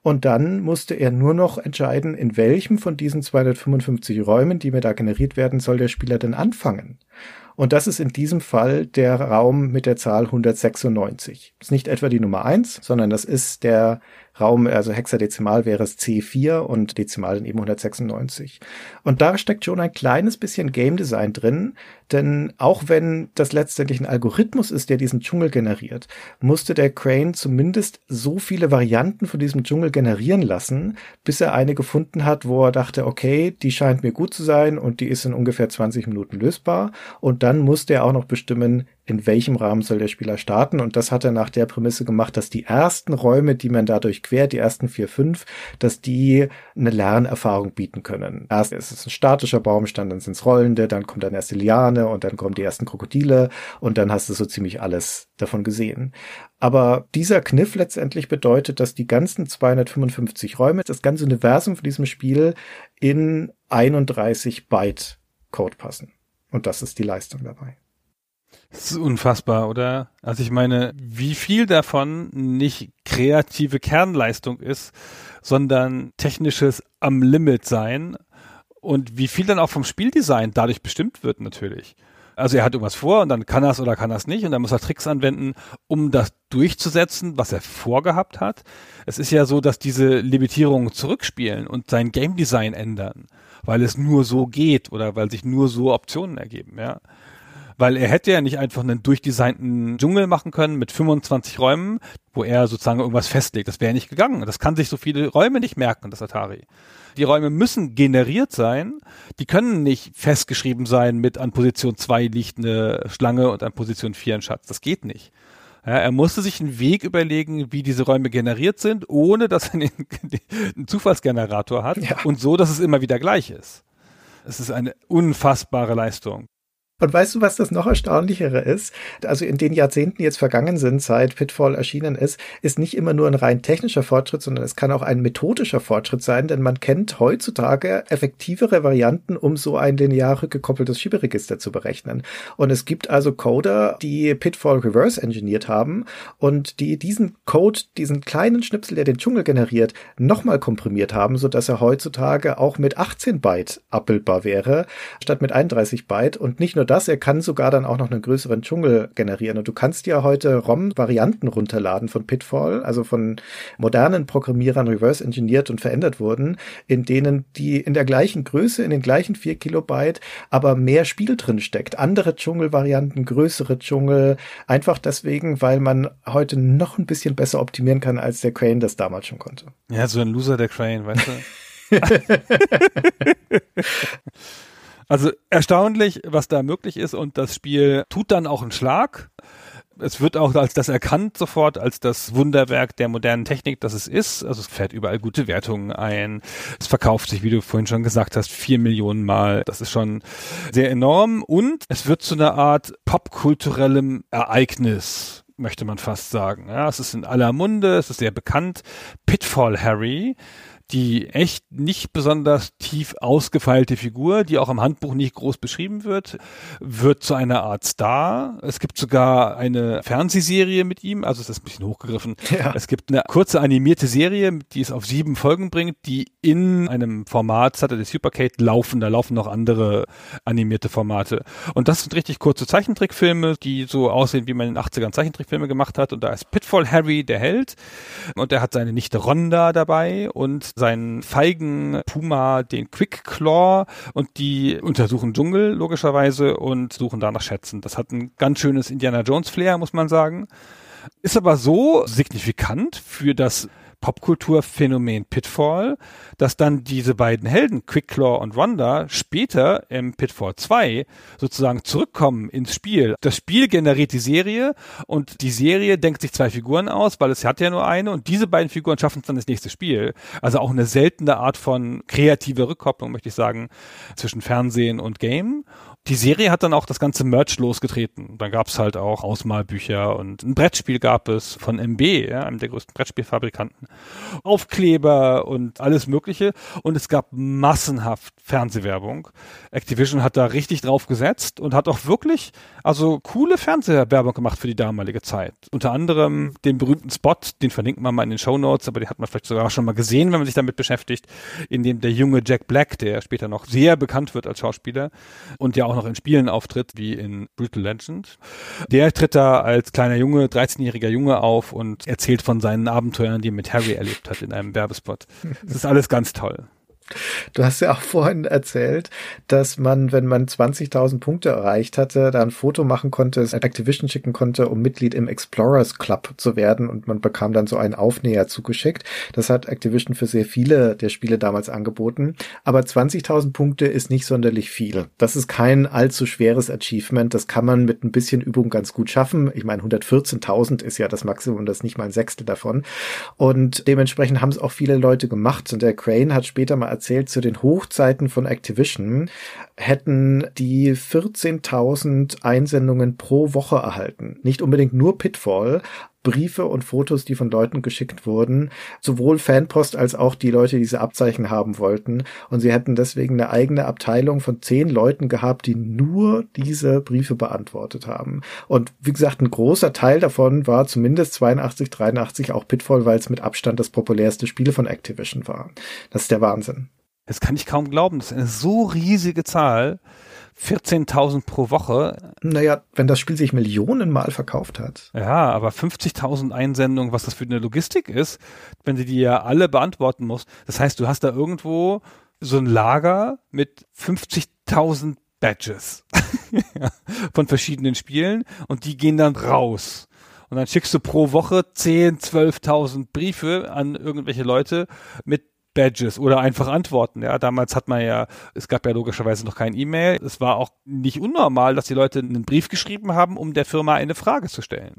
Und dann musste er nur noch entscheiden, in welchem von diesen 255 Räumen, die mir da generiert werden, soll der Spieler denn anfangen. Und das ist in diesem Fall der Raum mit der Zahl 196. Das ist nicht etwa die Nummer eins, sondern das ist der Raum, also hexadezimal wäre es C4 und dezimal dann eben 196. Und da steckt schon ein kleines bisschen Game Design drin, denn auch wenn das letztendlich ein Algorithmus ist, der diesen Dschungel generiert, musste der Crane zumindest so viele Varianten von diesem Dschungel generieren lassen, bis er eine gefunden hat, wo er dachte, okay, die scheint mir gut zu sein und die ist in ungefähr 20 Minuten lösbar. Und dann musste er auch noch bestimmen, in welchem Rahmen soll der Spieler starten. Und das hat er nach der Prämisse gemacht, dass die ersten Räume, die man dadurch quert, die ersten vier, fünf, dass die eine Lernerfahrung bieten können. Erst ist es ein statischer Baumstand, dann sind es rollende, dann kommt dann erst die Liane und dann kommen die ersten Krokodile und dann hast du so ziemlich alles davon gesehen. Aber dieser Kniff letztendlich bedeutet, dass die ganzen 255 Räume, das ganze Universum von diesem Spiel in 31 Byte Code passen. Und das ist die Leistung dabei. Das ist unfassbar, oder? Also ich meine, wie viel davon nicht kreative Kernleistung ist, sondern technisches am Limit sein und wie viel dann auch vom Spieldesign dadurch bestimmt wird natürlich. Also er hat irgendwas vor und dann kann er es oder kann er es nicht und dann muss er Tricks anwenden, um das durchzusetzen, was er vorgehabt hat. Es ist ja so, dass diese Limitierungen zurückspielen und sein Game Design ändern, weil es nur so geht oder weil sich nur so Optionen ergeben, ja. Weil er hätte ja nicht einfach einen durchdesignten Dschungel machen können mit 25 Räumen, wo er sozusagen irgendwas festlegt. Das wäre ja nicht gegangen. Das kann sich so viele Räume nicht merken, das Atari. Die Räume müssen generiert sein. Die können nicht festgeschrieben sein mit an Position 2 liegt eine Schlange und an Position 4 ein Schatz. Das geht nicht. Ja, er musste sich einen Weg überlegen, wie diese Räume generiert sind, ohne dass er einen, [LAUGHS] einen Zufallsgenerator hat ja. und so, dass es immer wieder gleich ist. Es ist eine unfassbare Leistung. Und weißt du, was das noch erstaunlichere ist? Also in den Jahrzehnten jetzt vergangen sind, seit Pitfall erschienen ist, ist nicht immer nur ein rein technischer Fortschritt, sondern es kann auch ein methodischer Fortschritt sein, denn man kennt heutzutage effektivere Varianten, um so ein linear rückgekoppeltes Schieberegister zu berechnen. Und es gibt also Coder, die Pitfall reverse engineert haben und die diesen Code, diesen kleinen Schnipsel, der den Dschungel generiert, nochmal komprimiert haben, so dass er heutzutage auch mit 18 Byte abbildbar wäre, statt mit 31 Byte und nicht nur das, er kann sogar dann auch noch einen größeren Dschungel generieren. Und du kannst ja heute ROM-Varianten runterladen von Pitfall, also von modernen Programmierern reverse engineert und verändert wurden, in denen die in der gleichen Größe, in den gleichen vier Kilobyte, aber mehr Spiel drin steckt. Andere Dschungelvarianten, größere Dschungel, einfach deswegen, weil man heute noch ein bisschen besser optimieren kann, als der Crane das damals schon konnte. Ja, so ein Loser der Crane, weißt du? [LAUGHS] Also erstaunlich, was da möglich ist und das Spiel tut dann auch einen Schlag. Es wird auch als das erkannt sofort, als das Wunderwerk der modernen Technik, das es ist. Also es fährt überall gute Wertungen ein. Es verkauft sich, wie du vorhin schon gesagt hast, vier Millionen Mal. Das ist schon sehr enorm. Und es wird zu einer Art popkulturellem Ereignis möchte man fast sagen. Ja, es ist in aller Munde, es ist sehr bekannt. Pitfall Harry die echt nicht besonders tief ausgefeilte Figur, die auch im Handbuch nicht groß beschrieben wird, wird zu einer Art Star. Es gibt sogar eine Fernsehserie mit ihm, also es ist ein bisschen hochgegriffen. [LAUGHS] Ja. Es gibt eine kurze animierte Serie, die es auf sieben Folgen bringt, die in einem Format Saturday Supercade laufen. Da laufen noch andere animierte Formate. Und das sind richtig kurze Zeichentrickfilme, die so aussehen, wie man in den 80ern Zeichentrickfilme gemacht hat. Und da ist Pitfall Harry der Held und der hat seine Nichte Ronda dabei und seinen feigen Puma, den Quick Claw und die untersuchen Dschungel logischerweise und suchen da nach Schätzen. Das hat ein ganz schönes Indiana Jones Flair, muss man sagen. Ist aber so signifikant für das Popkulturphänomen Pitfall, dass dann diese beiden Helden, Quickclaw und Wanda, später im Pitfall 2 sozusagen zurückkommen ins Spiel. Das Spiel generiert die Serie und die Serie denkt sich zwei Figuren aus, weil es hat ja nur eine und diese beiden Figuren schaffen es dann das nächste Spiel. Also auch eine seltene Art von kreativer Rückkopplung, möchte ich sagen, zwischen Fernsehen und Game. Die Serie hat dann auch das ganze Merch losgetreten. Dann gab es halt auch Ausmalbücher und ein Brettspiel gab es von MB, ja, einem der größten Brettspielfabrikanten. Aufkleber und alles Mögliche. Und es gab massenhaft Fernsehwerbung. Activision hat da richtig drauf gesetzt und hat auch wirklich, also coole Fernsehwerbung gemacht für die damalige Zeit. Unter anderem den berühmten Spot, den verlinken wir mal in den Show Notes, aber den hat man vielleicht sogar schon mal gesehen, wenn man sich damit beschäftigt, in dem der junge Jack Black, der später noch sehr bekannt wird als Schauspieler und ja auch noch in Spielen auftritt, wie in Brutal Legend. Der tritt da als kleiner Junge, 13-jähriger Junge auf und erzählt von seinen Abenteuern, die er mit Harry erlebt hat in einem Werbespot. Das ist alles ganz toll. Du hast ja auch vorhin erzählt, dass man, wenn man 20.000 Punkte erreicht hatte, da ein Foto machen konnte, es Activision schicken konnte, um Mitglied im Explorers Club zu werden und man bekam dann so einen Aufnäher zugeschickt. Das hat Activision für sehr viele der Spiele damals angeboten. Aber 20.000 Punkte ist nicht sonderlich viel. Das ist kein allzu schweres Achievement. Das kann man mit ein bisschen Übung ganz gut schaffen. Ich meine, 114.000 ist ja das Maximum, das ist nicht mal ein Sechstel davon. Und dementsprechend haben es auch viele Leute gemacht. Und der Crane hat später mal erzählt, zu den Hochzeiten von Activision hätten die 14.000 Einsendungen pro Woche erhalten. Nicht unbedingt nur Pitfall, Briefe und Fotos, die von Leuten geschickt wurden, sowohl Fanpost als auch die Leute, die diese Abzeichen haben wollten. Und sie hätten deswegen eine eigene Abteilung von zehn Leuten gehabt, die nur diese Briefe beantwortet haben. Und wie gesagt, ein großer Teil davon war zumindest 82, 83 auch Pitfall, weil es mit Abstand das populärste Spiel von Activision war. Das ist der Wahnsinn. Das kann ich kaum glauben. Das ist eine so riesige Zahl. 14.000 pro Woche. Naja, wenn das Spiel sich Millionen Mal verkauft hat. Ja, aber 50.000 Einsendungen, was das für eine Logistik ist, wenn sie die ja alle beantworten muss. Das heißt, du hast da irgendwo so ein Lager mit 50.000 Badges [LAUGHS] von verschiedenen Spielen und die gehen dann raus. Und dann schickst du pro Woche 10, 12.000 Briefe an irgendwelche Leute mit Badges oder einfach Antworten. Ja, damals hat man ja, es gab ja logischerweise noch kein E-Mail. Es war auch nicht unnormal, dass die Leute einen Brief geschrieben haben, um der Firma eine Frage zu stellen.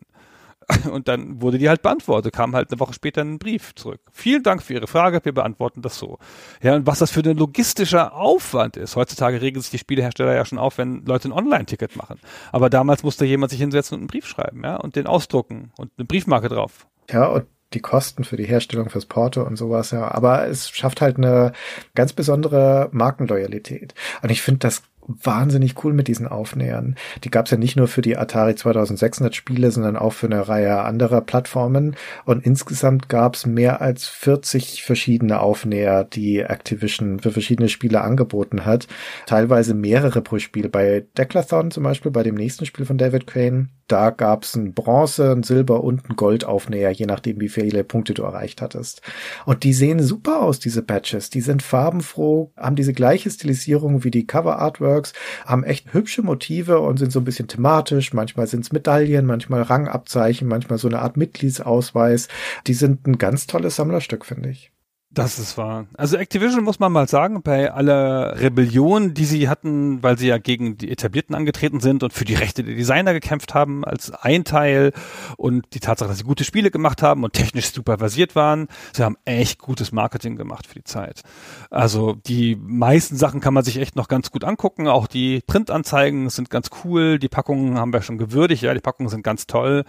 [LAUGHS] Und dann wurde die halt beantwortet, kam halt eine Woche später ein Brief zurück. Vielen Dank für Ihre Frage, wir beantworten das so. Ja, und was das für ein logistischer Aufwand ist. Heutzutage regeln sich die Spielehersteller ja schon auf, wenn Leute ein Online-Ticket machen. Aber damals musste jemand sich hinsetzen und einen Brief schreiben, ja, und den ausdrucken und eine Briefmarke drauf. Ja, und die Kosten für die Herstellung fürs Porto und sowas, ja. Aber es schafft halt eine ganz besondere Markenloyalität. Und ich finde das wahnsinnig cool mit diesen Aufnähern. Die gab es ja nicht nur für die Atari 2600 Spiele, sondern auch für eine Reihe anderer Plattformen. Und insgesamt gab es mehr als 40 verschiedene Aufnäher, die Activision für verschiedene Spiele angeboten hat. Teilweise mehrere pro Spiel. Bei Declathon zum Beispiel, bei dem nächsten Spiel von David Crane, da gab es ein Bronze, ein Silber und ein Goldaufnäher, je nachdem, wie viele Punkte du erreicht hattest. Und die sehen super aus, diese Patches. Die sind farbenfroh, haben diese gleiche Stilisierung wie die Cover Artworks, haben echt hübsche Motive und sind so ein bisschen thematisch. Manchmal sind es Medaillen, manchmal Rangabzeichen, manchmal so eine Art Mitgliedsausweis. Die sind ein ganz tolles Sammlerstück, finde ich. Das ist wahr. Also Activision muss man mal sagen, bei aller Rebellion, die sie hatten, weil sie ja gegen die Etablierten angetreten sind und für die Rechte der Designer gekämpft haben als ein Teil und die Tatsache, dass sie gute Spiele gemacht haben und technisch super versiert waren, sie haben echt gutes Marketing gemacht für die Zeit. Also die meisten Sachen kann man sich echt noch ganz gut angucken. Auch die Printanzeigen sind ganz cool. Die Packungen haben wir schon gewürdigt. Ja, die Packungen sind ganz toll.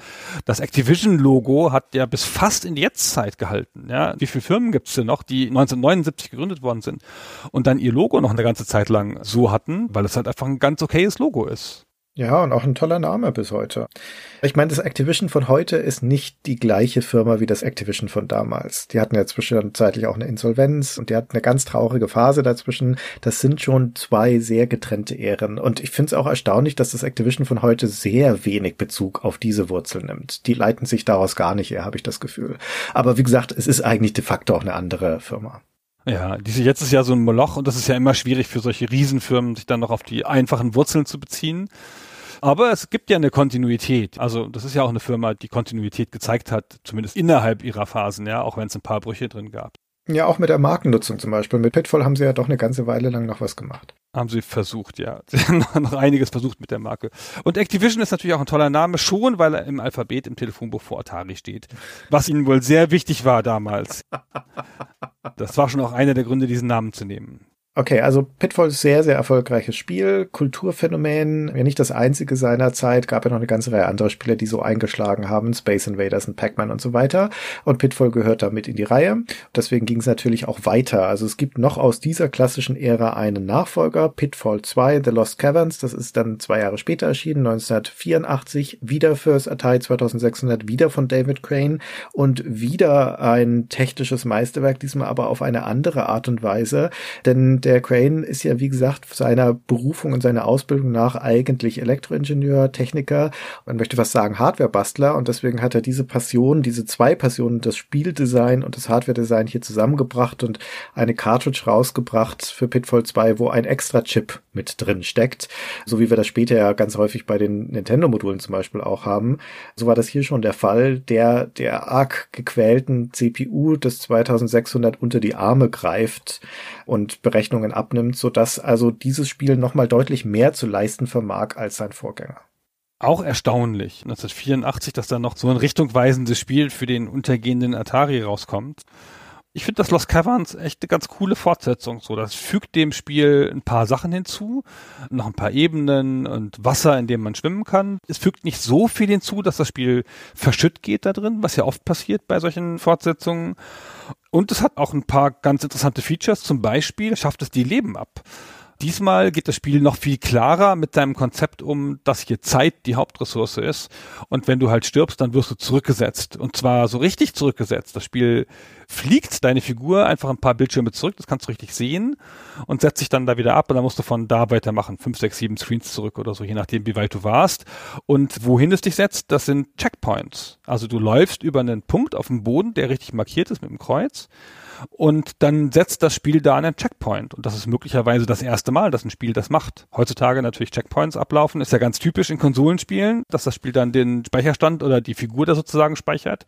Das Activision-Logo hat ja bis fast in die Jetztzeit gehalten. Ja, wie viele Firmen gibt es denn noch? Noch, die 1979 gegründet worden sind und dann ihr Logo noch eine ganze Zeit lang so hatten, weil es halt einfach ein ganz okayes Logo ist. Ja, und auch ein toller Name bis heute. Ich meine, das Activision von heute ist nicht die gleiche Firma wie das Activision von damals. Die hatten ja zwischenzeitlich auch eine Insolvenz und die hatten eine ganz traurige Phase dazwischen. Das sind schon zwei sehr getrennte Ehren. Und ich finde es auch erstaunlich, dass das Activision von heute sehr wenig Bezug auf diese Wurzel nimmt. Die leiten sich daraus gar nicht eher, habe ich das Gefühl. Aber wie gesagt, es ist eigentlich de facto auch eine andere Firma. Ja, diese jetzt ist ja so ein Moloch und das ist ja immer schwierig für solche Riesenfirmen, sich dann noch auf die einfachen Wurzeln zu beziehen. Aber es gibt ja eine Kontinuität. Also das ist ja auch eine Firma, die Kontinuität gezeigt hat, zumindest innerhalb ihrer Phasen, ja, auch wenn es ein paar Brüche drin gab. Ja, auch mit der Markennutzung zum Beispiel. Mit Pitfall haben sie ja doch eine ganze Weile lang noch was gemacht. Haben sie versucht, ja. [LAUGHS] Sie haben noch einiges versucht mit der Marke. Und Activision ist natürlich auch ein toller Name, schon weil er im Alphabet im Telefonbuch vor Atari steht. Was ihnen wohl sehr wichtig war damals. [LAUGHS] Das war schon auch einer der Gründe, diesen Namen zu nehmen. Okay, also Pitfall ist sehr, sehr erfolgreiches Spiel, Kulturphänomen, ja nicht das einzige seiner Zeit, gab ja noch eine ganze Reihe anderer Spiele, die so eingeschlagen haben, Space Invaders und Pac-Man und so weiter. Und Pitfall gehört damit in die Reihe. Deswegen ging es natürlich auch weiter. Also es gibt noch aus dieser klassischen Ära einen Nachfolger, Pitfall 2, The Lost Caverns, das ist dann zwei Jahre später erschienen, 1984, wieder fürs Atari 2600, wieder von David Crane. Und wieder ein technisches Meisterwerk, diesmal aber auf eine andere Art und Weise, denn Und der Crane ist ja, wie gesagt, seiner Berufung und seiner Ausbildung nach eigentlich Elektroingenieur, Techniker, man möchte was sagen Hardwarebastler und deswegen hat er diese Passion, diese zwei Passionen, das Spieldesign und das Hardware-Design hier zusammengebracht und eine Cartridge rausgebracht für Pitfall 2, wo ein extra Chip mit drin steckt, so wie wir das später ja ganz häufig bei den Nintendo-Modulen zum Beispiel auch haben. So war das hier schon der Fall, der der arg gequälten CPU des 2600 unter die Arme greift und Berechnungen abnimmt, so dass also dieses Spiel nochmal deutlich mehr zu leisten vermag als sein Vorgänger. Auch erstaunlich, 1984, dass da noch so ein richtungweisendes Spiel für den untergehenden Atari rauskommt ich finde das Lost Caverns echt eine ganz coole Fortsetzung. So, das fügt dem Spiel ein paar Sachen hinzu, noch ein paar Ebenen und Wasser, in dem man schwimmen kann. Es fügt nicht so viel hinzu, dass das Spiel verschütt geht da drin, was ja oft passiert bei solchen Fortsetzungen. Und es hat auch ein paar ganz interessante Features. Zum Beispiel schafft es die Leben ab. Diesmal geht das Spiel noch viel klarer mit deinem Konzept um, dass hier Zeit die Hauptressource ist. Und wenn du halt stirbst, dann wirst du zurückgesetzt. Und zwar so richtig zurückgesetzt. Das Spiel fliegt deine Figur einfach ein paar Bildschirme zurück, das kannst du richtig sehen und setzt sich dann da wieder ab und dann musst du von da weitermachen. Fünf, sechs, sieben Screens zurück oder so, je nachdem, wie weit du warst. Und wohin es dich setzt, das sind Checkpoints. Also du läufst über einen Punkt auf dem Boden, der richtig markiert ist mit dem Kreuz und dann setzt das Spiel da einen Checkpoint. Und das ist möglicherweise das erste Mal, dass ein Spiel das macht. Heutzutage natürlich Checkpoints ablaufen, ist ja ganz typisch in Konsolenspielen, dass das Spiel dann den Speicherstand oder die Figur da sozusagen speichert.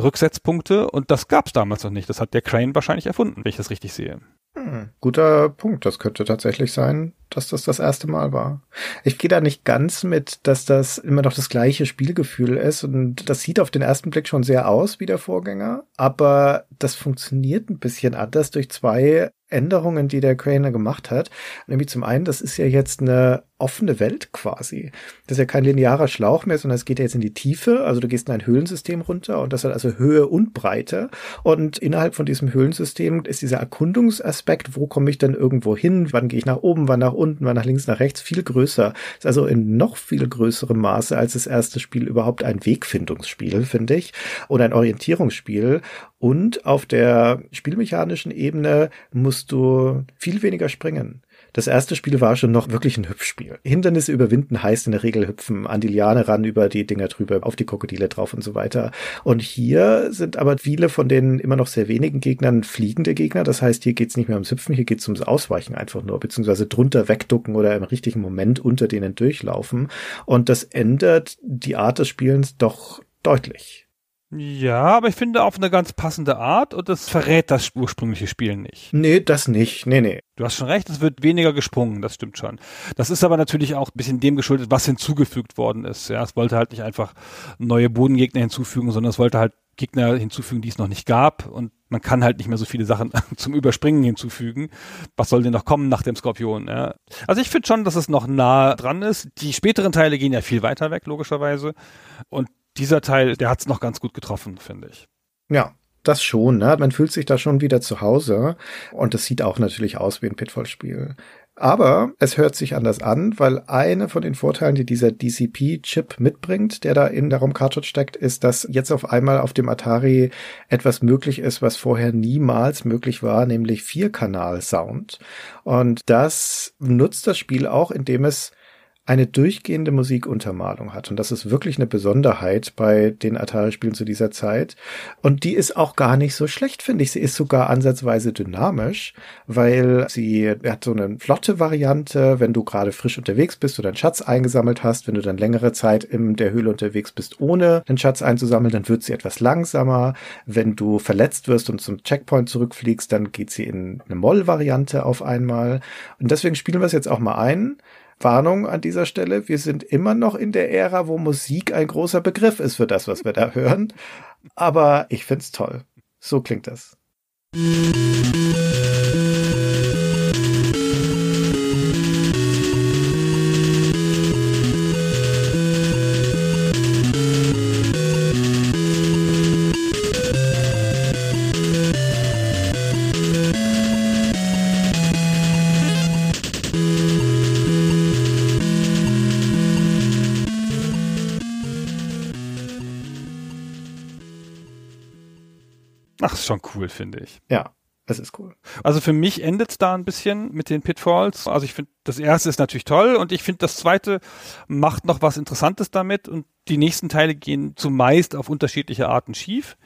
Rücksetzpunkte und das gab's damals noch nicht. Das hat der Crane wahrscheinlich erfunden, wenn ich das richtig sehe. Hm, guter Punkt. Das könnte tatsächlich sein, dass das das erste Mal war. Ich gehe da nicht ganz mit, dass das immer noch das gleiche Spielgefühl ist und das sieht auf den ersten Blick schon sehr aus wie der Vorgänger, aber das funktioniert ein bisschen anders durch zwei Änderungen, die der Craner gemacht hat. Nämlich zum einen, das ist ja jetzt eine offene Welt quasi. Das ist ja kein linearer Schlauch mehr, sondern es geht ja jetzt in die Tiefe. Also du gehst in ein Höhlensystem runter und das hat also Höhe und Breite. Und innerhalb von diesem Höhlensystem ist dieser Erkundungsaspekt, wo komme ich denn irgendwo hin, wann gehe ich nach oben, wann nach unten, wann nach links, nach rechts, viel größer. Das ist also in noch viel größerem Maße als das erste Spiel überhaupt ein Wegfindungsspiel, finde ich. Oder ein Orientierungsspiel. Und auf der spielmechanischen Ebene musst du viel weniger springen. Das erste Spiel war schon noch wirklich ein Hüpfspiel. Hindernisse überwinden heißt in der Regel hüpfen, an die Liane ran, über die Dinger drüber, auf die Krokodile drauf und so weiter. Und hier sind aber viele von den immer noch sehr wenigen Gegnern fliegende Gegner. Das heißt, hier geht's nicht mehr ums Hüpfen, hier geht's ums Ausweichen einfach nur, beziehungsweise drunter wegducken oder im richtigen Moment unter denen durchlaufen. Und das ändert die Art des Spielens doch deutlich. Ja, aber ich finde auf eine ganz passende Art und es verrät das ursprüngliche Spiel nicht. Nee, das nicht. Nee, nee. Du hast schon recht, es wird weniger gesprungen, das stimmt schon. Das ist aber natürlich auch ein bisschen dem geschuldet, was hinzugefügt worden ist. Ja, es wollte halt nicht einfach neue Bodengegner hinzufügen, sondern es wollte halt Gegner hinzufügen, die es noch nicht gab und man kann halt nicht mehr so viele Sachen [LAUGHS] zum Überspringen hinzufügen. Was soll denn noch kommen nach dem Skorpion? Ja? Also ich finde schon, dass es noch nah dran ist. Die späteren Teile gehen ja viel weiter weg, logischerweise. Und dieser Teil, der hat es noch ganz gut getroffen, finde ich. Ja, das schon. Ne? Man fühlt sich da schon wieder zu Hause. Und es sieht auch natürlich aus wie ein Pitfall-Spiel. Aber es hört sich anders an, weil eine von den Vorteilen, die dieser DCP-Chip mitbringt, der da in der ROM-Cartridge steckt, ist, dass jetzt auf einmal auf dem Atari etwas möglich ist, was vorher niemals möglich war, nämlich Vierkanal-Sound. Und das nutzt das Spiel auch, indem es eine durchgehende Musikuntermalung hat. Und das ist wirklich eine Besonderheit bei den Atari-Spielen zu dieser Zeit. Und die ist auch gar nicht so schlecht, finde ich. Sie ist sogar ansatzweise dynamisch, weil sie hat so eine flotte Variante, wenn du gerade frisch unterwegs bist oder einen Schatz eingesammelt hast. Wenn du dann längere Zeit in der Höhle unterwegs bist, ohne den Schatz einzusammeln, dann wird sie etwas langsamer. Wenn du verletzt wirst und zum Checkpoint zurückfliegst, dann geht sie in eine Moll-Variante auf einmal. Und deswegen spielen wir es jetzt auch mal ein. Warnung an dieser Stelle, wir sind immer noch in der Ära, wo Musik ein großer Begriff ist für das, was wir da hören. Aber ich find's toll. So klingt das. Cool, finde ich. Ja. Es ist cool. Also für mich endet es da ein bisschen mit den Pitfalls. Also ich finde, das erste ist natürlich toll und ich finde, das zweite macht noch was Interessantes damit und die nächsten Teile gehen zumeist auf unterschiedliche Arten schief.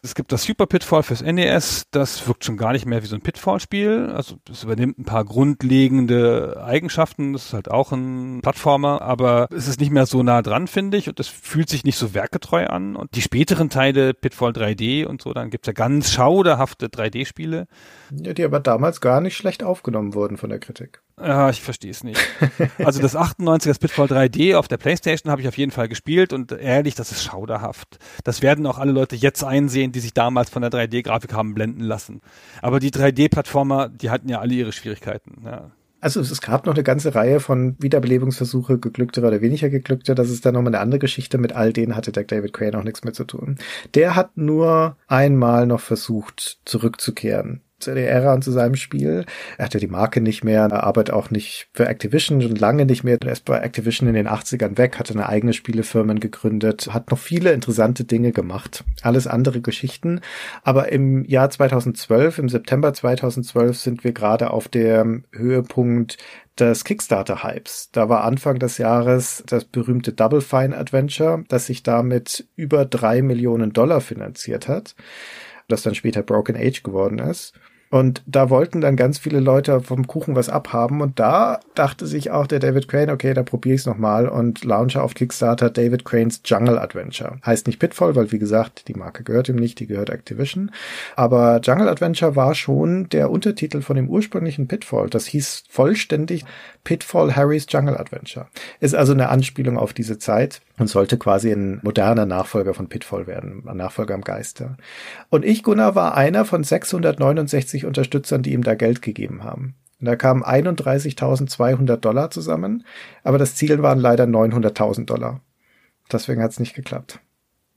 Es gibt das Super Pitfall fürs NES, das wirkt schon gar nicht mehr wie so ein Pitfall-Spiel. Also es übernimmt ein paar grundlegende Eigenschaften. Das ist halt auch ein Plattformer, aber es ist nicht mehr so nah dran, finde ich. Und es fühlt sich nicht so werketreu an. Und die späteren Teile, Pitfall 3D und so, dann gibt's ja ganz schauderhafte 3D-Spiele. Ja, die aber damals gar nicht schlecht aufgenommen wurden von der Kritik. Ja, ich verstehe es nicht. Also das 98er das Pitfall 3D auf der Playstation habe ich auf jeden Fall gespielt und ehrlich, das ist schauderhaft. Das werden auch alle Leute jetzt einsehen, die sich damals von der 3D-Grafik haben blenden lassen. Aber die 3D-Plattformer, die hatten ja alle ihre Schwierigkeiten. Ja. Also es gab noch eine ganze Reihe von Wiederbelebungsversuche, geglückte oder weniger geglückte. Das ist dann nochmal eine andere Geschichte. Mit all denen hatte der David Crane auch nichts mehr zu tun. Der hat nur einmal noch versucht, zurückzukehren Ära und zu seinem Spiel. Er hatte die Marke nicht mehr, er arbeitet auch nicht für Activision, schon lange nicht mehr. Er ist bei Activision in den 80ern weg, hatte eine eigene Spielefirma gegründet, hat noch viele interessante Dinge gemacht. Alles andere Geschichten. Aber im Jahr 2012, im September 2012 sind wir gerade auf dem Höhepunkt des Kickstarter-Hypes. Da war Anfang des Jahres das berühmte Double Fine Adventure, das sich damit über drei Millionen Dollar finanziert hat, das dann später Broken Age geworden ist. Und da wollten dann ganz viele Leute vom Kuchen was abhaben. Und da dachte sich auch der David Crane, okay, da probiere ich es nochmal und launche auf Kickstarter David Cranes Jungle Adventure. Heißt nicht Pitfall, weil wie gesagt, die Marke gehört ihm nicht, die gehört Activision. Aber Jungle Adventure war schon der Untertitel von dem ursprünglichen Pitfall. Das hieß vollständig Pitfall Harry's Jungle Adventure. Ist also eine Anspielung auf diese Zeit und sollte quasi ein moderner Nachfolger von Pitfall werden, ein Nachfolger am Geister. Und ich, Gunnar, war einer von 669 Unterstützern, die ihm da Geld gegeben haben. Und da kamen 31.200 Dollar zusammen, aber das Ziel waren leider 900.000 Dollar. Deswegen hat es nicht geklappt.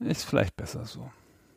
Ist vielleicht besser so.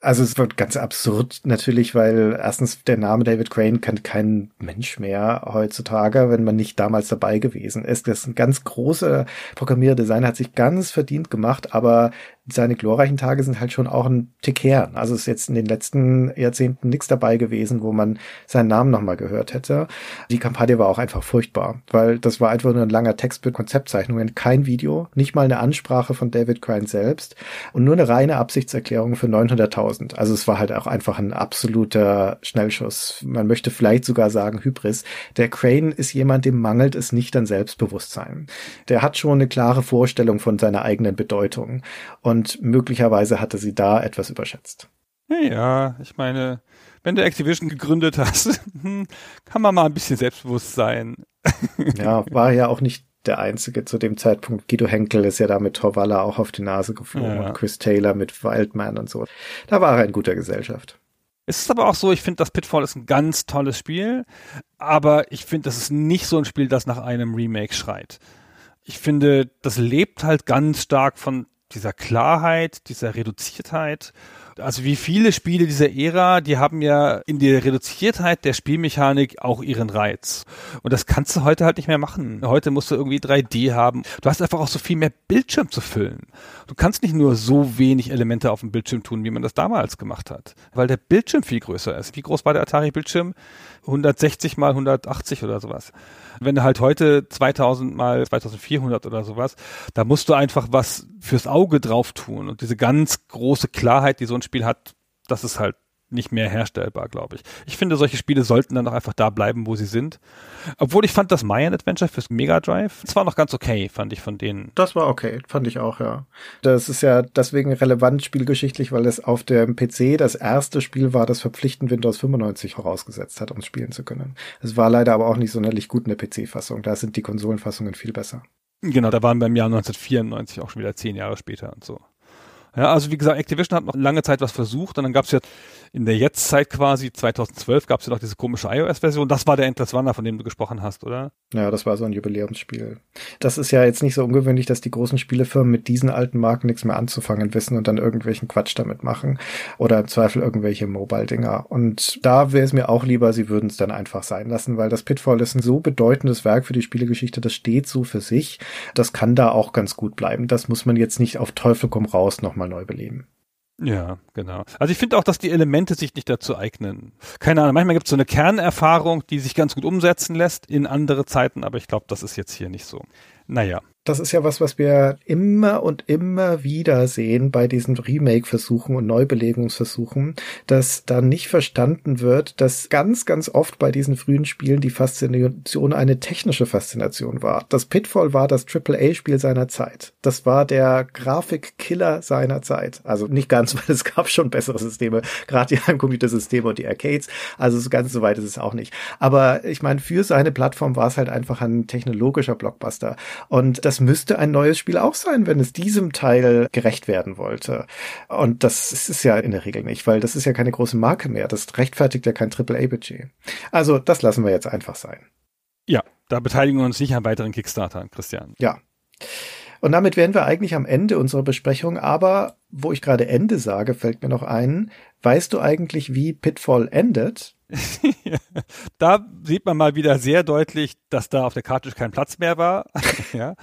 Also es wird ganz absurd natürlich, weil erstens der Name David Crane kennt kein Mensch mehr heutzutage, wenn man nicht damals dabei gewesen ist. Das ist ein ganz großer Programmierdesigner, hat sich ganz verdient gemacht, aber seine glorreichen Tage sind halt schon auch ein Tick her. Also ist jetzt in den letzten Jahrzehnten nichts dabei gewesen, wo man seinen Namen nochmal gehört hätte. Die Kampagne war auch einfach furchtbar, weil das war einfach nur ein langer Text mit Konzeptzeichnungen, kein Video, nicht mal eine Ansprache von David Crane selbst und nur eine reine Absichtserklärung für 900.000. Also es war halt auch einfach ein absoluter Schnellschuss. Man möchte vielleicht sogar sagen Hybris. Der Crane ist jemand, dem mangelt es nicht an Selbstbewusstsein. Der hat schon eine klare Vorstellung von seiner eigenen Bedeutung und und möglicherweise hatte sie da etwas überschätzt. Ja, ich meine, wenn du Activision gegründet hast, [LAUGHS] hm, kann man mal ein bisschen selbstbewusst sein. [LAUGHS] ja, war ja auch nicht der einzige zu dem Zeitpunkt. Guido Henkel ist ja da mit Torwalla auch auf die Nase geflogen ja. und Chris Taylor mit Wildman und so. Da war er in guter Gesellschaft. Es ist aber auch so, ich finde, das Pitfall ist ein ganz tolles Spiel, aber ich finde, das ist nicht so ein Spiel, das nach einem Remake schreit. Ich finde, das lebt halt ganz stark von dieser Klarheit, dieser Reduziertheit. Also wie viele Spiele dieser Ära, die haben ja in der Reduziertheit der Spielmechanik auch ihren Reiz. Und das kannst du heute halt nicht mehr machen. Heute musst du irgendwie 3D haben. Du hast einfach auch so viel mehr Bildschirm zu füllen. Du kannst nicht nur so wenig Elemente auf dem Bildschirm tun, wie man das damals gemacht hat, weil der Bildschirm viel größer ist. Wie groß war der Atari-Bildschirm? 160 mal 180 oder sowas. Wenn du halt heute 2000 mal 2400 oder sowas, da musst du einfach was fürs Auge drauf tun. Und diese ganz große Klarheit, die so ein Spiel hat, das ist halt nicht mehr herstellbar, glaube ich. Ich finde, solche Spiele sollten dann auch einfach da bleiben, wo sie sind. Obwohl ich fand das Mayan Adventure fürs Mega Drive, das war noch ganz okay, fand ich von denen. Das war okay, fand ich auch, ja. Das ist ja deswegen relevant spielgeschichtlich, weil es auf dem PC das erste Spiel war, das verpflichtend Windows 95 vorausgesetzt hat, um spielen zu können. Es war leider aber auch nicht sonderlich gut in der PC-Fassung. Da sind die Konsolenfassungen viel besser. Genau, da waren beim Jahr 1994 auch schon wieder zehn Jahre später und so. Ja, also wie gesagt, Activision hat noch lange Zeit was versucht und dann gab es ja in der Jetztzeit quasi, 2012, gab es ja noch diese komische iOS-Version. Das war der Endless Runner, von dem du gesprochen hast, oder? Ja, das war so ein Jubiläumsspiel. Das ist ja jetzt nicht so ungewöhnlich, dass die großen Spielefirmen mit diesen alten Marken nichts mehr anzufangen wissen und dann irgendwelchen Quatsch damit machen. Oder im Zweifel irgendwelche Mobile-Dinger. Und da wäre es mir auch lieber, sie würden es dann einfach sein lassen, weil das Pitfall ist ein so bedeutendes Werk für die Spielegeschichte, das steht so für sich. Das kann da auch ganz gut bleiben. Das muss man jetzt nicht auf Teufel komm raus nochmal neu beleben. Ja, genau. Also ich finde auch, dass die Elemente sich nicht dazu eignen. Keine Ahnung, manchmal gibt es so eine Kernerfahrung, die sich ganz gut umsetzen lässt in andere Zeiten, aber ich glaube, das ist jetzt hier nicht so. Naja das ist ja was, was wir immer und immer wieder sehen bei diesen Remake-Versuchen und Neubelegungsversuchen, dass da nicht verstanden wird, dass ganz, ganz oft bei diesen frühen Spielen die Faszination eine technische Faszination war. Das Pitfall war das AAA-Spiel seiner Zeit. Das war der Grafikkiller seiner Zeit. Also nicht ganz, [LAUGHS] weil es gab schon bessere Systeme, gerade die Heimcomputersysteme und die Arcades. Also so ganz so weit ist es auch nicht. Aber ich meine, für seine Plattform war es halt einfach ein technologischer Blockbuster. Und das müsste ein neues Spiel auch sein, wenn es diesem Teil gerecht werden wollte. Und das ist es ja in der Regel nicht, weil das ist ja keine große Marke mehr. Das rechtfertigt ja kein AAA-Budget. Also das lassen wir jetzt einfach sein. Ja, da beteiligen wir uns nicht an weiteren Kickstarter, Christian. Ja. Und damit wären wir eigentlich am Ende unserer Besprechung. Aber wo ich gerade Ende sage, fällt mir noch ein. Weißt du eigentlich, wie Pitfall endet? [LAUGHS] da sieht man mal wieder sehr deutlich, dass da auf der Karte kein Platz mehr war. [LAUGHS] ja.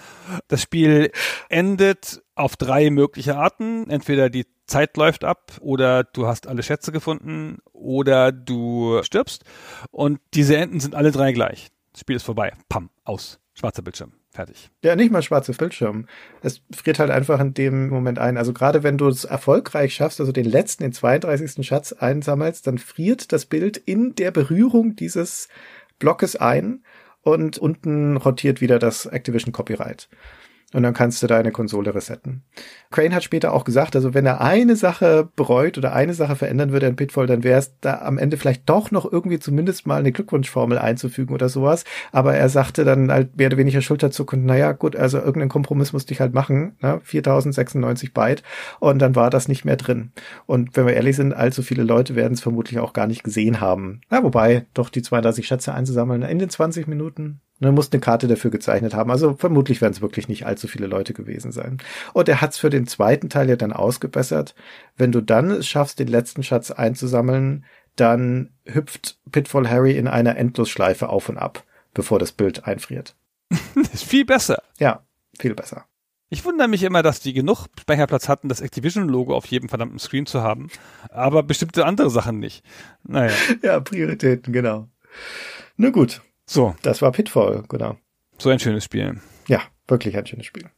Das Spiel endet auf drei mögliche Arten. Entweder die Zeit läuft ab oder du hast alle Schätze gefunden oder du stirbst. Und diese Enden sind alle drei gleich. Das Spiel ist vorbei. Pam, aus. Schwarzer Bildschirm. Fertig. Ja, nicht mal schwarzes Bildschirm. Es friert halt einfach in dem Moment ein. Also gerade wenn du es erfolgreich schaffst, also den letzten, den 32. Schatz einsammelst, dann friert das Bild in der Berührung dieses Blockes ein und unten rotiert wieder das Activision Copyright und dann kannst du deine Konsole resetten. Crane hat später auch gesagt, also wenn er eine Sache bereut oder eine Sache verändern würde in Pitfall, dann wäre es da am Ende vielleicht doch noch irgendwie zumindest mal eine Glückwunschformel einzufügen oder sowas. Aber er sagte dann halt mehr oder weniger schulterzuckend, naja, gut, also irgendeinen Kompromiss musste ich halt machen, ne? 4096 Byte und dann war das nicht mehr drin. Und wenn wir ehrlich sind, allzu viele Leute werden es vermutlich auch gar nicht gesehen haben. Na, wobei, doch die 32 Schätze einzusammeln in den 20 Minuten, und er muss eine Karte dafür gezeichnet haben. Also vermutlich werden es wirklich nicht allzu viele Leute gewesen sein. Und er hat es für den zweiten Teil ja dann ausgebessert. Wenn du dann es schaffst, den letzten Schatz einzusammeln, dann hüpft Pitfall Harry in einer Endlosschleife auf und ab, bevor das Bild einfriert. das [LAUGHS] ist viel besser. Ja, viel besser. Ich wundere mich immer, dass die genug Speicherplatz hatten, das Activision-Logo auf jedem verdammten Screen zu haben, aber bestimmte andere Sachen nicht. Naja. [LAUGHS] Ja, Prioritäten, genau. Na gut, so. Das war Pitfall, genau. So ein schönes Spiel. Ja, wirklich ein schönes Spiel.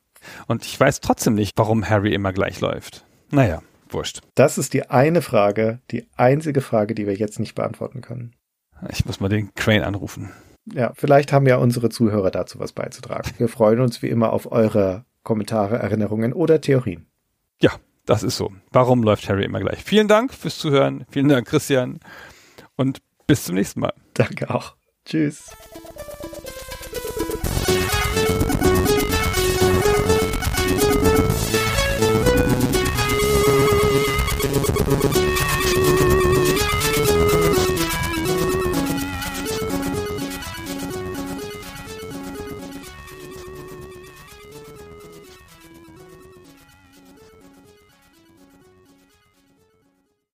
Und ich weiß trotzdem nicht, warum Harry immer gleich läuft. Naja, wurscht. Das ist die eine Frage, die einzige Frage, die wir jetzt nicht beantworten können. Ich muss mal den Crane anrufen. Ja, vielleicht haben ja unsere Zuhörer dazu was beizutragen. Wir freuen uns wie immer auf eure Kommentare, Erinnerungen oder Theorien. Ja, das ist so. Warum läuft Harry immer gleich? Vielen Dank fürs Zuhören. Vielen Dank, Christian. Und bis zum nächsten Mal. Danke auch. Tschüss.